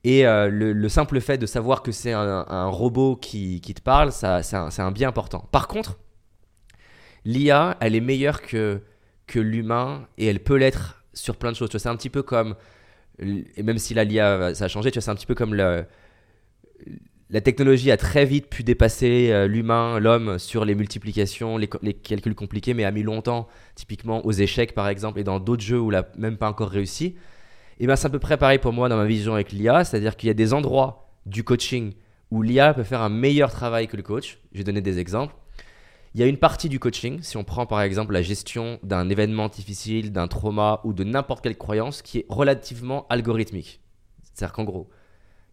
Et euh, le, le simple fait de savoir que c'est un, robot qui, qui te parle, c'est un, bien important. Par contre, l'IA, elle est meilleure que, que l'humain et elle peut l'être sur plein de choses. C'est un petit peu comme. Et même si la l'IA, ça a changé, c'est un petit peu comme le, la technologie a très vite pu dépasser euh, l'humain, l'homme, sur les multiplications, les, calculs compliqués, mais a mis longtemps, typiquement aux échecs par exemple, et dans d'autres jeux où l'a même pas encore réussi. Et ben c'est à peu près pareil pour moi dans ma vision avec l'IA, c'est-à-dire qu'il y a des endroits du coaching où l'IA peut faire un meilleur travail que le coach. Je vais donner des exemples. Il y a une partie du coaching, si on prend par exemple la gestion d'un événement difficile, d'un trauma ou de n'importe quelle croyance qui est relativement algorithmique. C'est-à-dire qu'en gros,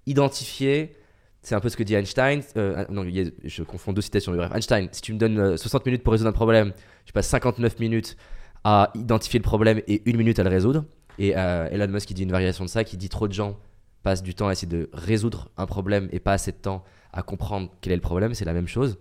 identifier, c'est un peu ce que dit Einstein. euh, non, il y a- je confonds deux citations. Bref, Einstein, si tu me donnes euh, 60 minutes pour résoudre un problème, je passe 59 minutes à identifier le problème et une minute à le résoudre. Et euh, Elon Musk qui dit une variation de ça, qui dit trop de gens passent du temps à essayer de résoudre un problème et pas assez de temps à comprendre quel est le problème. C'est la même chose.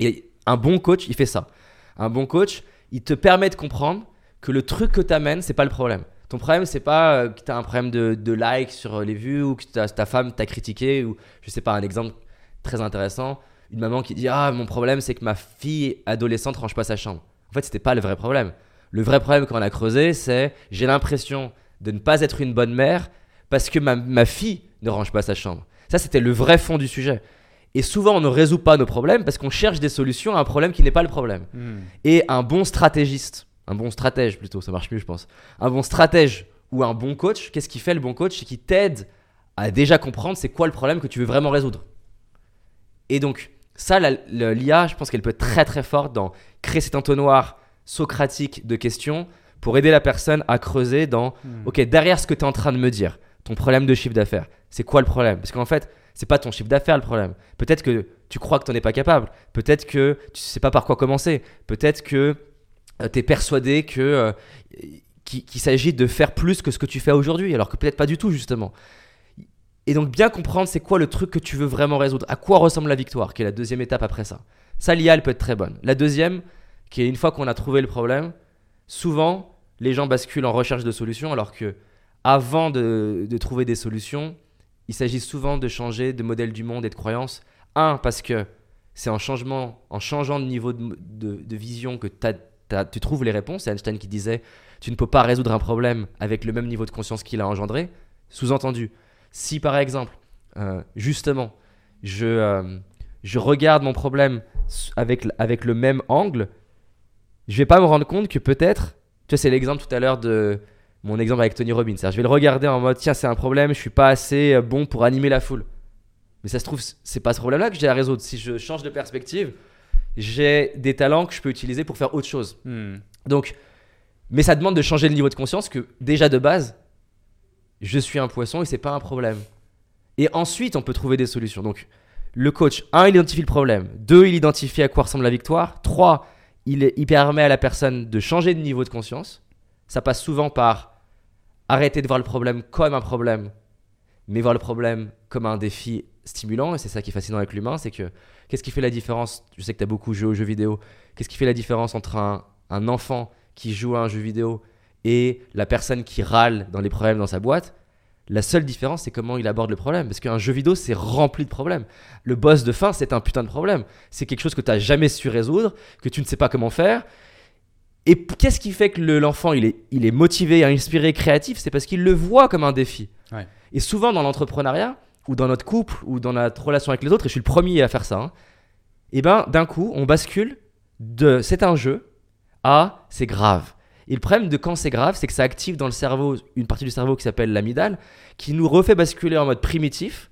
Et un bon coach, il fait ça. Un bon coach, il te permet de comprendre que le truc que tu amènes, c'est pas le problème. Ton problème, c'est pas euh, que tu as un problème de, de like sur euh, les vues ou que ta, femme t'a critiqué ou je sais pas, un exemple très intéressant. Une maman qui dit Ah, mon problème, c'est que ma fille adolescente range pas sa chambre. En fait, c'était pas le vrai problème. Le vrai problème, quand on a creusé, c'est j'ai l'impression de ne pas être une bonne mère parce que ma, ma fille ne range pas sa chambre. Ça, c'était le vrai fond du sujet. Et souvent, on ne résout pas nos problèmes parce qu'on cherche des solutions à un problème qui n'est pas le problème. Hmm. Et un bon stratégiste, un bon stratège plutôt, ça marche mieux, je pense. Un bon stratège ou un bon coach, qu'est-ce qu'il fait le bon coach C'est qu'il t'aide à déjà comprendre c'est quoi le problème que tu veux vraiment résoudre? Et donc, ça, l'IA, je pense qu'elle peut être très très forte dans créer cet entonnoir socratique de questions pour aider la personne à creuser dans Hmm. Ok, derrière ce que tu es en train de me dire, ton problème de chiffre d'affaires, c'est quoi le problème? Parce qu'en fait, c'est pas ton chiffre d'affaires le problème. Peut-être que tu crois que tu n'en es pas capable. Peut-être que tu sais pas par quoi commencer. Peut-être que tu es persuadé que euh, qu'il s'agit de faire plus que ce que tu fais aujourd'hui, alors que peut-être pas du tout justement. Et donc bien comprendre c'est quoi le truc que tu veux vraiment résoudre, à quoi ressemble la victoire, qui est la deuxième étape après ça. Ça, l'IA, elle peut être très bonne. La deuxième, qui est une fois qu'on a trouvé le problème, souvent les gens basculent en recherche de solutions, alors que avant de, de trouver des solutions, il s'agit souvent de changer de modèle du monde et de croyance. Un, parce que c'est en, en changeant de niveau de, de- de vision que t'as- t'as- tu trouves les réponses. C'est Einstein qui disait Tu ne peux pas résoudre un problème avec le même niveau de conscience qu'il a engendré. Sous-entendu, si par exemple, euh, justement, je, euh, je regarde mon problème avec, avec le même angle, je vais pas me rendre compte que peut-être, tu vois, c'est l'exemple tout à l'heure de mon exemple avec Tony Robbins. Je vais le regarder en mode tiens, c'est un problème, je suis pas assez euh, bon pour animer la foule. Mais ça se trouve, c'est pas ce problème-là que j'ai à résoudre. Si je change de perspective, j'ai des talents que je peux utiliser pour faire autre chose. Hmm. Donc, mais ça demande de changer le niveau de conscience que déjà de base, je suis un poisson et c'est pas un problème. Et ensuite, on peut trouver des solutions. Donc, le coach, un, il identifie le problème. Deux, il identifie à quoi ressemble la victoire. Trois, il, il permet à la personne de changer de niveau de conscience. Ça passe souvent par arrêter de voir le problème comme un problème, mais voir le problème comme un défi stimulant. Et c'est ça qui est fascinant avec l'humain, c'est que qu'est-ce qui fait la différence Je sais que tu as beaucoup joué aux jeux vidéo. Qu'est-ce qui fait la différence entre un, un enfant qui joue à un jeu vidéo et la personne qui râle dans les problèmes dans sa boîte la seule différence, c'est comment il aborde le problème. Parce qu'un jeu vidéo, c'est rempli de problèmes. Le boss de fin, c'est un putain de problème. C'est quelque chose que tu n'as jamais su résoudre, que tu ne sais pas comment faire. Et qu'est-ce qui fait que le- l'enfant, il est, il est motivé, inspiré, créatif? C'est parce qu'il le voit comme un défi. Ouais. Et souvent, dans l'entrepreneuriat, ou dans notre couple, ou dans notre relation avec les autres, et je suis le premier à faire ça, hein, et ben d'un coup, on bascule de c'est un jeu à c'est grave. Et le problème de quand c'est grave, c'est que ça active dans le cerveau une partie du cerveau qui s'appelle l'amygdale, qui nous refait basculer en mode primitif,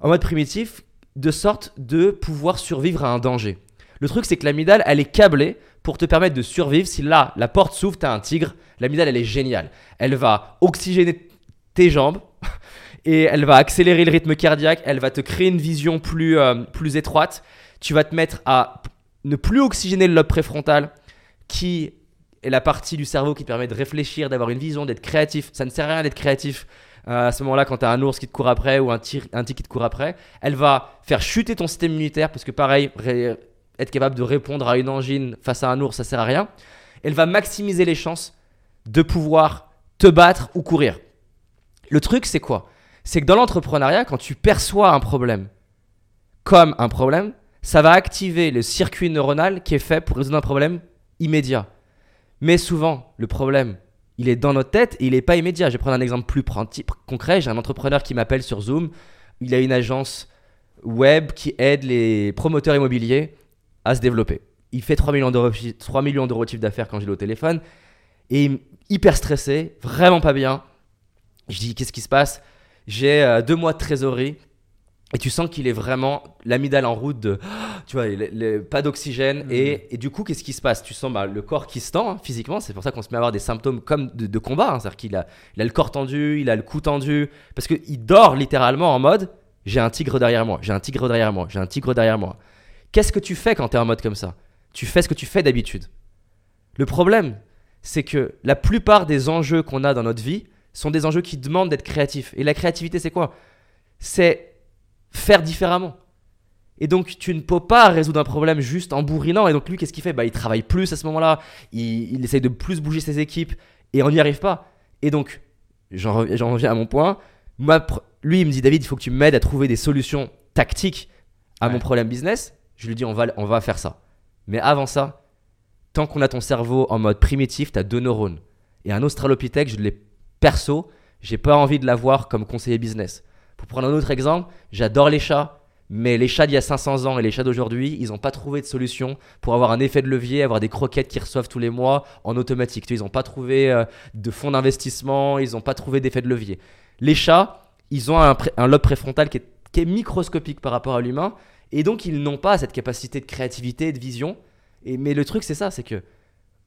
en mode primitif, de sorte de pouvoir survivre à un danger. Le truc, c'est que l'amygdale, elle est câblée pour te permettre de survivre. Si là, la porte s'ouvre, t'as un tigre, l'amygdale, elle est géniale. Elle va oxygéner tes jambes et elle va accélérer le rythme cardiaque, elle va te créer une vision plus, euh, plus étroite. Tu vas te mettre à ne plus oxygéner le lobe préfrontal qui est la partie du cerveau qui te permet de réfléchir, d'avoir une vision, d'être créatif. Ça ne sert à rien d'être créatif euh, à ce moment-là quand tu as un ours qui te court après ou un, tir, un tigre qui te court après. Elle va faire chuter ton système immunitaire parce que pareil, être capable de répondre à une angine face à un ours, ça sert à rien. Elle va maximiser les chances de pouvoir te battre ou courir. Le truc, c'est quoi? C'est que dans l'entrepreneuriat, quand tu perçois un problème comme un problème, ça va activer le circuit neuronal qui est fait pour résoudre un problème immédiat. Mais souvent, le problème, il est dans notre tête et il n'est pas immédiat. Je vais prendre un exemple plus concret. J'ai un entrepreneur qui m'appelle sur Zoom. Il a une agence web qui aide les promoteurs immobiliers à se développer. Il fait 3 millions d'euros, 3 millions d'euros de chiffre d'affaires quand l'ai au téléphone. Et hyper stressé, vraiment pas bien. Je dis, qu'est-ce qui se passe? J'ai euh, deux mois de trésorerie. Et tu sens qu'il est vraiment l'amidale en route de, tu vois, le- le- pas d'oxygène. Et, et du coup, qu'est-ce qui se passe? Tu sens bah, le corps qui se tend hein, physiquement. C'est pour ça qu'on se met à avoir des symptômes comme de, de combat. hein. C'est-à-dire qu'il a, il a le corps tendu, il a le cou tendu. Parce qu'il dort littéralement en mode, j'ai un tigre derrière moi, j'ai un tigre derrière moi, j'ai un tigre derrière moi. Qu'est-ce que tu fais quand tu es en mode comme ça? Tu fais ce que tu fais d'habitude. Le problème, c'est que la plupart des enjeux qu'on a dans notre vie sont des enjeux qui demandent d'être créatifs. Et la créativité, c'est quoi? C'est faire différemment. Et donc, tu ne peux pas résoudre un problème juste en bourrinant. Et donc, lui, qu'est-ce qu'il fait? Bah, Il travaille plus à ce moment-là. Il, il essaye de plus bouger ses équipes. Et on n'y arrive pas. Et donc, j'en reviens, à mon point. Ma lui, il me dit David, il faut que tu m'aides à trouver des solutions tactiques à Ouais. mon problème business. Je lui dis on va, on va faire ça. Mais avant ça, tant qu'on a ton cerveau en mode primitif, tu as deux neurones. Et un australopithèque, je l'ai perso, j'ai pas envie de l'avoir comme conseiller business. Pour prendre un autre exemple, j'adore les chats, mais les chats d'il y a 500 ans et les chats d'aujourd'hui, ils n'ont pas trouvé de solution pour avoir un effet de levier, avoir des croquettes qui reçoivent tous les mois en automatique. Ils n'ont pas trouvé euh, de fonds d'investissement, ils n'ont pas trouvé d'effet de levier. Les chats, ils ont un, lobe préfrontal qui est, qui est microscopique par rapport à l'humain, et donc ils n'ont pas cette capacité de créativité et de vision. Et, mais le truc, c'est ça, c'est que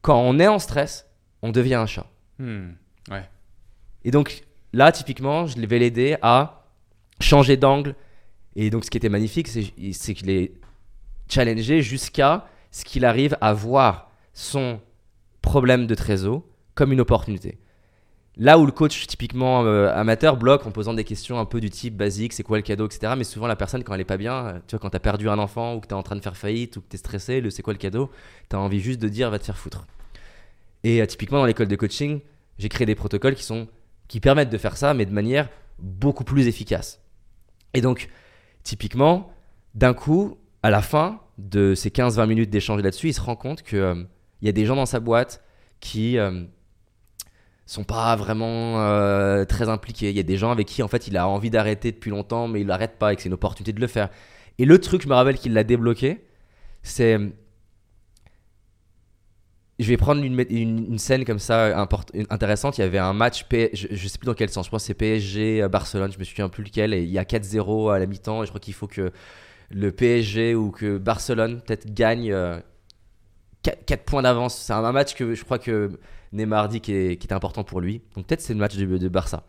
quand on est en stress, on devient un chat. Hmm. Ouais. Et donc là, typiquement, je vais l'aider à changer d'angle. Et donc, ce qui était magnifique, c'est que je l'ai challengé jusqu'à ce qu'il arrive à voir son problème de trésor comme une opportunité. Là où le coach typiquement euh, amateur bloque en posant des questions un peu du type basique, c'est quoi le cadeau, etc. Mais souvent la personne quand elle est pas bien, tu vois, quand tu as perdu un enfant ou que tu es en train de faire faillite ou que tu es stressé, le c'est quoi le cadeau, tu as envie juste de dire va te faire foutre. Et euh, typiquement dans l'école de coaching, j'ai créé des protocoles qui sont qui permettent de faire ça, mais de manière beaucoup plus efficace. Et donc, typiquement, d'un coup, à la fin de ces 15-20 minutes d'échange là-dessus, il se rend compte qu'il y a des gens dans sa boîte qui euh, sont pas vraiment euh, très impliqués. Il y a des gens avec qui, en fait, il a envie d'arrêter depuis longtemps, mais il n'arrête pas et que c'est une opportunité de le faire. Et le truc, je me rappelle qu'il l'a débloqué, c'est je vais prendre une, une- scène comme ça import- intéressante. Il y avait un match, P- je, je sais plus dans quel sens, je pense c'est PSG à Barcelone, je me souviens plus lequel, et il y a 4-0 à la mi-temps, et je crois qu'il faut que le PSG ou que Barcelone peut-être gagne 4, points d'avance. C'est un, match que je crois que Neymar dit qui, est- important pour lui. Donc peut-être c'est le match de, de Barça.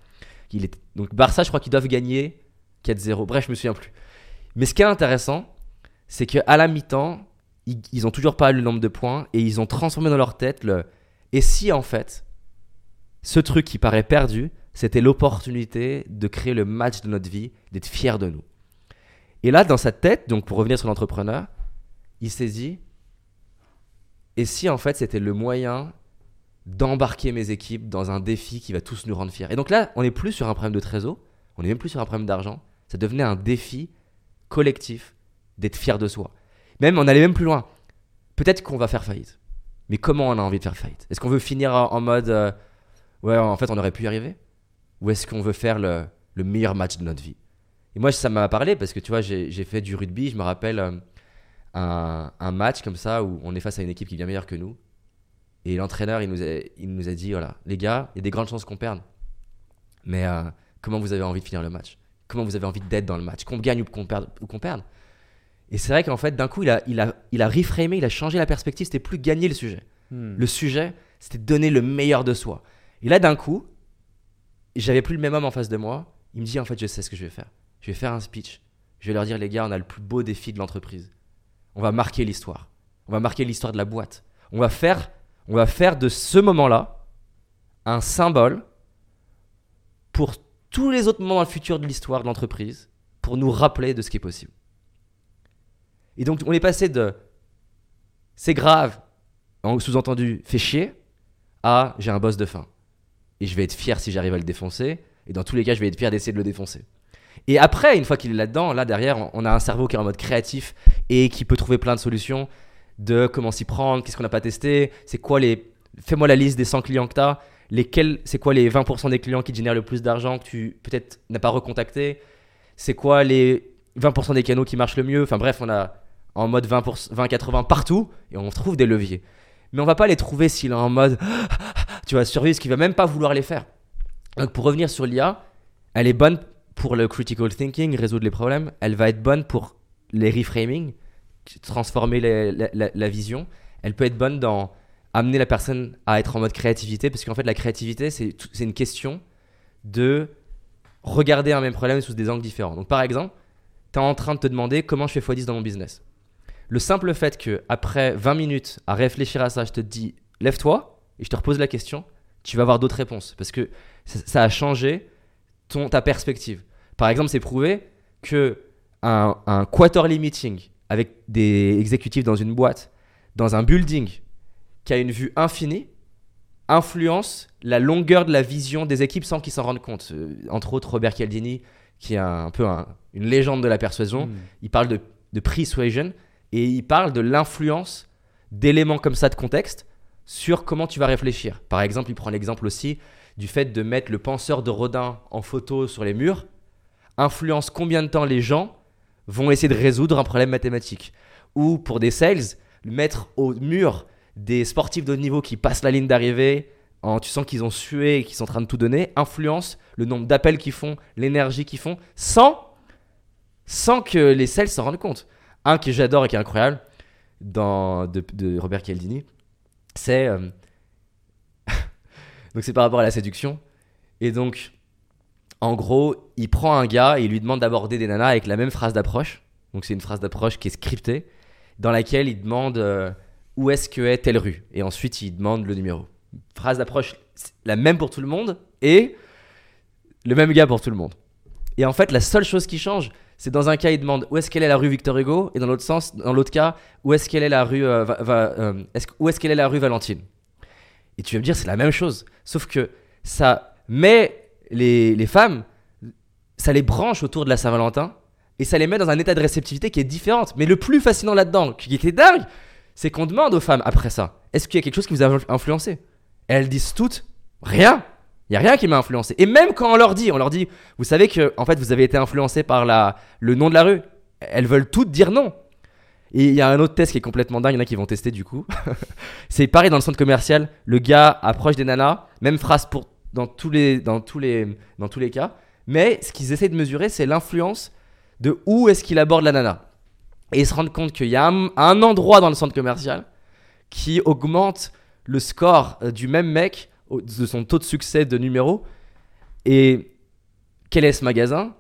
Il est, donc Barça, je crois qu'ils doivent gagner 4-0. Bref, je me souviens plus. Mais ce qui est intéressant, c'est qu'à la mi-temps, ils, ils ont toujours pas le nombre de points et ils ont transformé dans leur tête le. Et si en fait, ce truc qui paraît perdu, c'était l'opportunité de créer le match de notre vie, d'être fier de nous. Et là, dans sa tête, donc pour revenir sur l'entrepreneur, il s'est dit et si en fait c'était le moyen d'embarquer mes équipes dans un défi qui va tous nous rendre fiers? Et donc là, on n'est plus sur un problème de trésor, on n'est même plus sur un problème d'argent, ça devenait un défi collectif d'être fier de soi. Même, on allait même plus loin. Peut-être qu'on va faire faillite. Mais comment on a envie de faire faillite? Est-ce qu'on veut finir en, mode euh, ouais, en fait, on aurait pu y arriver? Ou est-ce qu'on veut faire le, le meilleur match de notre vie? Et moi, ça m'a parlé parce que tu vois, j'ai fait du rugby. Je me rappelle euh, un, un match comme ça où on est face à une équipe qui est bien meilleure que nous. Et l'entraîneur, il, nous a- il nous a dit voilà, les gars, il y a des grandes chances qu'on perde. Mais euh, comment vous avez envie de finir le match? Comment vous avez envie d'être dans le match? Qu'on gagne ou qu'on perde, ou qu'on perde? Et c'est vrai qu'en fait, d'un coup, il a, il, a, il a reframé, il a changé la perspective. C'était plus gagner le sujet. Hmm. Le sujet, c'était donner le meilleur de soi. Et là, d'un coup, j'avais plus le même homme en face de moi. Il me dit en fait, je sais ce que je vais faire. Je vais faire un speech. Je vais leur dire les gars, on a le plus beau défi de l'entreprise. On va marquer l'histoire. On va marquer l'histoire de la boîte. On va faire, on va faire de ce moment-là un symbole pour tous les autres moments dans le futur de l'histoire de l'entreprise, pour nous rappeler de ce qui est possible. Et donc, on est passé de c'est grave, en sous-entendu, fait chier, à j'ai un boss de fin. Et je vais être fier si j'arrive à le défoncer. Et dans tous les cas, je vais être fier d'essayer de le défoncer. Et après, une fois qu'il est là-dedans, là derrière, on a un cerveau qui est en mode créatif et qui peut trouver plein de solutions de comment s'y prendre, qu'est-ce qu'on n'a pas testé, c'est quoi les. Fais-moi la liste des 100 clients que tu as, lesquels, c'est quoi les 20% des clients qui génèrent le plus d'argent que tu peut-être n'as pas recontacté, c'est quoi les 20% des canaux qui marchent le mieux. Enfin bref, on a en mode 20-80 partout et on trouve des leviers. Mais on va pas les trouver s'il est en mode, tu vois, survie, ce qu'il va même pas vouloir les faire. Donc pour revenir sur l'IA, elle est bonne pour le critical thinking, résoudre les problèmes. Elle va être bonne pour les reframing, transformer la, vision. Elle peut être bonne dans amener la personne à être en mode créativité, parce qu'en fait la créativité, c'est une question de regarder un même problème sous des angles différents. Donc par exemple, tu es en train de te demander comment je fais x10 dans mon business. Le simple fait que après 20 minutes à réfléchir à ça, je te dis lève-toi et je te repose la question, tu vas avoir d'autres réponses parce que ça, a changé ton, ta perspective. Par exemple, c'est prouvé que un, un quarterly meeting avec des exécutifs dans une boîte, dans un building qui a une vue infinie, influence la longueur de la vision des équipes sans qu'ils s'en rendent compte. Euh, entre autres, Robert Cialdini, qui est un, peu une légende de la persuasion, hmm. il parle de, de persuasion et il parle de l'influence d'éléments comme ça de contexte sur comment tu vas réfléchir. Par exemple, il prend l'exemple aussi du fait de mettre le penseur de Rodin en photo sur les murs, influence combien de temps les gens vont essayer de résoudre un problème mathématique? Ou pour des sales, mettre au mur des sportifs de haut niveau qui passent la ligne d'arrivée, en, tu sens qu'ils ont sué et qu'ils sont en train de tout donner, influence le nombre d'appels qu'ils font, l'énergie qu'ils font, sans, sans que les sales s'en rendent compte. Un que j'adore et qui est incroyable, dans, de, Robert Cialdini, c'est... Euh, donc c'est par rapport à la séduction. Et donc, en gros, il prend un gars et il lui demande d'aborder des nanas avec la même phrase d'approche. Donc c'est une phrase d'approche qui est scriptée, dans laquelle il demande euh, où est-ce que est telle rue? Et ensuite, il demande le numéro. Phrase d'approche la même pour tout le monde et le même gars pour tout le monde. Et en fait, la seule chose qui change, c'est dans un cas, il demande où est-ce qu'elle est la rue Victor Hugo, et dans l'autre sens, dans l'autre cas, où est-ce qu'elle est la rue, Valentine? Et tu vas me dire, c'est la même chose, sauf que ça met les, femmes, ça les branche autour de la Saint-Valentin, et ça les met dans un état de réceptivité qui est différent. Mais le plus fascinant là-dedans, qui est dingue, c'est qu'on demande aux femmes après ça, est-ce qu'il y a quelque chose qui vous a influencé? Et elles disent toutes, rien. Il n'y a rien qui m'a influencé. Et même quand on leur dit, on leur dit, vous savez que en fait vous avez été influencé par la, le nom de la rue, elles veulent toutes dire non. Et il y a un autre test qui est complètement dingue, il y en a qui vont tester du coup. c'est pareil dans le centre commercial, le gars approche des nanas, même phrase pour, dans, tous les, dans, tous les, dans tous les cas. Mais ce qu'ils essaient de mesurer, c'est l'influence de où est-ce qu'il aborde la nana. Et ils se rendent compte qu'il y a un, endroit dans le centre commercial qui augmente le score euh, du même mec de son taux de succès de numéro. Et quel est ce magasin?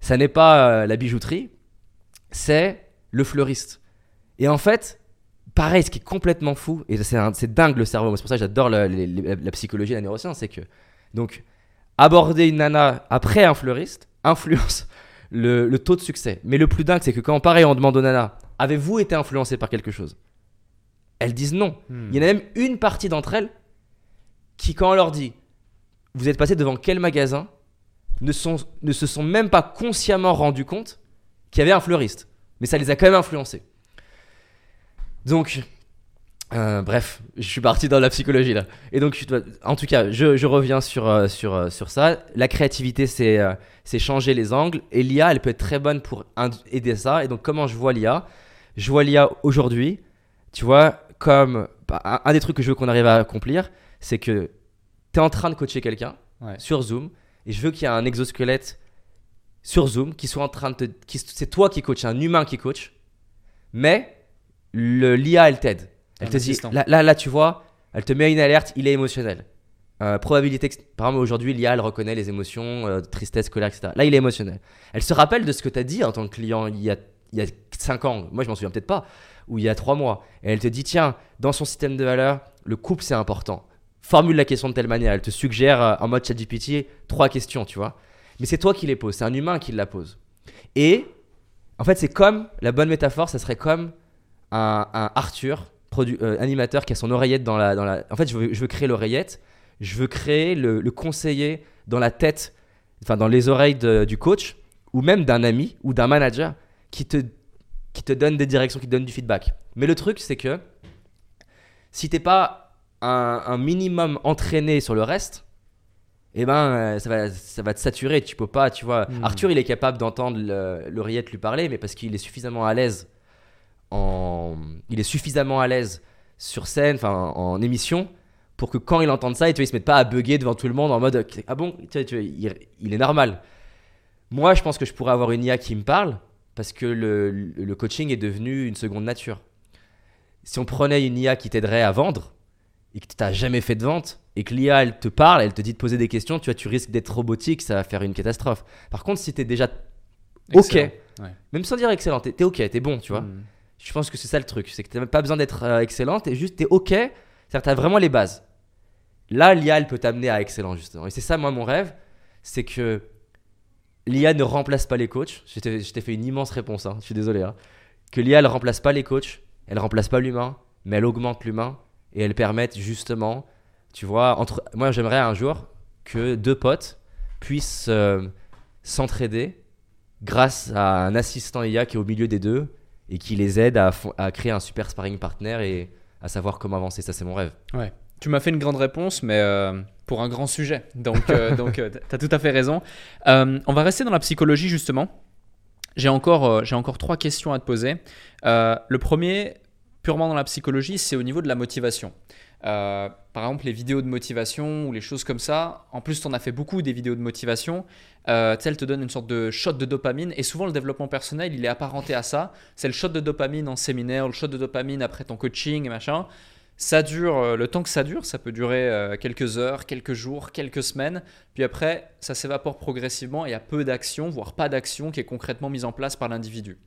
Ça n'est pas euh, la bijouterie, c'est le fleuriste. Et en fait, pareil, ce qui est complètement fou, et c'est dingue le cerveau, c'est pour ça que j'adore la, psychologie et la neuroscience, c'est que, donc, aborder une nana après un fleuriste influence le, taux de succès. Mais le plus dingue, c'est que quand pareil, on demande aux nanas, avez-vous été influencé par quelque chose? Elles disent non. Hmm. Il y en a même une partie d'entre elles qui, quand on leur dit Vous êtes passé devant quel magasin ne, se sont même pas consciemment rendus compte qu'il y avait un fleuriste. Mais ça les a quand même influencés. Donc, euh, bref, je suis parti dans la psychologie là. Et donc, en tout cas, je, reviens sur, euh, sur, euh, sur ça. La créativité, c'est changer les angles. Et l'IA, elle peut être très bonne pour aider ça. Et donc, comment je vois l'IA Je vois l'IA aujourd'hui, tu vois, comme bah, un, des trucs que je veux qu'on arrive à accomplir, c'est que tu es en train de coacher quelqu'un sur Zoom et je veux qu'il y ait un exosquelette sur Zoom qui soit en train de te. C'est toi qui coach, un humain qui coach, mais l'IA, elle t'aide. Elle te dit, là, là, tu vois, elle te met une alerte, il est émotionnel. Euh, probabilité, par exemple, aujourd'hui, l'IA, elle reconnaît les émotions, euh, tristesse, colère, etc. Là, il est émotionnel. Elle se rappelle de ce que tu as dit en tant que client il y a, il y a 5 ans, moi je m'en souviens peut-être pas, ou il y a 3 mois, et elle te dit tiens, dans son système de valeurs, le couple c'est important. Formule la question de telle manière, elle te suggère euh, en mode ChatGPT trois questions, tu vois. Mais c'est toi qui les poses, c'est un humain qui la pose. Et en fait, c'est comme la bonne métaphore, ça serait comme un, Arthur, euh, animateur qui a son oreillette dans la, dans la. En fait, je veux, créer l'oreillette, je veux créer le, le conseiller dans la tête, enfin dans les oreilles du coach, ou même d'un ami ou d'un manager qui te, qui te donne des directions, qui te donne du feedback. Mais le truc, c'est que si t'es pas un, un minimum entraîné sur le reste, eh ben, euh, ça va, ça va te saturer. Tu peux pas, tu vois. Hmm. Arthur, il est capable d'entendre le- l'oreillette lui parler, mais parce qu'il est suffisamment à l'aise en, il est suffisamment à l'aise sur scène, enfin en émission, pour que quand il entende ça, et tu vois, il se mette pas à bugger devant tout le monde en mode ah bon, tu vois, tu vois, il, il est normal. Moi, je pense que je pourrais avoir une IA qui me parle parce que le, le coaching est devenu une seconde nature. Si on prenait une IA qui t'aiderait à vendre et que tu n'as jamais fait de vente et que l'IA elle te parle, elle te dit de poser des questions, tu vois, tu risques d'être robotique, ça va faire une catastrophe. Par contre, si tu es déjà ok. Ouais. même sans dire excellent, t'es es ok, t'es bon, tu vois. Mm. Je pense que c'est ça le truc, c'est que t'as même pas besoin d'être euh, excellent, juste, t'es ok, c'est-à-dire que t'as vraiment les bases. Là, l'IA, elle peut t'amener à excellent, justement. Et c'est ça, moi, mon rêve, c'est que l'IA ne remplace pas les coachs. Je t'ai je t'ai fait une immense réponse, hein, je suis désolé. hein. Que l'IA, elle remplace pas les coachs, elle remplace pas l'humain, mais elle augmente l'humain et elle permet justement, tu vois, entre... moi, j'aimerais un jour que deux potes puissent euh, s'entraider grâce à un assistant IA qui est au milieu des deux et qui les aide à, créer un super sparring partner et à savoir comment avancer. Ça, c'est mon rêve. Ouais. Tu m'as fait une grande réponse, mais euh, pour un grand sujet. Donc, euh, donc tu as tout à fait raison. On va rester dans la psychologie, justement. J'ai encore, j'ai encore trois questions à te poser. Le premier, purement dans la psychologie, c'est au niveau de la motivation. Euh, par exemple, les vidéos de motivation ou les choses comme ça. En plus, tu en as fait beaucoup des vidéos de motivation. Euh, elles te donnent une sorte de shot de dopamine. Et souvent, le développement personnel, il est apparenté à ça. C'est le shot de dopamine en séminaire, le shot de dopamine après ton coaching et machin. Ça dure, euh, le temps que ça dure, ça peut durer euh, quelques heures, quelques jours, quelques semaines. Puis après, ça s'évapore progressivement et il y a peu d'action, voire pas d'action qui est concrètement mise en place par l'individu.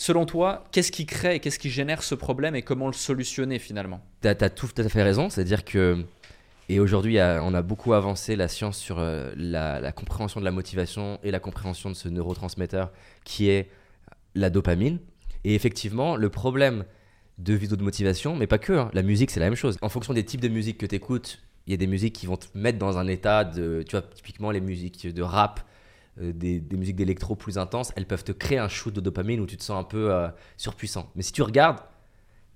Selon toi, qu'est-ce qui crée et qu'est-ce qui génère ce problème et comment le solutionner finalement? Tu as, tout à fait raison. C'est-à-dire que, et aujourd'hui, on a beaucoup avancé la science sur euh, la, compréhension de la motivation et la compréhension de ce neurotransmetteur qui est la dopamine. Et effectivement, le problème de vidéos de motivation, mais pas que, hein, la musique, c'est la même chose. En fonction des types de musique que tu écoutes, il y a des musiques qui vont te mettre dans un état de. Tu vois, typiquement les musiques de rap, des, des musiques d'électro plus intenses, elles peuvent te créer un shoot de dopamine où tu te sens un peu euh, surpuissant. Mais si tu regardes,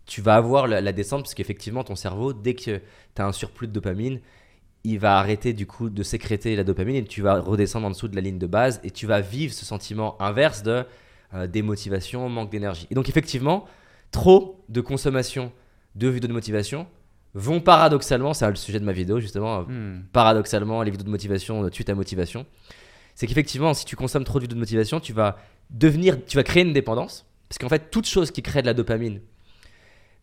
tu vas avoir la, la descente parce qu'effectivement, ton cerveau, dès que tu as un surplus de dopamine, il va arrêter du coup de sécréter la dopamine et tu vas redescendre en dessous de la ligne de base et tu vas vivre ce sentiment inverse de euh, démotivation, manque d'énergie. Et donc, effectivement, trop de consommation de vidéos de motivation vont paradoxalement, c'est le sujet de ma vidéo justement, euh, paradoxalement, les vidéos de motivation euh, tuent ta motivation. C'est qu'effectivement, si tu consommes trop de vidéos de motivation, tu vas devenir, tu vas créer une dépendance. Parce qu'en fait, toute chose qui crée de la dopamine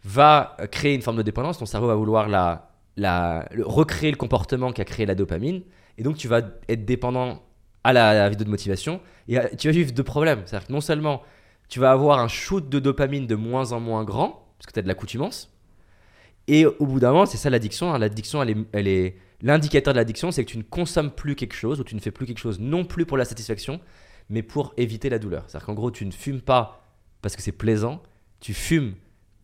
va euh, créer une forme de dépendance. Ton cerveau va vouloir la, la, recréer le comportement qui a créé la dopamine. Et donc, tu vas être dépendant à la, vidéo de motivation. Et tu vas vivre deux problèmes. C'est-à-dire que non seulement tu vas avoir un shoot de dopamine de moins en moins grand, parce que tu as de l'accoutumance. Et au bout d'un moment, c'est ça l'addiction. hein. L'addiction, elle est, elle est l'indicateur de l'addiction, c'est que tu ne consommes plus quelque chose ou tu ne fais plus quelque chose non plus pour la satisfaction, mais pour éviter la douleur. C'est-à-dire qu'en gros, tu ne fumes pas parce que c'est plaisant, tu fumes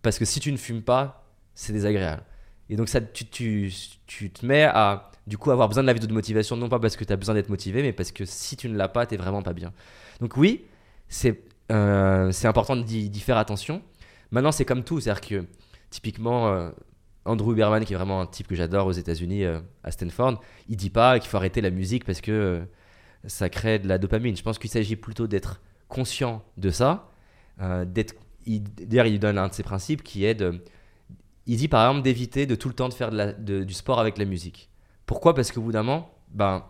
parce que si tu ne fumes pas, c'est désagréable. Et donc ça, tu, tu, tu te mets à du coup avoir besoin de la vidéo de motivation, non pas parce que tu as besoin d'être motivé, mais parce que si tu ne l'as pas, tu vraiment pas bien. Donc oui, c'est euh, important d'y faire attention. Maintenant, c'est comme tout, c'est-à-dire que typiquement, euh, Andrew Huberman, qui est vraiment un type que j'adore aux États-Unis, euh, à Stanford, il dit pas qu'il faut arrêter la musique parce que euh, ça crée de la dopamine. Je pense qu'il s'agit plutôt d'être conscient de ça, euh, d'être. il- D'ailleurs, il donne un de ses principes qui est de. Il dit par exemple d'éviter de tout le temps de faire de du sport avec la musique. Pourquoi? Parce qu'au bout d'un moment, ben,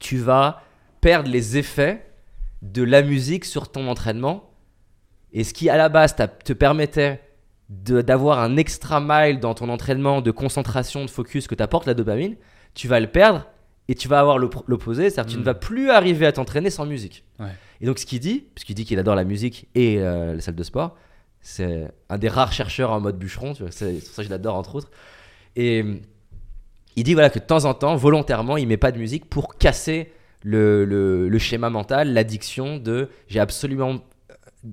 tu vas perdre les effets de la musique sur ton entraînement. Et ce qui à la base te permettait d'avoir un extra mile dans ton entraînement de concentration, de focus que t'apporte la dopamine, tu vas le perdre et tu vas avoir l'op- l'opposé, c'est-à-dire que tu Mm. ne vas plus arriver à t'entraîner sans musique. Ouais. Et donc ce qu'il dit, puisqu'il dit qu'il adore la musique et euh, les salles de sport, c'est un des rares chercheurs en mode bûcheron, c'est pour ça que je l'adore entre autres. Et euh, il dit voilà que de temps en temps, volontairement, il met pas de musique pour casser le, le- le schéma mental, l'addiction de j'ai absolument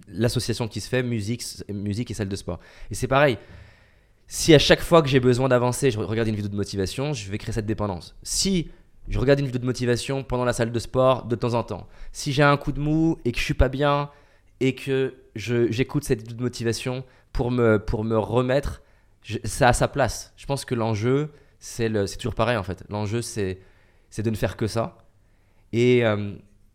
l'association qui se fait musique, musique et salle de sport. Et c'est pareil. Si à chaque fois que j'ai besoin d'avancer, je regarde une vidéo de motivation, je vais créer cette dépendance. Si je regarde une vidéo de motivation pendant la salle de sport de temps en temps, si j'ai un coup de mou et que je suis pas bien et que j'écoute cette vidéo de motivation pour me, pour me remettre, ça a sa place. Je pense que l'enjeu, c'est le- toujours pareil en fait. L'enjeu, c'est de ne faire que ça. Et, euh,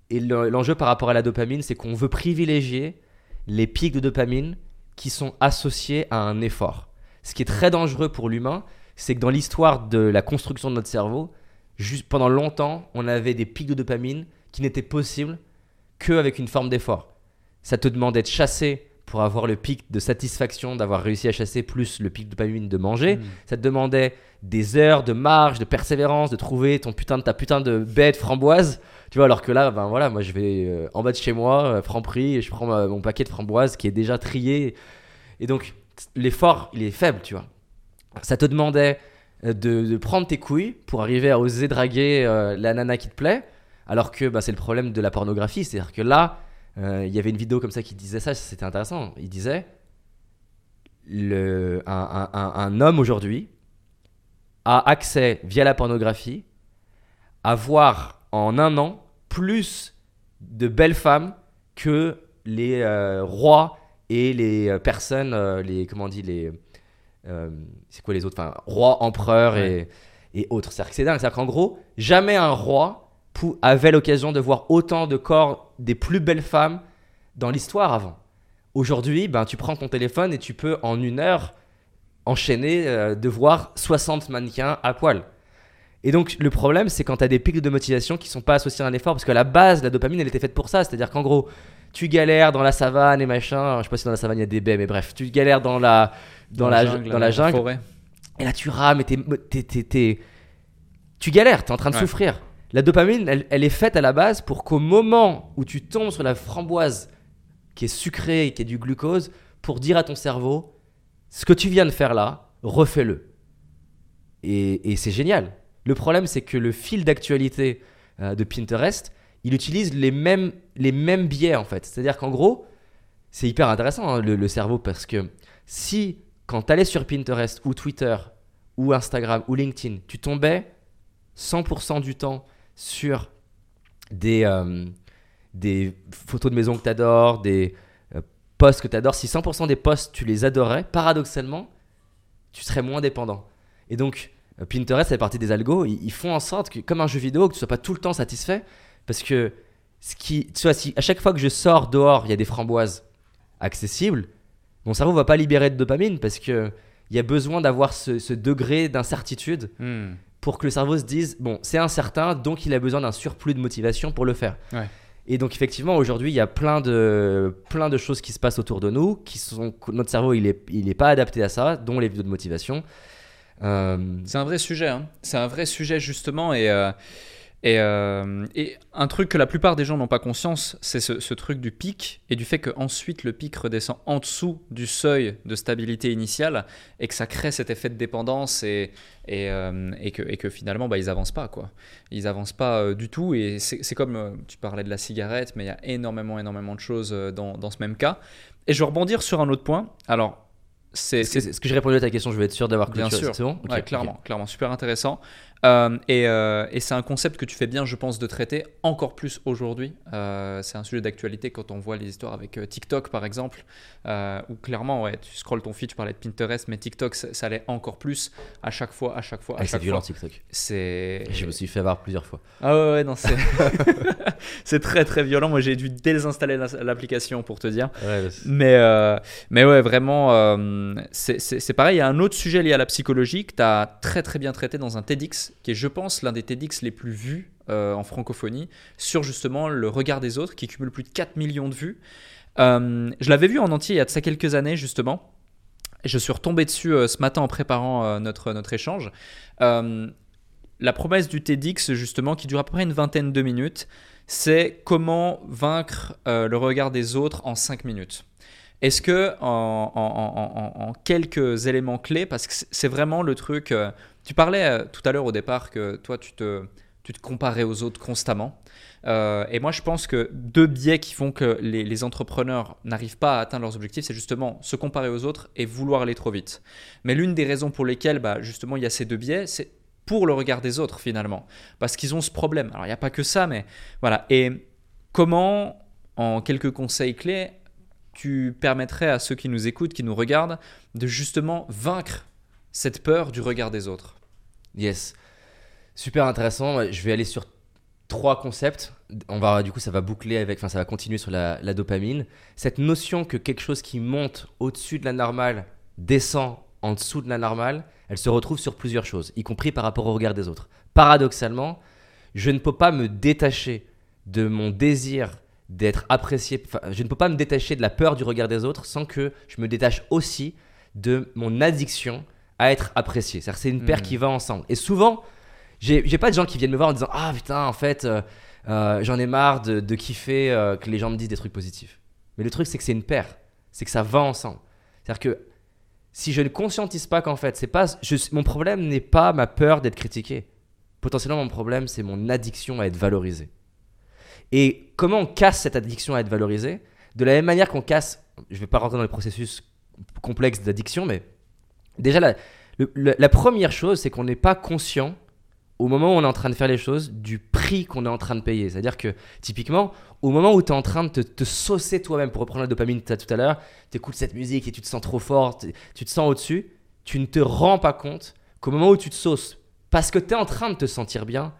et le- l'enjeu par rapport à la dopamine, c'est qu'on veut privilégier les pics de dopamine qui sont associés à un effort. Ce qui est très dangereux pour l'humain, c'est que dans l'histoire de la construction de notre cerveau, juste pendant longtemps, on avait des pics de dopamine qui n'étaient possibles qu'avec une forme d'effort. Ça te demandait de chasser pour avoir le pic de satisfaction d'avoir réussi à chasser plus le pic de dopamine de manger. Mm. Ça te demandait des heures de marge, de persévérance, de trouver ton putain de ta putain de bête framboise. Tu vois, alors que là, ben voilà, moi je vais euh, en bas de chez moi, euh, Franprix, et je prends ma- mon paquet de framboises qui est déjà trié. Et donc, l'effort, il est faible, tu vois. Ça te demandait euh, de, de prendre tes couilles pour arriver à oser draguer euh, la nana qui te plaît, alors que bah, c'est le problème de la pornographie. C'est-à-dire que là, euh, il y avait une vidéo comme ça qui disait ça, c'était intéressant. Il disait le, un, un- un- un homme aujourd'hui a accès via la pornographie à voir en un an plus de belles femmes que les euh, rois et les euh, personnes, euh, les comment on dit, les c'est quoi les autres, enfin rois, empereurs et, et autres. C'est-à-dire que c'est dingue, c'est-à-dire qu'en gros, jamais un roi pou- avait l'occasion de voir autant de corps des plus belles femmes dans l'histoire avant. Aujourd'hui, ben, tu prends ton téléphone et tu peux en une heure enchaîner euh, de voir 60 mannequins à poil. Et donc le problème, c'est quand tu as des pics de motivation qui sont pas associés à un effort, parce qu'à la base, la dopamine, elle était faite pour ça. C'est-à-dire qu'en gros, tu galères dans la savane et machin. Je sais pas si dans la savane il y a des baies, mais bref, tu galères dans la dans, la, dans la jungle. forêt. Et là, tu rames et t'es- tu galères, t'es en train de Ouais. souffrir. La dopamine, elle, est faite à la base pour qu'au moment où tu tombes sur la framboise qui est sucrée et qui est du glucose, pour dire à ton cerveau, ce que tu viens de faire là, refais-le. Et, et c'est génial. Le problème, c'est que le fil d'actualité euh, de Pinterest, il utilise les mêmes, les mêmes biais en fait. C'est-à-dire qu'en gros, c'est hyper intéressant hein, le, le cerveau parce que si quand tu allais sur Pinterest ou Twitter ou Instagram ou LinkedIn, tu tombais 100% du temps sur des, euh, des photos de maisons que tu adores, des euh, posts que tu adores, si 100% des posts tu les adorais, paradoxalement, tu serais moins dépendant. Et donc, euh, Pinterest, ça fait partie des algos, ils, font en sorte que, comme un jeu vidéo, que tu sois pas tout le temps satisfait, parce que ce qui, tu si à chaque fois que je sors dehors, il y a des framboises accessibles, mon cerveau va pas libérer de dopamine parce que il y a besoin d'avoir ce, ce degré d'incertitude Hmm. Pour que le cerveau se dise bon c'est incertain donc il a besoin d'un surplus de motivation pour le faire Ouais. et donc effectivement aujourd'hui il y a plein de plein de choses qui se passent autour de nous qui sont notre cerveau il est il est pas adapté à ça dont les vidéos de motivation Euh, C'est un vrai sujet. hein. C'est un vrai sujet justement et euh, et, euh, et un truc que la plupart des gens n'ont pas conscience, c'est ce, ce truc du pic et du fait que ensuite le pic redescend en dessous du seuil de stabilité initiale et que ça crée cet effet de dépendance et et, euh, et que finalement bah, ils avancent pas quoi. Ils avancent pas euh, du tout et c'est comme tu parlais de la cigarette, mais il y a énormément énormément de choses dans dans ce même cas. Et je vais rebondir sur un autre point. Alors c'est est-ce que, j'ai répondu à ta question? Je vais être sûr d'avoir Bien clôturé. sûr. c'est bon? Ok, Ouais, ok. clairement, clairement, super intéressant. Euh, et euh, et c'est un concept que tu fais bien, je pense, de traiter encore plus aujourd'hui. Euh, c'est un sujet d'actualité quand on voit les histoires avec TikTok, par exemple, où clairement, ouais, tu scrolles ton feed, tu parlais de Pinterest, mais TikTok, ça, ça l'est encore plus à chaque fois, à chaque fois, à Ah, c'est violent. TikTok C'est. je me suis fait avoir plusieurs fois Ah ouais, ouais, non, c'est. c'est très, très violent. Moi, j'ai dû désinstaller la- l'application pour te dire. ouais, c'est- Mais, mais ouais, vraiment, c'est- c'est c'est pareil. Il y a un autre sujet lié à la psychologie que tu as très très bien traité dans un TEDx, qui est, je pense, l'un des TEDx les plus vus euh, en francophonie, sur justement le regard des autres, qui cumule plus de 4 millions de vues. Euh, je l'avais vu en entier il y a de ça quelques années, justement. Je suis retombé dessus euh, ce matin en préparant notre, notre échange. La promesse du TEDx, justement, qui dure à peu près une vingtaine de minutes, c'est comment vaincre le regard des autres en 5 minutes. Est-ce que en, quelques éléments clés, parce que c'est vraiment le truc, tu parlais euh, tout à l'heure au départ que toi tu te, tu te comparais aux autres constamment. et moi je pense que deux biais qui font que les, entrepreneurs n'arrivent pas à atteindre leurs objectifs, c'est justement se comparer aux autres et vouloir aller trop vite. Mais l'une des raisons pour lesquelles bah, justement il y a ces deux biais, c'est pour le regard des autres finalement. Parce qu'ils ont ce problème. Alors il n'y a pas que ça, mais voilà. Et comment, en quelques conseils clés, tu permettrais à ceux qui nous écoutent, qui nous regardent, de justement vaincre cette peur du regard des autres Yes. Super intéressant. Je vais aller sur trois concepts. On va, du coup, ça va boucler avec, enfin, ça va continuer sur la, la dopamine. Cette notion que quelque chose qui monte au-dessus de la normale descend en dessous de la normale, elle se retrouve sur plusieurs choses, y compris par rapport au regard des autres. Paradoxalement, je ne peux pas me détacher de mon désir d'être apprécié, je ne peux pas me détacher de la peur du regard des autres sans que je me détache aussi de mon addiction à être apprécié. cest c'est une paire hmm. qui va ensemble. Et souvent, j'ai pas de gens qui viennent me voir en disant Ah putain, en fait, euh, euh, j'en ai marre de, kiffer euh, que les gens me disent des trucs positifs. Mais le truc, c'est que c'est une paire. C'est que ça va ensemble. C'est-à-dire que si je ne conscientise pas qu'en fait, c'est pas, mon problème n'est pas ma peur d'être critiqué. Potentiellement, mon problème, c'est mon addiction à être valorisé. Et comment on casse cette addiction à être valorisé? De la même manière qu'on casse, je ne vais pas rentrer dans les processus complexes d'addiction, mais déjà, la, première chose, c'est qu'on n'est pas conscient au moment où on est en train de faire les choses, du prix qu'on est en train de payer. C'est-à-dire que, typiquement, au moment où tu es en train de te, saucer toi-même, pour reprendre la dopamine que tu as tout à l'heure, tu écoutes cette musique et tu te sens trop fort, tu te sens au-dessus, tu ne te rends pas compte qu'au moment où tu te sauces, parce que tu es en train de te sentir bien,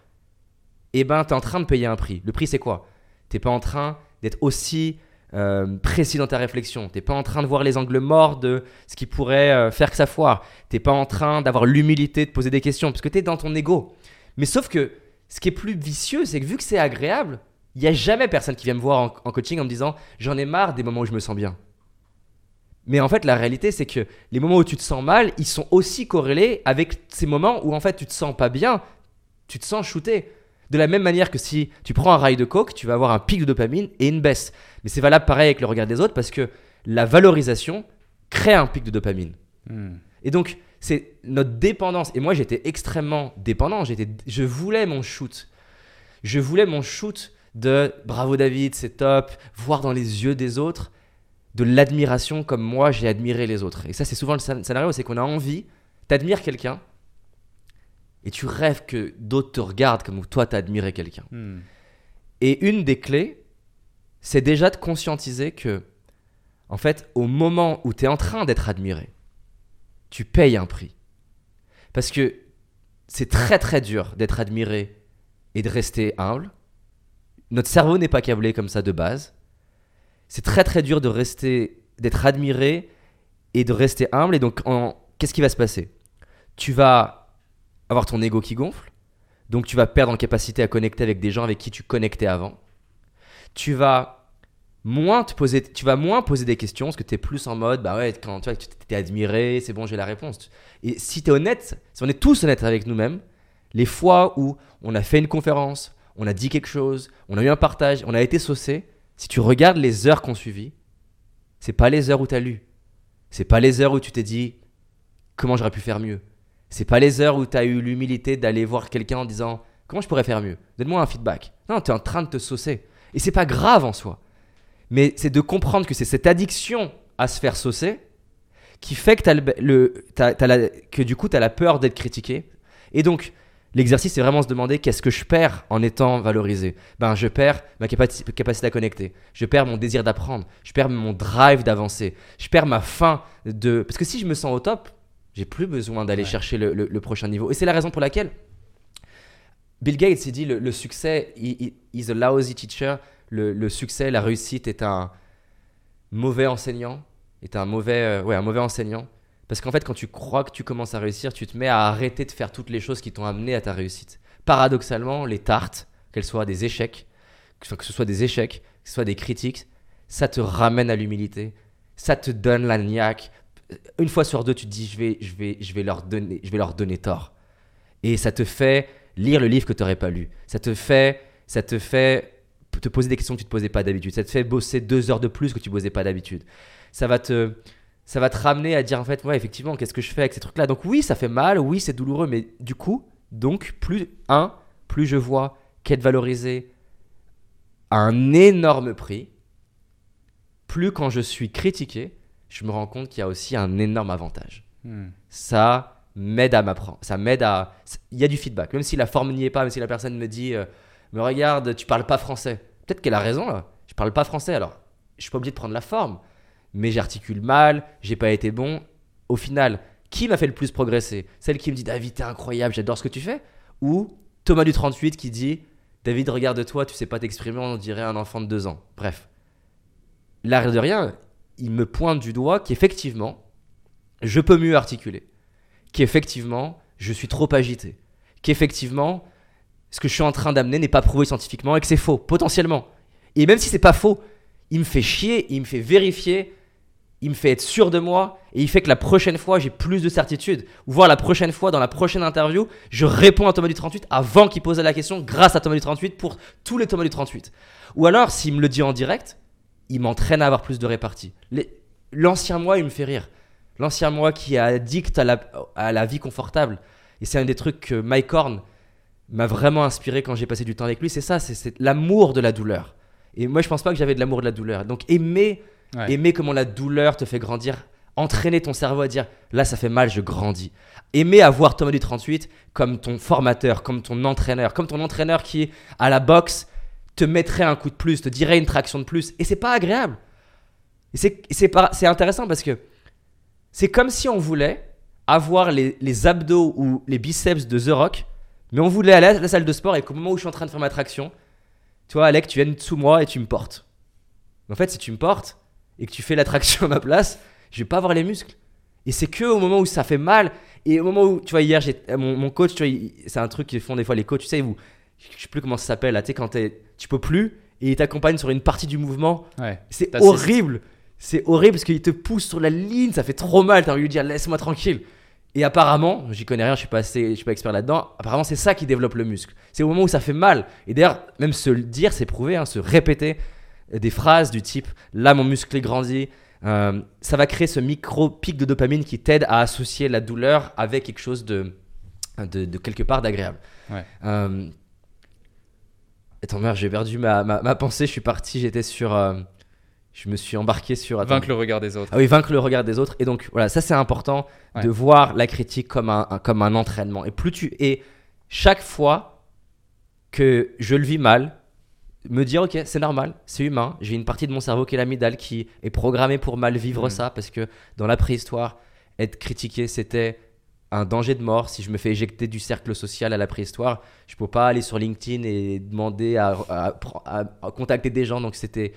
eh ben, tu es en train de payer un prix. Le prix, c'est quoi? Tu pas en train d'être aussi euh, précis dans ta réflexion. T'es pas en train de voir les angles morts de ce qui pourrait euh, faire que ça foire. T'es pas en train d'avoir l'humilité de poser des questions parce que tu es dans ton ego. Mais sauf que ce qui est plus vicieux, c'est que vu que c'est agréable, il n'y a jamais personne qui vient me voir en, coaching en me disant j'en ai marre des moments où je me sens bien. Mais en fait, la réalité, c'est que les moments où tu te sens mal, ils sont aussi corrélés avec ces moments où en fait tu te sens pas bien, tu te sens shooté. De la même manière que si tu prends un rail de coke, tu vas avoir un pic de dopamine et une baisse. Mais c'est valable pareil avec le regard des autres parce que la valorisation crée un pic de dopamine. Hmm. Et donc, c'est notre dépendance. Et moi, j'étais extrêmement dépendant. J'étais, je voulais mon shoot. Je voulais mon shoot de bravo David, c'est top, voir dans les yeux des autres de l'admiration comme moi j'ai admiré les autres. Et ça, c'est souvent le scénario, c'est qu'on a envie, d'admirer quelqu'un, et tu rêves que d'autres te regardent comme toi t'as admiré quelqu'un. Hmm. Et une des clés, c'est déjà de conscientiser que, en fait, au moment où tu es en train d'être admiré, tu payes un prix. Parce que c'est très très dur d'être admiré et de rester humble. Notre cerveau n'est pas câblé comme ça de base. C'est très très dur de rester, d'être admiré et de rester humble. Et donc, qu'est-ce qui va se passer? Tu vas avoir ton ego qui gonfle. Donc tu vas perdre en capacité à connecter avec des gens avec qui tu connectais avant. Tu vas moins te poser, tu vas moins poser des questions parce que tu es plus en mode, bah ouais, quand tu vois, t'es admiré, c'est bon, j'ai la réponse. Et si tu es honnête, si on est tous honnêtes avec nous-mêmes, les fois où on a fait une conférence, on a dit quelque chose, on a eu un partage, on a été saucé, si tu regardes les heures qu'on suivi, c'est pas les heures où tu as lu. C'est pas les heures où tu t'es dit comment j'aurais pu faire mieux. C'est pas les heures où tu as eu l'humilité d'aller voir quelqu'un en disant Comment je pourrais faire mieux? Donne-moi un feedback. Non, tu es en train de te saucer. Et c'est pas grave en soi. Mais c'est de comprendre que c'est cette addiction à se faire saucer qui fait que, le, que du coup, tu as la peur d'être critiqué. Et donc, l'exercice, c'est vraiment se demander qu'est-ce que je perds en étant valorisé Ben, je perds ma capacité à connecter. Je perds mon désir d'apprendre. Je perds mon drive d'avancer. Je perds ma faim de. Parce que si je me sens au top, j'ai plus besoin d'aller chercher le, prochain niveau. Et c'est la raison pour laquelle Bill Gates s'est dit le, succès, il is a lousy teacher. Le, succès, la réussite est un mauvais enseignant, est un mauvais, euh, ouais, un mauvais enseignant. Parce qu'en fait, quand tu crois que tu commences à réussir, tu te mets à arrêter de faire toutes les choses qui t'ont amené à ta réussite. Paradoxalement, les tartes, qu'elles soient des échecs, que ce soit des échecs, que ce soit des critiques, ça te ramène à l'humilité, ça te donne la niaque, une fois sur deux, tu te dis, je vais, je vais, je vais, leur, donner, je vais leur donner tort. Et ça te fait lire le livre que tu n'aurais pas lu. Ça te fait, ça te fait te poser des questions que tu ne te posais pas d'habitude. Ça te fait bosser deux heures de plus que tu ne posais pas d'habitude. Ça va te, ça va te ramener à dire en fait, ouais, effectivement, qu'est-ce que je fais avec ces trucs-là? Donc oui, ça fait mal, oui, c'est douloureux, mais du coup, donc plus un, plus je vois qu'être valorisé à un énorme prix, plus quand je suis critiqué, je me rends compte qu'il y a aussi un énorme avantage. Hmm. Ça m'aide à m'apprendre. Ça m'aide à. Il y a du feedback. Même si la forme n'y est pas, même si la personne me dit euh, Mais regarde, tu parles pas français. Peut-être qu'elle a raison là. Je parle pas français alors. Je suis pas obligé de prendre la forme. Mais j'articule mal, j'ai pas été bon. Au final, qui m'a fait le plus progresser? Celle qui me dit David, t'es incroyable, j'adore ce que tu fais? Ou Thomas du 38 qui dit David, regarde-toi, tu sais pas t'exprimer, on dirait un enfant de deux ans. Bref. L'air de rien, il me pointe du doigt qu'effectivement, je peux mieux articuler. Qu'effectivement, je suis trop agité. Qu'effectivement, ce que je suis en train d'amener n'est pas prouvé scientifiquement et que c'est faux, potentiellement. Et même si c'est pas faux, il me fait chier, il me fait vérifier, il me fait être sûr de moi et il fait que la prochaine fois, j'ai plus de certitude. Ou voir la prochaine fois, dans la prochaine interview, je réponds à Thomas du 38 avant qu'il pose la question grâce à Thomas du 38 pour tous les Thomas du 38. Ou alors, s'il me le dit en direct, il m'entraîne à avoir plus de répartie. L'ancien moi, il me fait rire. L'ancien moi qui est addict à la, à la vie confortable. Et c'est un des trucs que Mike Horn m'a vraiment inspiré quand j'ai passé du temps avec lui. C'est ça, c'est- l'amour de la douleur. Et moi, je pense pas que j'avais de l'amour de la douleur. Donc, aimer, Ouais. aimer comment la douleur te fait grandir, entraîner ton cerveau à dire là, ça fait mal, je grandis. Aimer avoir Thomas du 38 comme ton formateur, comme ton entraîneur, comme ton entraîneur qui, à la boxe, te mettrait un coup de plus, te dirait une traction de plus. Et c'est pas agréable. Et c'est intéressant parce que c'est comme si on voulait avoir les, les abdos ou les biceps de The Rock, mais on voulait aller à la salle de sport et qu'au moment où je suis en train de faire ma traction, tu vois, Alec, tu viennes sous moi et tu me portes. En fait, si tu me portes et que tu fais la traction à ma place, je vais pas avoir les muscles. Et c'est que au moment où ça fait mal et au moment où, tu vois, hier, j'ai mon, mon coach, tu vois, c'est un truc qu'ils font des fois les coachs, tu sais, où, je sais plus comment ça s'appelle, là, tu sais, quand t'es- tu peux plus et il t'accompagne sur une partie du mouvement. Ouais. C'est horrible. C'est horrible parce qu'il te pousse sur la ligne, ça fait trop mal. T'as envie de lui dire laisse-moi tranquille. Et apparemment, j'y connais rien, je suis pas assez, je suis pas expert là-dedans. Apparemment, c'est ça qui développe le muscle. C'est au moment où ça fait mal. Et d'ailleurs, même se le dire, c'est prouvé, hein, se répéter des phrases du type là mon muscle est grandi. euh, ça va créer ce micro pic de dopamine qui t'aide à associer la douleur avec quelque chose de, de, de quelque part d'agréable. Ouais. Euh, Attends, merde, j'ai perdu ma, ma, ma pensée. Je suis parti, j'étais sur. euh, je me suis embarqué sur. attends. Vaincre le regard des autres. Ah oui, vaincre le regard des autres. Et donc, voilà, ça c'est important Ouais. de voir la critique comme un, un- comme un entraînement. Et plus tu. Et chaque fois que je le vis mal, me dire, ok, c'est normal, c'est humain. J'ai une partie de mon cerveau qui est l'amygdale qui est programmée pour mal vivre Mhm. ça parce que dans la préhistoire, être critiqué, c'était un danger de mort. Si je me fais éjecter du cercle social à la préhistoire, je peux pas aller sur LinkedIn et demander à, à- à- à contacter des gens. Donc c'était,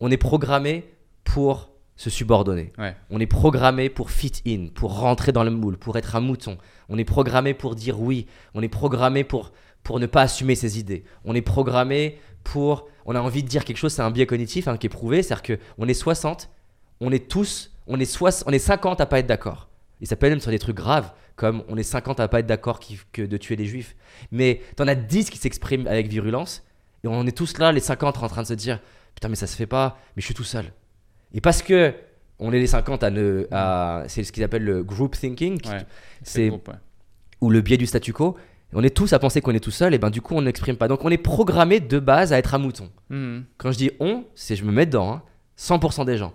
on est programmé pour se subordonner. Ouais. On est programmé pour fit in, pour rentrer dans le moule, pour être un mouton. On est programmé pour dire oui. On est programmé pour, pour ne pas assumer ses idées. On est programmé pour. On a envie de dire quelque chose, c'est un biais cognitif hein, qui est prouvé. C'est-à-dire qu'on est 60, on est tous, on est, soix- on est 50 à pas être d'accord. Et ça peut être même sur des trucs graves, comme on est 50 à pas être d'accord que de tuer les juifs. Mais t'en as 10 qui s'expriment avec virulence, et on est tous là, les 50, en train de se dire Putain, mais ça se fait pas, mais je suis tout seul. Et parce que on est les 50 à ne. à- c'est ce qu'ils appellent le group thinking, Ouais. c'est le groupe, ouais. ou le biais du statu quo. On est tous à penser qu'on est tout seul, et ben du coup on n'exprime pas. Donc on est programmé de base à être un mouton. Mhm. Quand je dis on, c'est je me mets dedans, hein, 100% des gens.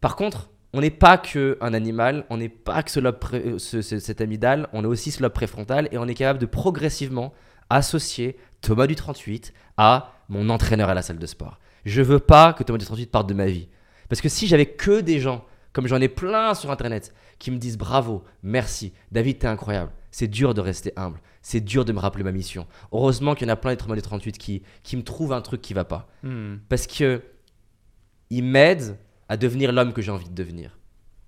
Par contre, on n'est pas que un animal, on n'est pas que ce lobe pré- euh, ce- ce- cet amygdale, on est aussi ce lobe préfrontal et on est capable de progressivement associer Thomas du 38 à mon entraîneur à la salle de sport. Je veux pas que Thomas du 38 parte de ma vie. Parce que si j'avais que des gens, comme j'en ai plein sur internet, qui me disent bravo, merci, David, t'es incroyable. C'est dur de rester humble. C'est dur de me rappeler ma mission. Heureusement qu'il y en a plein des Thomas du 38 qui, qui me trouvent un truc qui va pas Mhm. parce que il m'aide à devenir l'homme que j'ai envie de devenir.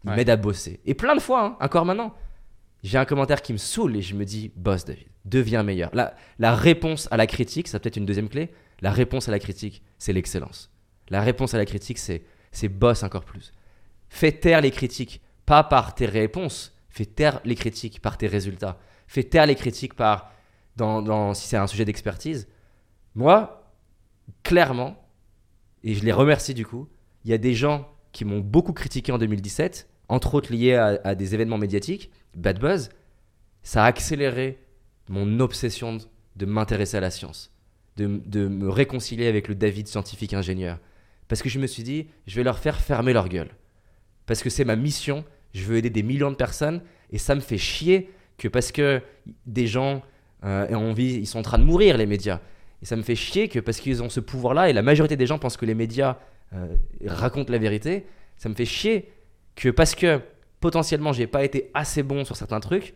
Il Ouais. m'aide à bosser. Et plein de fois, hein, encore maintenant, j'ai un commentaire qui me saoule et je me dis, boss David, deviens meilleur. La, la réponse à la critique, ça peut-être une deuxième clé. La réponse à la critique, c'est l'excellence. La réponse à la critique, c'est c'est boss encore plus. Fais taire les critiques, pas par tes réponses. Fais taire les critiques par tes résultats. Fais taire les critiques par dans, dans- si c'est un sujet d'expertise. Moi, clairement, et je les remercie du coup, il y a des gens qui m'ont beaucoup critiqué en 2017, entre autres liés à, à des événements médiatiques, Bad Buzz. Ça a accéléré mon obsession de m'intéresser à la science, de, de me réconcilier avec le David scientifique ingénieur. Parce que je me suis dit, je vais leur faire fermer leur gueule. Parce que c'est ma mission, je veux aider des millions de personnes, et ça me fait chier que parce que des gens euh, ont envie, ils sont en train de mourir, les médias. Et ça me fait chier que parce qu'ils ont ce pouvoir-là, et la majorité des gens pensent que les médias euh, racontent la vérité, ça me fait chier que parce que potentiellement j'ai pas été assez bon sur certains trucs,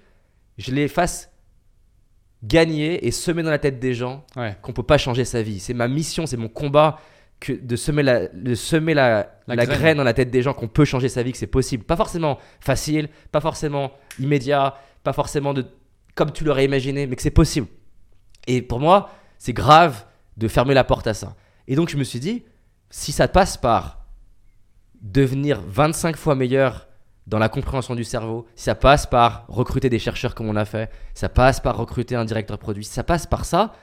je les fasse gagner et semer dans la tête des gens Ouais. qu'on peut pas changer sa vie. C'est ma mission, c'est mon combat que de semer la, de semer la, La la graine. graine. dans la tête des gens qu'on peut changer sa vie, que c'est possible. Pas forcément facile, pas forcément immédiat, pas forcément de comme tu l'aurais imaginé, mais que c'est possible. Et pour moi, c'est grave de fermer la porte à ça. Et donc je me suis dit, si ça passe par devenir 25 fois meilleur dans la compréhension du cerveau, ça passe par recruter des chercheurs comme on a fait, ça passe par recruter un directeur produit, ça passe par ça,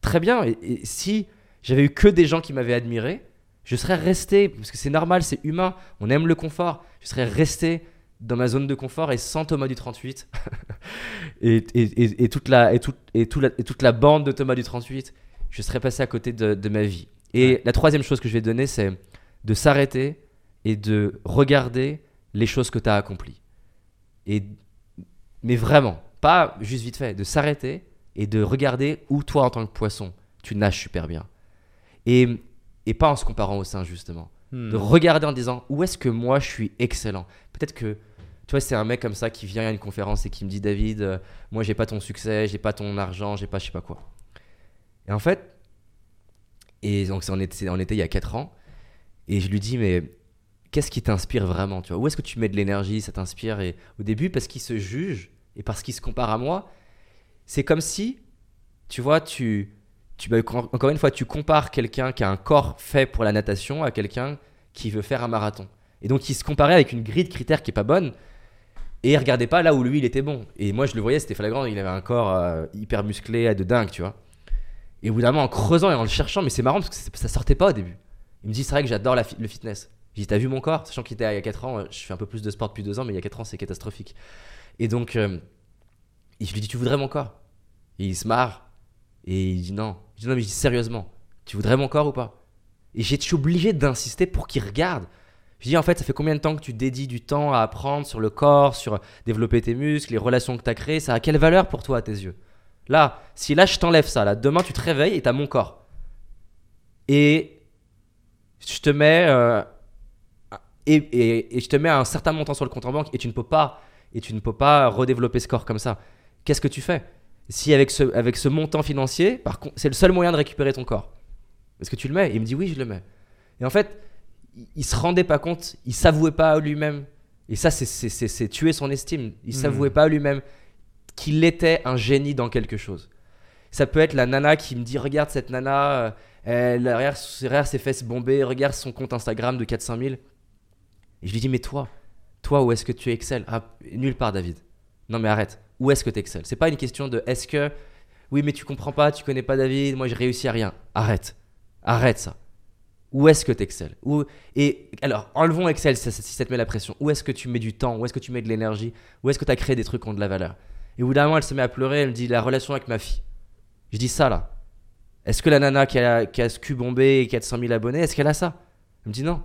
très bien. Et, et si j'avais eu que des gens qui m'avaient admiré, je serais resté, parce que c'est normal, c'est humain, on aime le confort, je serais resté dans ma zone de confort et sans Thomas du 38 et, et- et- et toute la, et, tout- et tout la- et toute la bande de Thomas du 38, je serais passé à côté de, de ma vie. Et la troisième chose que je vais donner, c'est de s'arrêter et de regarder les choses que tu as accomplies. Et, mais vraiment, pas juste vite fait, de s'arrêter et de regarder où toi, en tant que poisson, tu nages super bien. Et, et pas en se comparant au sein, justement. Hmm. De regarder en disant où est-ce que moi je suis excellent? Peut-être que, tu vois, c'est un mec comme ça qui vient à une conférence et qui me dit David, euh, moi j'ai pas ton succès, j'ai pas ton argent, j'ai pas je sais pas quoi. Et en fait, et donc c'est en été, en été il y a 4 ans, et je lui dis mais qu'est-ce qui t'inspire vraiment tu vois? Où est-ce que tu mets de l'énergie Ça t'inspire? Au début, parce qu'il se juge et parce qu'il se compare à moi, c'est comme si, tu vois, tu, tu bah, encore une fois, tu compares quelqu'un qui a un corps fait pour la natation à quelqu'un qui veut faire un marathon. Et donc, il se comparait avec une grille de critères qui est pas bonne. Et il regardait pas là où lui il était bon. Et moi je le voyais, c'était flagrant, il avait un corps euh, hyper musclé, de dingue, tu vois? Et moment, en creusant et en le cherchant, mais c'est marrant parce que ça sortait pas au début. Il me dit, c'est vrai que j'adore le fitness. J'ai dit, t'as vu mon corps? Sachant qu'il était il y a 4 ans, euh, je fais un peu plus de sport depuis 2 ans, mais il y a 4 ans, c'est catastrophique. Et donc, euh, je lui dis, tu voudrais mon corps? Et il se marre. Et il dit, non. Je dis, non, mais je dis, sérieusement, tu voudrais mon corps ou pas? Et je suis obligé d'insister pour qu'il regarde. Je dis, en fait, ça fait combien de temps que tu dédies du temps à apprendre sur le corps, sur développer tes muscles, les relations que tu as créées? Ça a quelle valeur pour toi à tes yeux? Là, si là je t'enlève ça, là, demain tu te réveilles et tu as mon corps. Et je te mets euh, et, et- et je te mets un certain montant sur le compte en banque et tu ne peux pas et tu ne peux pas redévelopper ce corps comme ça. Qu'est-ce que tu fais? Si avec ce, avec ce montant financier, par contre, c'est le seul moyen de récupérer ton corps. Est-ce que tu le mets? Il me dit oui, je le mets. Et en fait, il, se rendait pas compte, il s'avouait pas à lui-même. Et ça, c'est- tuer son estime. Il Hmm. s'avouait pas à lui-même qu'il était un génie dans quelque chose. Ça peut être la nana qui me dit Regarde cette nana, euh, elle, derrière, derrière ses fesses bombées, regarde son compte Instagram de 400 000. Et je lui dis Mais toi, toi, où est-ce que tu excelles? Ah, nulle part, David. Non, mais arrête. Où est-ce que tu excelles C'est pas une question de Est-ce que. Oui, mais tu comprends pas, tu connais pas David, moi j'ai réussi à rien. Arrête. Arrête ça. Où est-ce que tu excelles. Et alors, enlevons Excel si ça, te met la pression. Où est-ce que tu mets du temps? Où est-ce que tu mets de l'énergie? Où est-ce que tu as créé des trucs qui ont de la valeur? Et au bout d'un moment, elle se met à pleurer, elle me dit la relation avec ma fille. Je dis ça là. Est-ce que la nana qui a, qui a ce cul bombé et 400 000 abonnés, est-ce qu'elle a ça? Elle me dit non.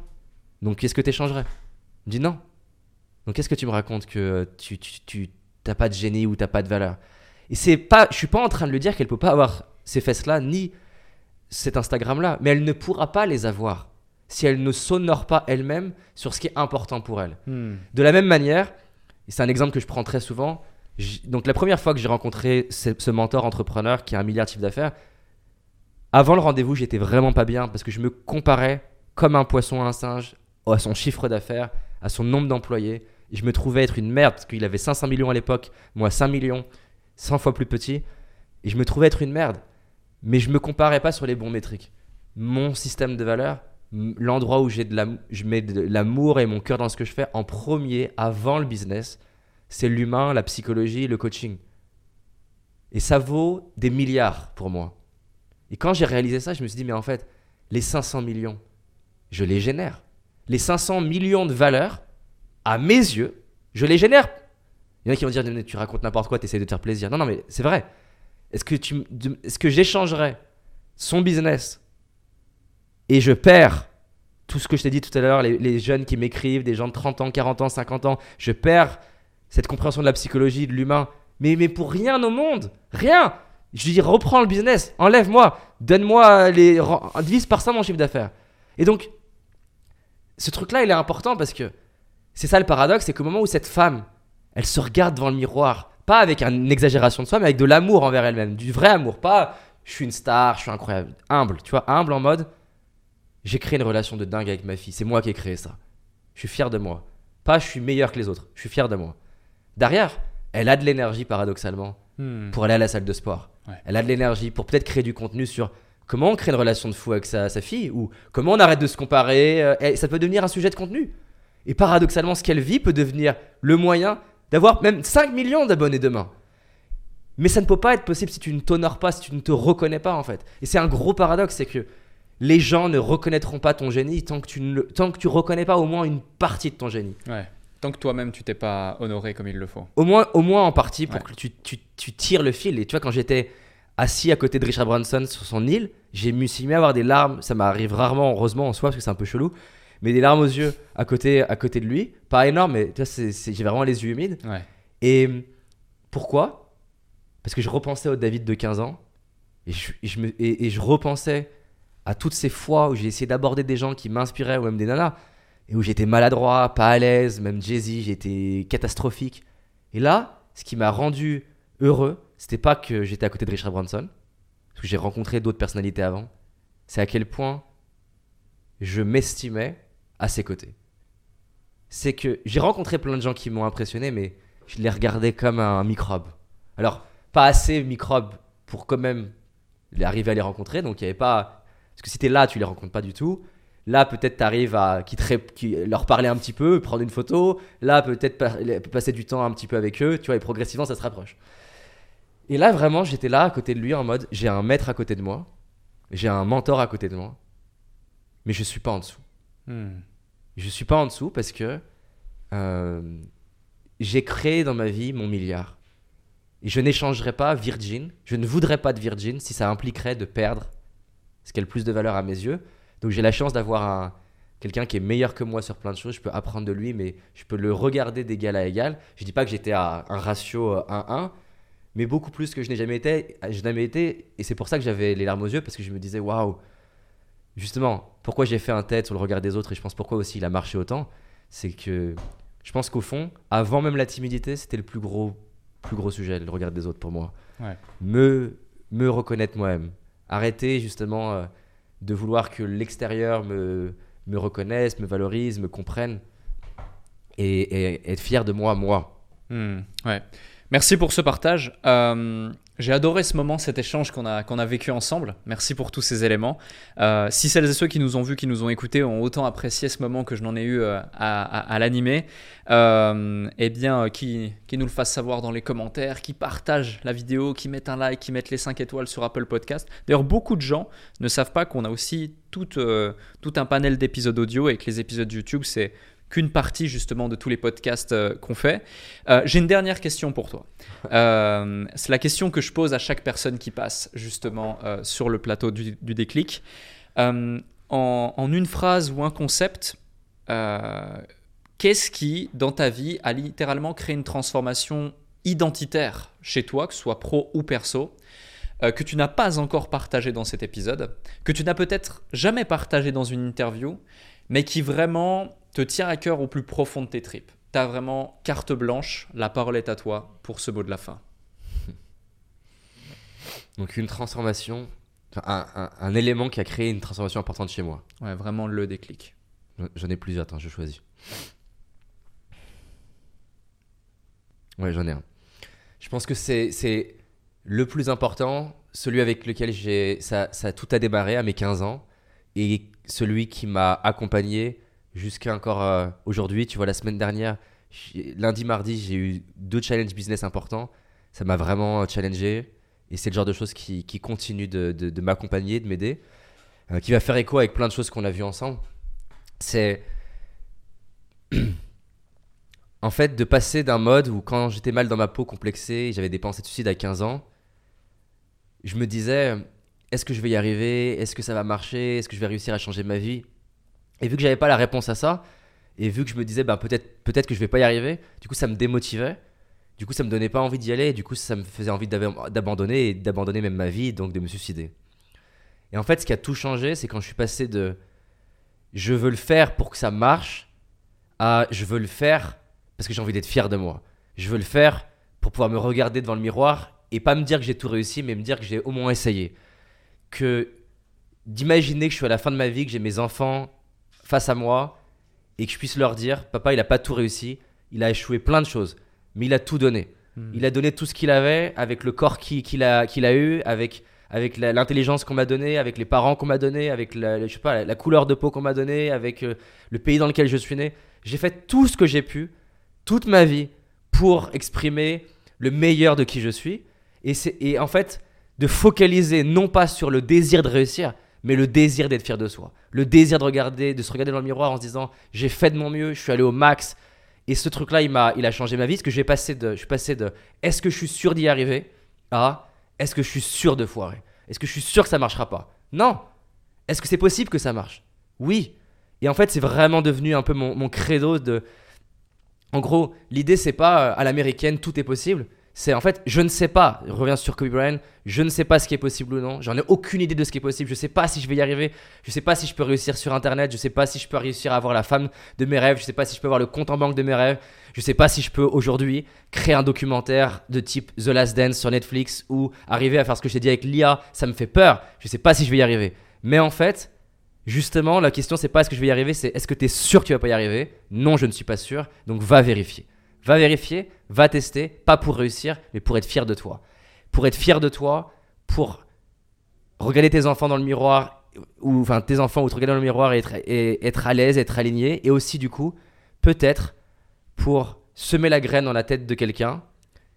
Donc qu'est-ce que tu échangerais Elle me dit non. Donc qu'est-ce que tu me racontes que tu, tu, tu t'as pas de génie ou t'as pas de valeur? Et c'est pas, je suis pas en train de lui dire qu'elle peut pas avoir ces fesses là ni cet Instagram là, mais elle ne pourra pas les avoir si elle ne s'honore pas elle-même sur ce qui est important pour elle. Hmm. De la même manière, c'est un exemple que je prends très souvent, donc la première fois que j'ai rencontré ce, ce mentor entrepreneur qui a un milliard de chiffre d'affaires, avant le rendez-vous, j'étais vraiment pas bien parce que je me comparais comme un poisson à un singe à son chiffre d'affaires, à son nombre d'employés. Je me trouvais être une merde parce qu'il avait 500 millions à l'époque, moi 5 millions, 100 fois plus petit. Et je me trouvais être une merde. Mais je me comparais pas sur les bons métriques. Mon système de valeurs, m- l'endroit où j'ai de je mets de l'amour et mon cœur dans ce que je fais en premier, avant le business, c'est l'humain, la psychologie, le coaching. Et ça vaut des milliards pour moi. Et quand j'ai réalisé ça, je me suis dit, mais en fait, les 500 millions, je les génère. Les 500 millions de valeurs, à mes yeux, je les génère. Il y en a qui vont dire, tu racontes n'importe quoi, tu essaies de te faire plaisir. Non, non, mais c'est vrai. Est-ce que, tu, est-ce que j'échangerais son business et je perds tout ce que je t'ai dit tout à l'heure, les, les jeunes qui m'écrivent, des gens de 30 ans, 40 ans, 50 ans, je perds cette compréhension de la psychologie, de l'humain. Mais, mais pour rien au monde, rien. Je lui dis, reprends le business, enlève-moi, donne-moi les. divise par ça mon chiffre d'affaires. Et donc, ce truc-là, il est important parce que c'est ça le paradoxe, c'est qu'au moment où cette femme, elle se regarde devant le miroir, pas avec une exagération de soi, mais avec de l'amour envers elle-même, du vrai amour, pas je suis une star, je suis incroyable, humble, tu vois, humble en mode j'ai créé une relation de dingue avec ma fille, c'est moi qui ai créé ça. Je suis fier de moi. Pas je suis meilleur que les autres, je suis fier de moi. Derrière, elle a de l'énergie paradoxalement hmm. pour aller à la salle de sport. Elle a de l'énergie pour peut-être créer du contenu sur comment on crée une relation de fou avec sa, fille ou comment on arrête de se comparer. Euh, et ça peut devenir un sujet de contenu. Et paradoxalement, ce qu'elle vit peut devenir le moyen d'avoir même 5 millions d'abonnés demain. Mais ça ne peut pas être possible si tu ne t'honores pas, si tu ne te reconnais pas en fait. Et c'est un gros paradoxe, c'est que les gens ne reconnaîtront pas ton génie tant que tu ne tant que tu reconnais pas au moins une partie de ton génie. Ouais. Tant que toi-même tu t'es pas honoré comme il le faut. Au moins, au moins en partie pour que tu, tu, tu, tires le fil. Et tu vois, quand j'étais assis à côté de Richard Branson sur son île, j'ai me suis mis à avoir des larmes. Ça m'arrive rarement, heureusement en soi, parce que c'est un peu chelou. Mais des larmes aux yeux à côté, à côté de lui. Pas énorme, mais tu vois, j'ai vraiment les yeux humides. Ouais. Et pourquoi? Parce que je repensais au David de 15 ans. Et je, je me, et je repensais à toutes ces fois où j'ai essayé d'aborder des gens qui m'inspiraient ou même des nanas et où j'étais maladroit, pas à l'aise, même Jay-Z, j'étais catastrophique. Et là, ce qui m'a rendu heureux, c'était pas que j'étais à côté de Richard Branson, parce que j'ai rencontré d'autres personnalités avant, c'est à quel point je m'estimais à ses côtés. C'est que j'ai rencontré plein de gens qui m'ont impressionné, mais je les regardais comme un microbe. Alors, pas assez microbe pour quand même arriver à les rencontrer, donc il n'y avait pas. Parce que si t'es là, tu les rencontres pas du tout. Là, peut-être tu arrives à leur parler un petit peu, prendre une photo. Là, peut-être passer du temps un petit peu avec eux, tu vois, et progressivement, ça se rapproche. Et là, vraiment, j'étais là à côté de lui en mode j'ai un maître à côté de moi, j'ai un mentor à côté de moi, mais je suis pas en dessous. Hmm. Je suis pas en dessous parce que euh, j'ai créé dans ma vie mon milliard. Et je n'échangerai pas Virgin, je ne voudrais pas de Virgin si ça impliquerait de perdre ce qui a le plus de valeur à mes yeux, donc j'ai la chance d'avoir quelqu'un qui est meilleur que moi sur plein de choses. Je peux apprendre de lui, mais je peux le regarder d'égal à égal. Je dis pas que j'étais à un ratio 1-1, euh, mais beaucoup plus que je n'ai jamais été. Je jamais été, et c'est pour ça que j'avais les larmes aux yeux parce que je me disais waouh. Justement, pourquoi j'ai fait un tête sur le regard des autres et je pense pourquoi aussi il a marché autant, c'est que je pense qu'au fond, avant même la timidité, c'était le plus gros, plus gros sujet, le regard des autres pour moi. Me, me reconnaître moi-même. Arrêter justement. Euh, de vouloir que l'extérieur me, me reconnaisse, me valorise, me comprenne et, être fier de moi, moi. Hmm, ouais. Merci pour ce partage. Euh, j'ai adoré ce moment, cet échange qu'on a, vécu ensemble. Merci pour tous ces éléments. Euh, si celles et ceux qui nous ont vus, qui nous ont écoutés, ont autant apprécié ce moment que je n'en ai eu euh, à, l'animer, eh bien, qui, nous le fassent savoir dans les commentaires, qui partagent la vidéo, qui mettent un like, qui mettent les 5 étoiles sur Apple Podcast. D'ailleurs, beaucoup de gens ne savent pas qu'on a aussi tout un panel d'épisodes audio et que les épisodes YouTube, c'est qu'une partie justement de tous les podcasts euh, qu'on fait. Euh, j'ai une dernière question pour toi. Euh, c'est la question que je pose à chaque personne qui passe justement sur le plateau du, déclic. En, en, une phrase ou un concept, qu'est-ce qui, dans ta vie, a littéralement créé une transformation identitaire chez toi, que ce soit pro ou perso que tu n'as pas encore partagé dans cet épisode, que tu n'as peut-être jamais partagé dans une interview, mais qui vraiment te tient à cœur au plus profond de tes tripes. Tu as vraiment carte blanche, la parole est à toi pour ce mot de la fin. Donc une transformation, un, élément qui a créé une transformation importante chez moi. Ouais, vraiment le déclic. J'en ai plusieurs, attends, je choisis. Ouais, j'en ai un. Je pense que c'est le plus important, celui avec lequel j'ai ça, ça tout a démarré à mes 15 ans, et celui qui m'a accompagné jusqu'à encore euh, aujourd'hui. Tu vois, la semaine dernière, lundi, mardi, j'ai eu deux challenges business importants. Ça m'a vraiment euh, challengé. Et c'est le genre de choses qui, qui continue de, de, m'accompagner, de m'aider, euh, qui va faire écho avec plein de choses qu'on a vues ensemble. C'est. en fait, de passer d'un mode où quand j'étais mal dans ma peau, complexé, j'avais des pensées de suicide à 15 ans, je me disais est-ce que je vais y arriver? Est-ce que ça va marcher? Est-ce que je vais réussir à changer ma vie? Et vu que j'avais pas la réponse à ça, et vu que je me disais bah, peut-être peut que je vais pas y arriver, du coup ça me démotivait. Du coup, ça me donnait pas envie d'y aller, du coup, ça me faisait envie d'abandonner, et d'abandonner même ma vie, donc de me suicider. Et en fait, ce qui a tout changé, c'est quand je suis passé de je veux le faire pour que ça marche à je veux le faire parce que j'ai envie d'être fier de moi. Je veux le faire pour pouvoir me regarder devant le miroir et pas me dire que j'ai tout réussi, mais me dire que j'ai au moins essayé. Que d'imaginer que je suis à la fin de ma vie, que j'ai mes enfants face à moi et que je puisse leur dire Papa, il n'a pas tout réussi, il a échoué plein de choses, mais il a tout donné. Hmm. Il a donné tout ce qu'il avait avec le corps qu'il a, qu'il a eu, avec, avec l'intelligence qu'on m'a donnée, avec les parents qu'on m'a donnés, avec la, je sais pas, la couleur de peau qu'on m'a donnée, avec euh, le pays dans lequel je suis né. J'ai fait tout ce que j'ai pu, toute ma vie, pour exprimer le meilleur de qui je suis. Et, et en fait, de focaliser non pas sur le désir de réussir, mais le désir d'être fier de soi. Le désir de regarder, de se regarder dans le miroir en se disant j'ai fait de mon mieux, je suis allé au max. Et ce truc-là, il il a changé ma vie. Parce que j'ai passé de, je suis passé de est-ce que je suis sûr d'y arriver à est-ce que je suis sûr de foirer? Est-ce que je suis sûr que ça marchera pas? Non. Est-ce que c'est possible que ça marche? Oui. Et en fait, c'est vraiment devenu un peu mon, mon credo de. En gros, l'idée, c'est pas euh, à l'américaine, tout est possible c'est en fait, je ne sais pas, je reviens sur Kobe Bryant, je ne sais pas ce qui est possible ou non, j'en ai aucune idée de ce qui est possible, je ne sais pas si je vais y arriver, je ne sais pas si je peux réussir sur internet, je ne sais pas si je peux réussir à avoir la femme de mes rêves, je ne sais pas si je peux avoir le compte en banque de mes rêves, je ne sais pas si je peux aujourd'hui créer un documentaire de type The Last Dance sur Netflix ou arriver à faire ce que j'ai dit avec l'IA, ça me fait peur, je ne sais pas si je vais y arriver. Mais en fait, justement, la question c'est pas est-ce que je vais y arriver, c'est est-ce que tu es sûr que tu vas pas y arriver? Non, je ne suis pas sûr, donc va vérifier. Va vérifier, va tester, pas pour réussir, mais pour être fier de toi. Pour être fier de toi, pour regarder tes enfants dans le miroir, ou enfin tes enfants, ou te regarder dans le miroir et être, et être à l'aise, être aligné, et aussi du coup, peut-être pour semer la graine dans la tête de quelqu'un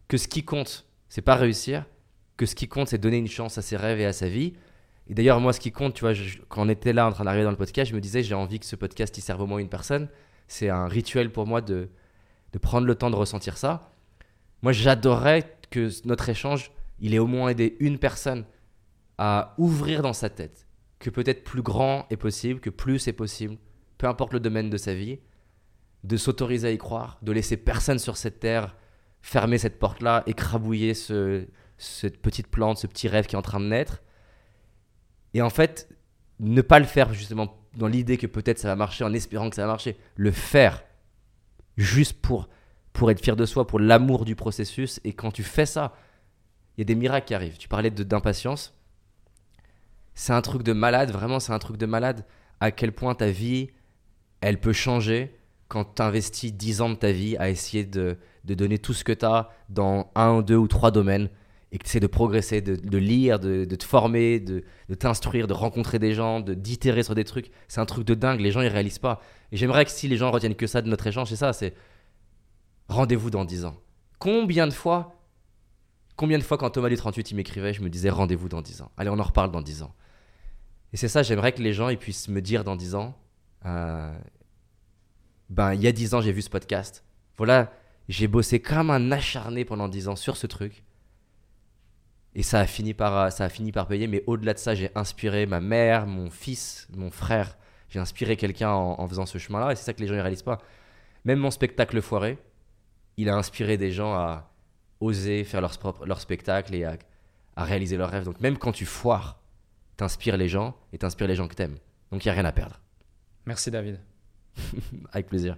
que ce qui compte, c'est pas réussir, que ce qui compte, c'est donner une chance à ses rêves et à sa vie. Et d'ailleurs, moi, ce qui compte, tu vois, quand on était là en train d'arriver dans le podcast, je me disais, j'ai envie que ce podcast y serve au moins une personne. C'est un rituel pour moi de, de prendre le temps de ressentir ça. Moi, j'adorerais que notre échange, il ait au moins aidé une personne à ouvrir dans sa tête que peut-être plus grand est possible, que plus est possible, peu importe le domaine de sa vie, de s'autoriser à y croire, de laisser personne sur cette terre fermer cette porte-là, écrabouiller ce, cette petite plante, ce petit rêve qui est en train de naître. Et en fait, ne pas le faire justement dans l'idée que peut-être ça va marcher, en espérant que ça va marcher. Le faire juste pour, pour être fier de soi, pour l'amour du processus. Et quand tu fais ça, il y a des miracles qui arrivent. Tu parlais d'impatience. C'est un truc de malade, vraiment, c'est un truc de malade. À quel point ta vie, elle peut changer quand tu investis 10 ans de ta vie à essayer de, de donner tout ce que tu as dans un, deux ou trois domaines et que tu essaies de progresser, de, de lire, de, de, te former, de, de t'instruire, de rencontrer des gens, d'itérer sur des trucs. C'est un truc de dingue, les gens ils réalisent pas. Et j'aimerais que si les gens retiennent que ça de notre échange, c'est ça, c'est rendez-vous dans 10 ans. Combien de fois, combien de fois quand Thomas du 38 il m'écrivait, je me disais rendez-vous dans 10 ans. Allez, on en reparle dans 10 ans. Et c'est ça, j'aimerais que les gens ils puissent me dire dans 10 ans, euh, ben il y a 10 ans j'ai vu ce podcast. Voilà, j'ai bossé comme un acharné pendant 10 ans sur ce truc. Et ça a fini par, ça a fini par payer. Mais au-delà de ça, j'ai inspiré ma mère, mon fils, mon frère. J'ai inspiré quelqu'un en, faisant ce chemin-là. Et c'est ça que les gens ne réalisent pas. Même mon spectacle foiré, il a inspiré des gens à oser faire leur, leur spectacle et à, à réaliser leurs rêves. Donc même quand tu foires, t'inspires les gens et t'inspires les gens que t'aimes. Donc il n'y a rien à perdre. Merci David. Avec plaisir.